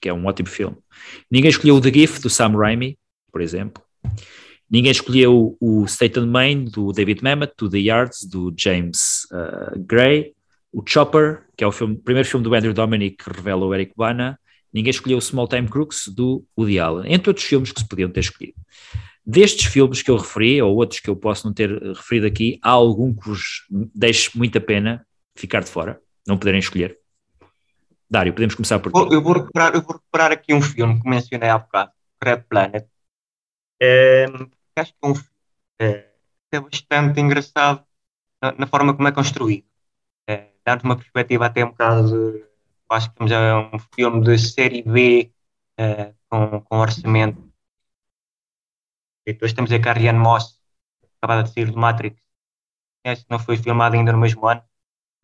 que é um ótimo filme. Ninguém escolheu The Gift, do Sam Raimi, por exemplo. Ninguém escolheu o State of Maine, do David Mamet, do The Yards, do James uh, Gray. O Chopper, que é o filme, primeiro filme do Andrew Dominic que revela o Eric Bana. Ninguém escolheu o Small Time Crooks, do Woody Allen. Entre outros filmes que se podiam ter escolhido. Destes filmes que eu referi, ou outros que eu posso não ter referido aqui, há algum que vos deixe muita pena ficar de fora, não poderem escolher. Dário, podemos começar por ti. Eu vou recuperar, eu vou recuperar aqui um filme que mencionei há bocado, Red Planet. É, acho que é um filme é, é bastante engraçado na, na, forma como é construído. É, Dá-nos uma perspectiva até um bocado de, acho que é um filme de série B é, com, com orçamento. E depois temos a Carrie Moss, acabada de sair do Matrix. Esse não foi filmado ainda no mesmo ano,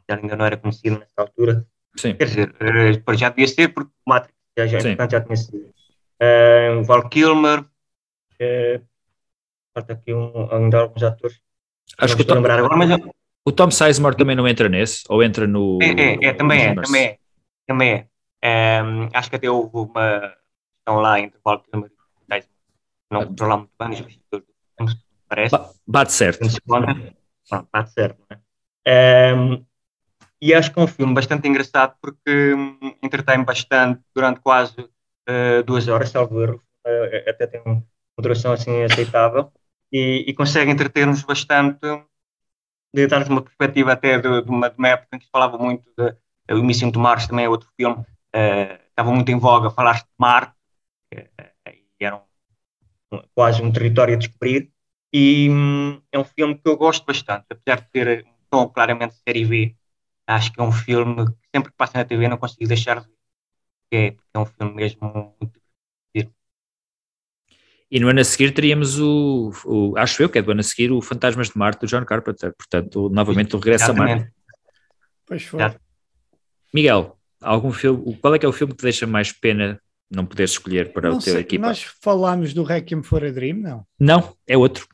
ainda não era conhecido nessa altura. Sim. Quer dizer, uh, já devia ser, porque o Matrix já, já, portanto, já tinha sido. Uh, Val Kilmer, uh, falta aqui um, ainda alguns atores. Acho que o Tom, agora, mas o Tom Sizemore também não entra nesse, ou entra no. É, é, é também é, também é. Também é. Um, acho que até houve uma questão lá entre Val Kilmer. Não controlar muito bem os bastidores parece. Bate certo. Pronto, bate certo. Não é? Um, e acho que é um filme bastante engraçado porque hum, entretém bastante durante quase uh, duas horas, salvo erro, uh, até tem uma duração assim aceitável e, e consegue entreter-nos bastante, de dar-nos uma perspectiva até de, de, uma, de, uma, época em que se falava muito de, de O Missão de Mars também é outro filme, uh, estava muito em voga falar de Marte, e era um, quase um território a descobrir, e um, é um filme que eu gosto bastante, apesar de ter um tom claramente série B, acho que é um filme que sempre que passa na TV não consigo deixar de ver. É, é um filme mesmo muito e no ano a seguir teríamos o, o, acho eu que é do ano a seguir, o Fantasmas de Marte do John Carpenter, portanto, novamente o regresso Exatamente. a Marte. Pois foi. Miguel, algum filme, qual é que é o filme que te deixa mais pena não poder escolher para não o teu sei, equipa? Nós falámos do Requiem for a Dream, não? Não, é outro.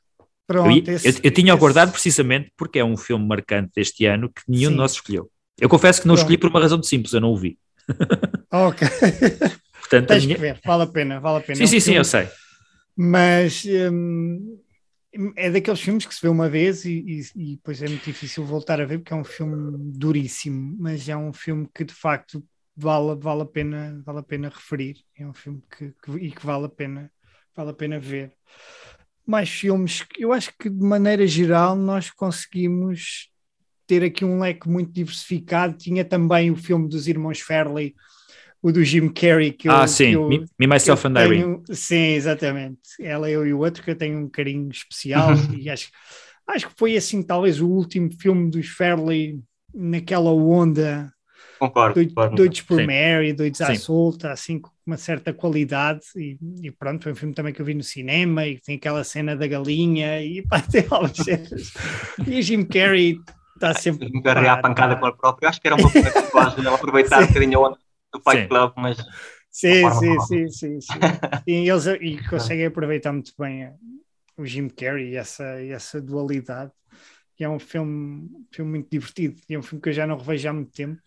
Pronto, eu, esse, eu, eu tinha aguardado precisamente porque é um filme marcante deste ano que nenhum Sim. de nós escolheu. Eu confesso que não Pronto. escolhi por uma razão de simples, eu não o vi. [laughs] Ok. Portanto, Tens minha... que ver, vale a pena, vale a pena. Sim, é um sim, filme, sim, eu sei. Mas hum, é daqueles filmes que se vê uma vez e, e, e depois é muito difícil voltar a ver porque é um filme duríssimo, mas é um filme que de facto vale, vale, a, pena, vale a pena referir. É um filme que, que, e que vale a pena, vale a pena ver mais filmes. Eu acho que de maneira geral nós conseguimos ter aqui um leque muito diversificado. Tinha também o filme dos irmãos Fairley, o do Jim Carrey. Que ah, eu, sim, eu, Me, Me Myself and Irene. Sim, exatamente. Ela, eu e o outro, que eu tenho um carinho especial [laughs] e acho, acho que foi assim, talvez o último filme dos Fairley naquela onda. Concordo. Doidos, doidos por sim. Mary, doidos à solta, assim, uma certa qualidade e, e, pronto, foi um filme também que eu vi no cinema e tem aquela cena da galinha e [laughs] pá, tem algumas cenas. E o Jim Carrey está sempre. Jim Carrey à pancada com ele próprio, acho que era uma coisa que ele aproveitar um bocadinho a onda do Fight Club, mas. Sim, sim, sim, sim, [laughs] sim, E eles e conseguem aproveitar muito bem o Jim Carrey e essa, essa dualidade. E é um filme, filme muito divertido. E é um filme que eu já não revejo há muito tempo.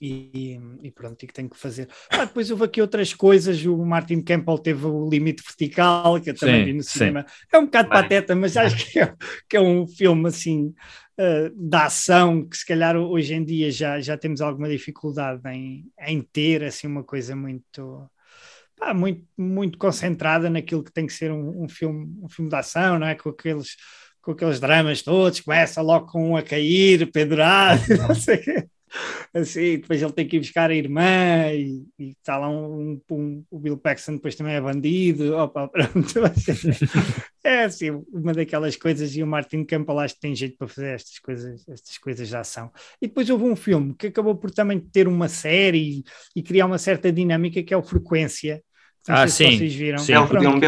E, e, pronto, e que tenho que fazer. Ah, depois houve aqui outras coisas. O Martin Campbell teve o limite vertical, que eu também sim, vi no cinema. Sim. É um bocado Bem. pateta, mas acho que é, que é um filme assim uh, da ação que se calhar hoje em dia já, já temos alguma dificuldade em, em ter assim uma coisa muito. Pá, muito, muito concentrada naquilo que tem que ser um, um filme, um filme de ação, não é? Com aqueles, com aqueles dramas todos, começa logo com um a cair, pendurado, [laughs] não sei o quê assim, depois ele tem que ir buscar a irmã e, está lá um, um, o Bill Paxton depois também é bandido, opa, [laughs] pronto, é assim, uma daquelas coisas e o Martin Campbell acho que tem jeito para fazer estas coisas, estas coisas de ação. E depois houve um filme que acabou por também ter uma série e, e criar uma certa dinâmica que é o Frequência, ah, sim. Vocês viram. sim. É um filme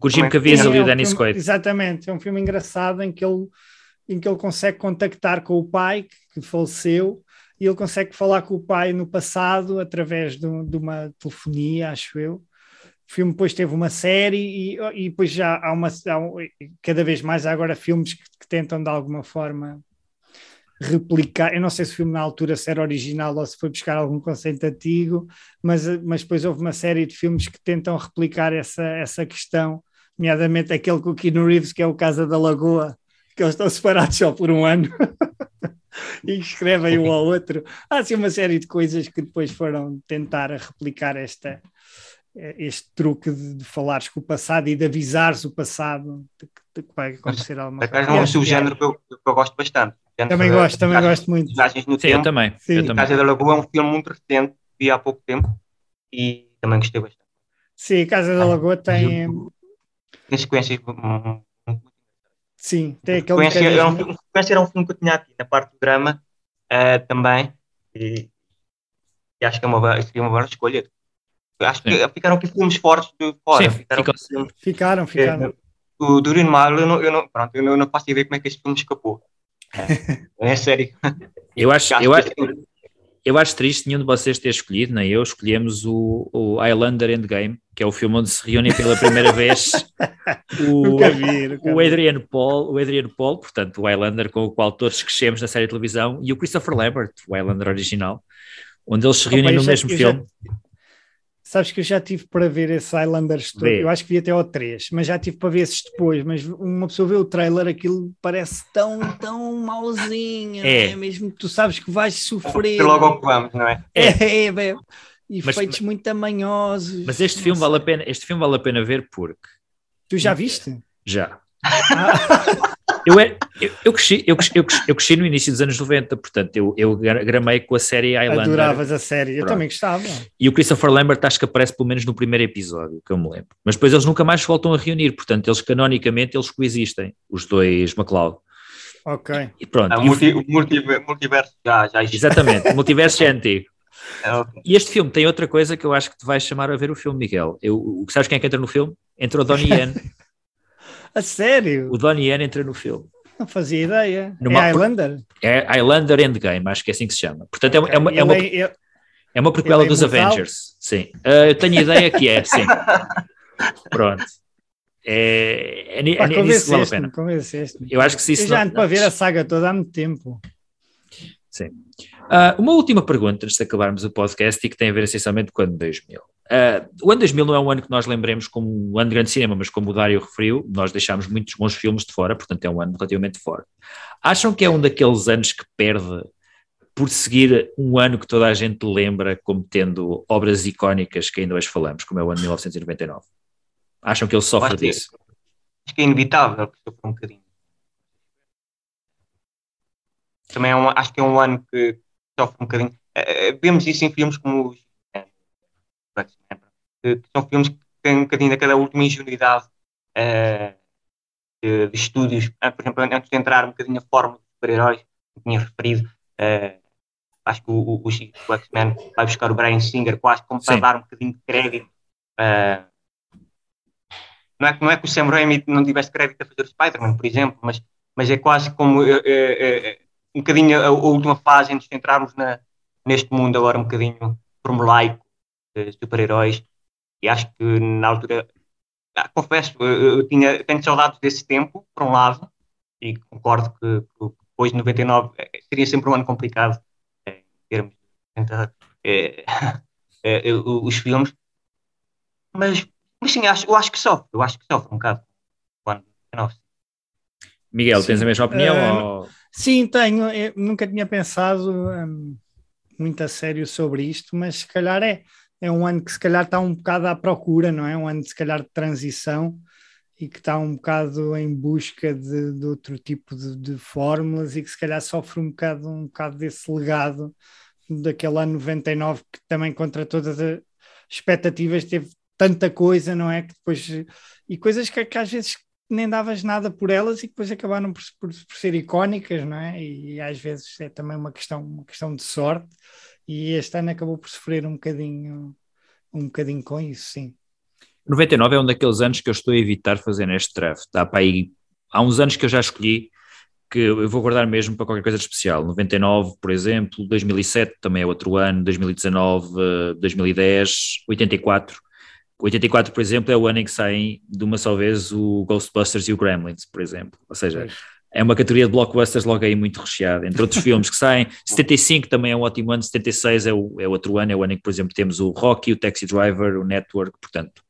com o Jim Caviezel e o Dennis Quaid. Exatamente, é um filme engraçado em que ele em que ele consegue contactar com o pai que, que faleceu e ele consegue falar com o pai no passado através de, de uma telefonia, acho eu. O filme depois teve uma série e, e depois já há uma. Há um, cada vez mais há agora filmes que, que, tentam de alguma forma replicar. Eu não sei se o filme na altura se era original ou se foi buscar algum conceito antigo, mas, mas depois houve uma série de filmes que tentam replicar essa, essa questão, nomeadamente aquele com o Keanu Reeves, que é o Casa da Lagoa, que eles estão separados só por um ano. [laughs] [laughs] e escrevem um ao outro. Há assim uma série de coisas que depois foram tentar replicar esta, este truque de, de falares com o passado e de avisares o passado de, de que vai acontecer alguma coisa. É um subgénero que eu, que eu gosto bastante. Também gosto, também gosto muito. Viagens no Sim, tempo. eu também. Sim. Eu Casa da Lagoa é um filme muito recente, vi há pouco tempo e também gostei bastante. Sim, Casa da Lagoa tem... Tem sequências Sim, tem aquele sequência, era um, filme, era um filme que eu tinha aqui na parte do drama uh, também e, e, acho que é uma, seria uma boa escolha. Acho Sim. que ficaram aqui filmes fortes de fora. Sim, ficaram, ficaram. ficaram. É, o Durin Mal, eu não, eu não, pronto, eu não, eu não faço ideia como é que este filme escapou. É, é sério. Eu acho, eu acho, eu acho triste nenhum de vocês ter escolhido, nem eu, escolhemos o, o Highlander Endgame, que é o filme onde se reúnem pela primeira [laughs] vez o, nunca vi, nunca o, Adriano Paul, o Adriano Paul, portanto o Highlander com o qual todos crescemos na série de televisão, e o Christopher Lambert, o Highlander original, onde eles se reúnem oh, no mesmo filme. Já, Sabes que eu já tive para ver esse Highlanders todo, eu acho que vi até ao 3, mas já tive para ver esses depois, mas uma pessoa vê o trailer, aquilo parece tão, tão mauzinho, é. é? mesmo que tu sabes que vais sofrer. logo ao que vamos, não é? É, é, é, e mas, feitos muito tamanhosos. Mas este filme, vale a pena, este filme vale a pena ver porque... Tu já viste? Já. [laughs] Eu, é, eu, eu, cresci, eu, eu, eu cresci no início dos anos 90, portanto, eu, eu gramei com a série Highlander. Adoravas a série, eu Pronto. também gostava. E o Christopher Lambert acho que aparece pelo menos no primeiro episódio, que eu me lembro. Mas depois eles nunca mais voltam a reunir, portanto, eles canonicamente eles coexistem, os dois McLeod. Ok. E pronto. Ah, o, multi, o multiverso já, já existe. Exatamente, o [laughs] multiverso é antigo. É, okay. E este filme tem outra coisa que eu acho que te vai chamar a ver o filme, Miguel. Eu, sabes quem é que entra no filme? Entra o Donnie Yen. [laughs] a sério? O Donnie Yen entra no filme. Não fazia ideia. Numa, é Highlander? É Highlander Endgame, acho que é assim que se chama. Portanto, okay. é, uma, é, uma, é, é uma prequela é dos Avengers. Sim. Uh, eu tenho ideia que é, sim. [laughs] Pronto. É, é, é, é nisso que vale a pena. Eu acho que se isso eu já ando não... para ver a saga toda há muito tempo. Sim. Uh, uma última pergunta antes de acabarmos o podcast e que tem a ver essencialmente com o ano 2000. Uh, o ano 2000 não é um ano que nós lembremos como um ano de grande cinema, mas como o Dário referiu, nós deixámos muitos bons filmes de fora, portanto é um ano relativamente forte. Acham que é um daqueles anos que perde por seguir um ano que toda a gente lembra como tendo obras icónicas que ainda hoje falamos, como é o ano de 1999? Acham que ele sofre disso? Acho que é inevitável que sofra um bocadinho. Também é um, acho que é um ano que sofre um bocadinho. Uh, vemos isso em filmes como os que, são filmes que têm um bocadinho daquela última ingenuidade uh, de, de, estúdios. Uh, por exemplo, antes de entrar um bocadinho a forma dos super-heróis, que tinha referido, uh, acho que o, o, o X-Men vai buscar o Brian Singer quase como para dar um bocadinho de crédito. Uh, não, é, não é que o Sam Raimi não tivesse crédito a fazer o Spider-Man, por exemplo, mas, mas é quase como um bocadinho a, a, última fase em nos centrarmos na, neste mundo agora um bocadinho formulaico de super-heróis e acho que na altura ah, confesso, eu, eu tinha, tenho saudades desse tempo, por um lado, e concordo que, que depois de 99 eh, seria sempre um ano complicado eh, em termos de tentar [laughs] é, é, os filmes, mas, mas sim, acho, eu acho que sofre, eu acho que sofre um bocado o ano 99. Miguel, sim. tens a mesma opinião? Uh, ou... Sim, tenho. Eu nunca tinha pensado um, muito a sério sobre isto, mas se calhar é, é um ano que se calhar está um bocado à procura, não é? Um ano se calhar de transição e que está um bocado em busca de, de outro tipo de, de, fórmulas e que se calhar sofre um bocado, um bocado desse legado daquele ano 99 que também contra todas as expectativas teve tanta coisa, não é? Que depois, e coisas que, que às vezes nem davas nada por elas e depois acabaram por, por, por, ser icónicas, não é? E, e às vezes é também uma questão, uma questão de sorte e este ano acabou por sofrer um bocadinho um bocadinho com isso, sim. 99 é um daqueles anos que eu estou a evitar fazer neste draft. Dá para aí, há uns anos que eu já escolhi que eu vou guardar mesmo para qualquer coisa de especial. 99, por exemplo, 2007 também é outro ano, 2019, 2010, 84. 84, por exemplo, é o ano em que saem de uma só vez o Ghostbusters e o Gremlins, por exemplo. Ou seja, é uma categoria de blockbusters logo aí muito recheada, entre outros filmes que saem. [laughs] 75 também é um ótimo ano, 76 é, o, é outro ano, é o ano em que, por exemplo, temos o Rocky, o Taxi Driver, o Network, portanto,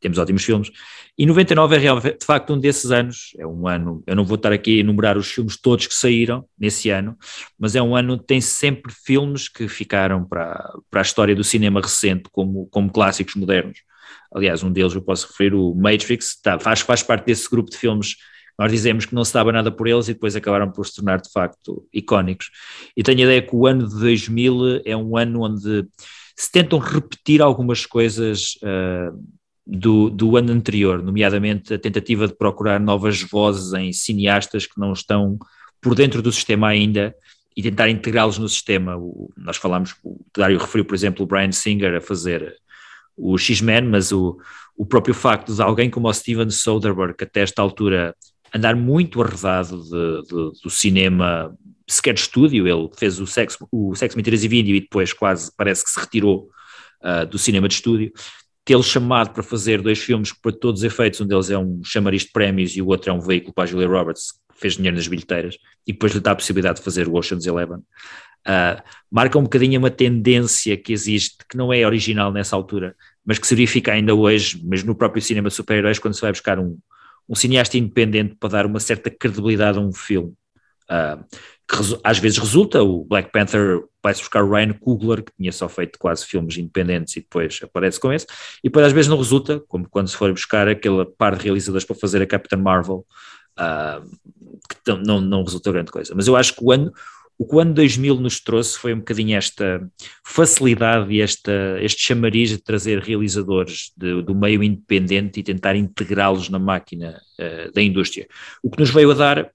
temos ótimos filmes. E 99 é realmente, de facto, um desses anos. É um ano, eu não vou estar aqui a enumerar os filmes todos que saíram nesse ano, mas é um ano onde tem sempre filmes que ficaram para, para a história do cinema recente como, como clássicos modernos. Aliás, um deles eu posso referir, o Matrix, tá, faz, faz parte desse grupo de filmes nós dizemos que não se dava nada por eles e depois acabaram por se tornar de facto icónicos. E tenho a ideia que o ano de 2000 é um ano onde se tentam repetir algumas coisas uh, do, do ano anterior, nomeadamente a tentativa de procurar novas vozes em cineastas que não estão por dentro do sistema ainda e tentar integrá-los no sistema. O, nós falamos, o Dário referiu, por exemplo, o Brian Singer a fazer o X-Men, mas o, o próprio facto de alguém como o Steven Soderbergh, até esta altura andar muito arredado de, de, do cinema, sequer de estúdio, ele fez o Sexo, o Sexo Mentiras e Vídeo e depois quase parece que se retirou uh, do cinema de estúdio, tê-lo chamado para fazer dois filmes que, para todos os efeitos, um deles é um chamariz de prémios e o outro é um veículo para a Julia Roberts, que fez dinheiro nas bilheteiras, e depois lhe dá a possibilidade de fazer o Ocean's Eleven. Uh, marca um bocadinho uma tendência que existe, que não é original nessa altura, mas que se verifica ainda hoje, mesmo no próprio cinema de super-heróis, quando se vai buscar um, um cineasta independente para dar uma certa credibilidade a um filme. Uh, que às vezes resulta, o Black Panther vai-se buscar o Ryan Coogler, que tinha só feito quase filmes independentes e depois aparece com esse, e depois às vezes não resulta, como quando se for buscar aquela par de realizadores para fazer a Captain Marvel, uh, que não, não resulta grande coisa. Mas eu acho que o ano, o que o ano 2000 nos trouxe foi um bocadinho esta facilidade e esta, este chamariz de trazer realizadores de, do meio independente e tentar integrá-los na máquina uh, da indústria. O que nos veio a dar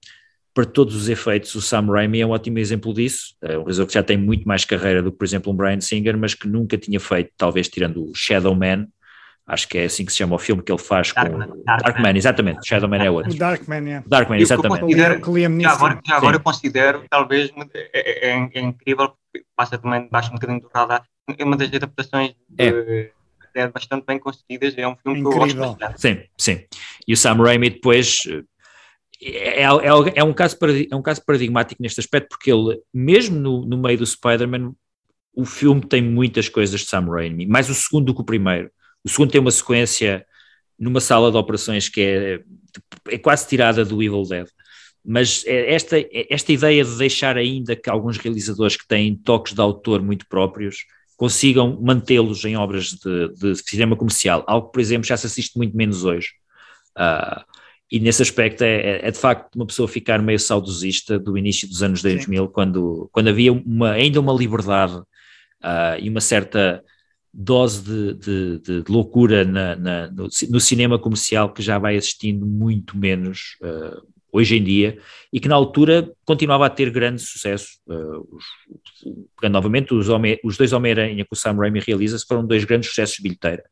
para todos os efeitos, o Sam Raimi é um ótimo exemplo disso, é um realizador que já tem muito mais carreira do que, por exemplo, um Brian Singer, mas que nunca tinha feito, talvez tirando o Shadow Man, acho que é assim que se chama o filme que ele faz Darkman, com Darkman, Darkman exatamente, Shadow Man é outro. Darkman, é. Darkman, exatamente. Já agora, já agora eu considero, talvez, é, é, é incrível, passa também debaixo um bocadinho do radar, é uma das adaptações de, é. bastante bem conseguidas, é um filme incrível. que eu gosto bastante. Sim, sim. E o Sam Raimi depois é, é, é, um caso, é um caso paradigmático neste aspecto, porque ele, mesmo no, no meio do Spider-Man, o filme tem muitas coisas de Sam Raimi, mais o segundo do que o primeiro. O segundo tem uma sequência numa sala de operações que é, é quase tirada do Evil Dead. Mas é esta, esta ideia de deixar ainda que alguns realizadores que têm toques de autor muito próprios consigam mantê-los em obras de, de, cinema comercial, algo que, por exemplo, já se assiste muito menos hoje. Uh, e nesse aspecto é, é, é, de facto uma pessoa ficar meio saudosista do início dos anos 2000, quando, quando havia uma, ainda uma liberdade uh, e uma certa dose de, de, de loucura na, na, no, no, cinema comercial que já vai assistindo muito menos uh, hoje em dia e que na altura continuava a ter grande sucesso. Uh, os, novamente, os, os dois Homem-Aranha que o Sam Raimi realiza foram dois grandes sucessos de bilheteira.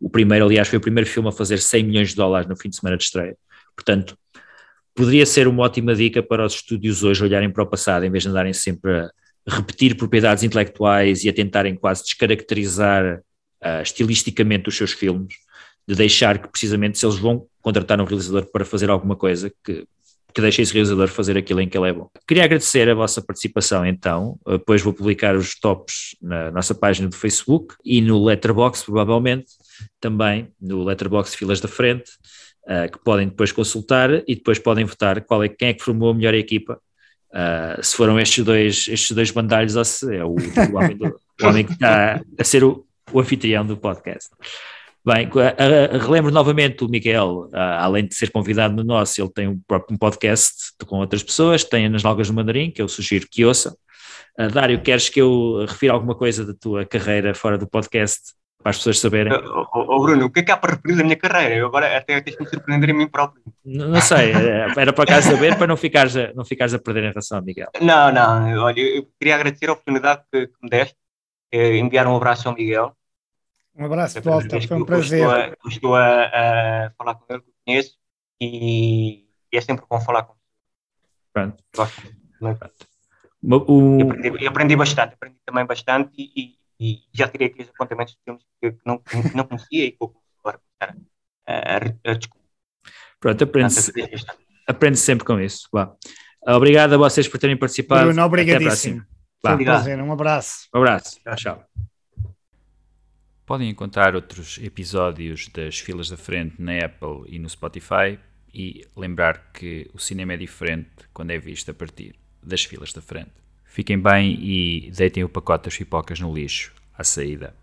O primeiro, aliás, foi o primeiro filme a fazer 100 milhões de dólares no fim de semana de estreia. Portanto, poderia ser uma ótima dica para os estúdios hoje olharem para o passado, em vez de andarem sempre a repetir propriedades intelectuais e a tentarem quase descaracterizar uh, estilisticamente os seus filmes, de deixar que precisamente se eles vão contratar um realizador para fazer alguma coisa, que, que deixe esse realizador fazer aquilo em que ele é bom. Queria agradecer a vossa participação então, depois vou publicar os tops na nossa página do Facebook e no Letterbox provavelmente, também no Letterbox Filas da Frente, uh, que podem depois consultar e depois podem votar qual é, quem é que formou a melhor equipa Uh, se foram estes dois, estes dois bandalhos é o, o, homem, do, o homem, que está a ser o, o anfitrião do podcast. Bem, uh, relembro novamente o Miguel, uh, além de ser convidado no nosso, ele tem um próprio podcast com outras pessoas, tem nas Nalgas do Mandarim, que eu sugiro que ouça. Dário, queres que eu refira alguma coisa da tua carreira fora do podcast para as pessoas saberem. Oh, oh, Bruno, o que é que há para referir da minha carreira? Eu agora até tens que me surpreender a mim próprio. Não, não sei, eh, era para acaso saber para não ficares, a, não ficares a perder em relação ao Miguel. Não, não, olha, eu queria agradecer a oportunidade que, que me deste, eh, enviar um abraço ao Miguel. Um abraço de volta, foi um prazer. Estou, a, estou a, a, falar com ele, que conheço, e, e, é sempre bom falar com ele. Pronto. Gosto. Pronto. O... E aprendi, aprendi, bastante, aprendi também bastante e, e já tirei aqui os apontamentos de filmes que, não, que não conhecia e vou agora começar a, a, a descobrir. Pronto, aprende-se aprende sempre com isso. Vá. Obrigado a vocês por terem participado. Bruno, obrigadíssimo. Foi um prazer. Um abraço. Um abraço. Tchau, tchau. Podem encontrar outros episódios das filas da frente na Apple e no Spotify e lembrar que o cinema é diferente quando é visto a partir das filas da frente. Fiquem bem e deitem o pacote das pipocas no lixo à saída.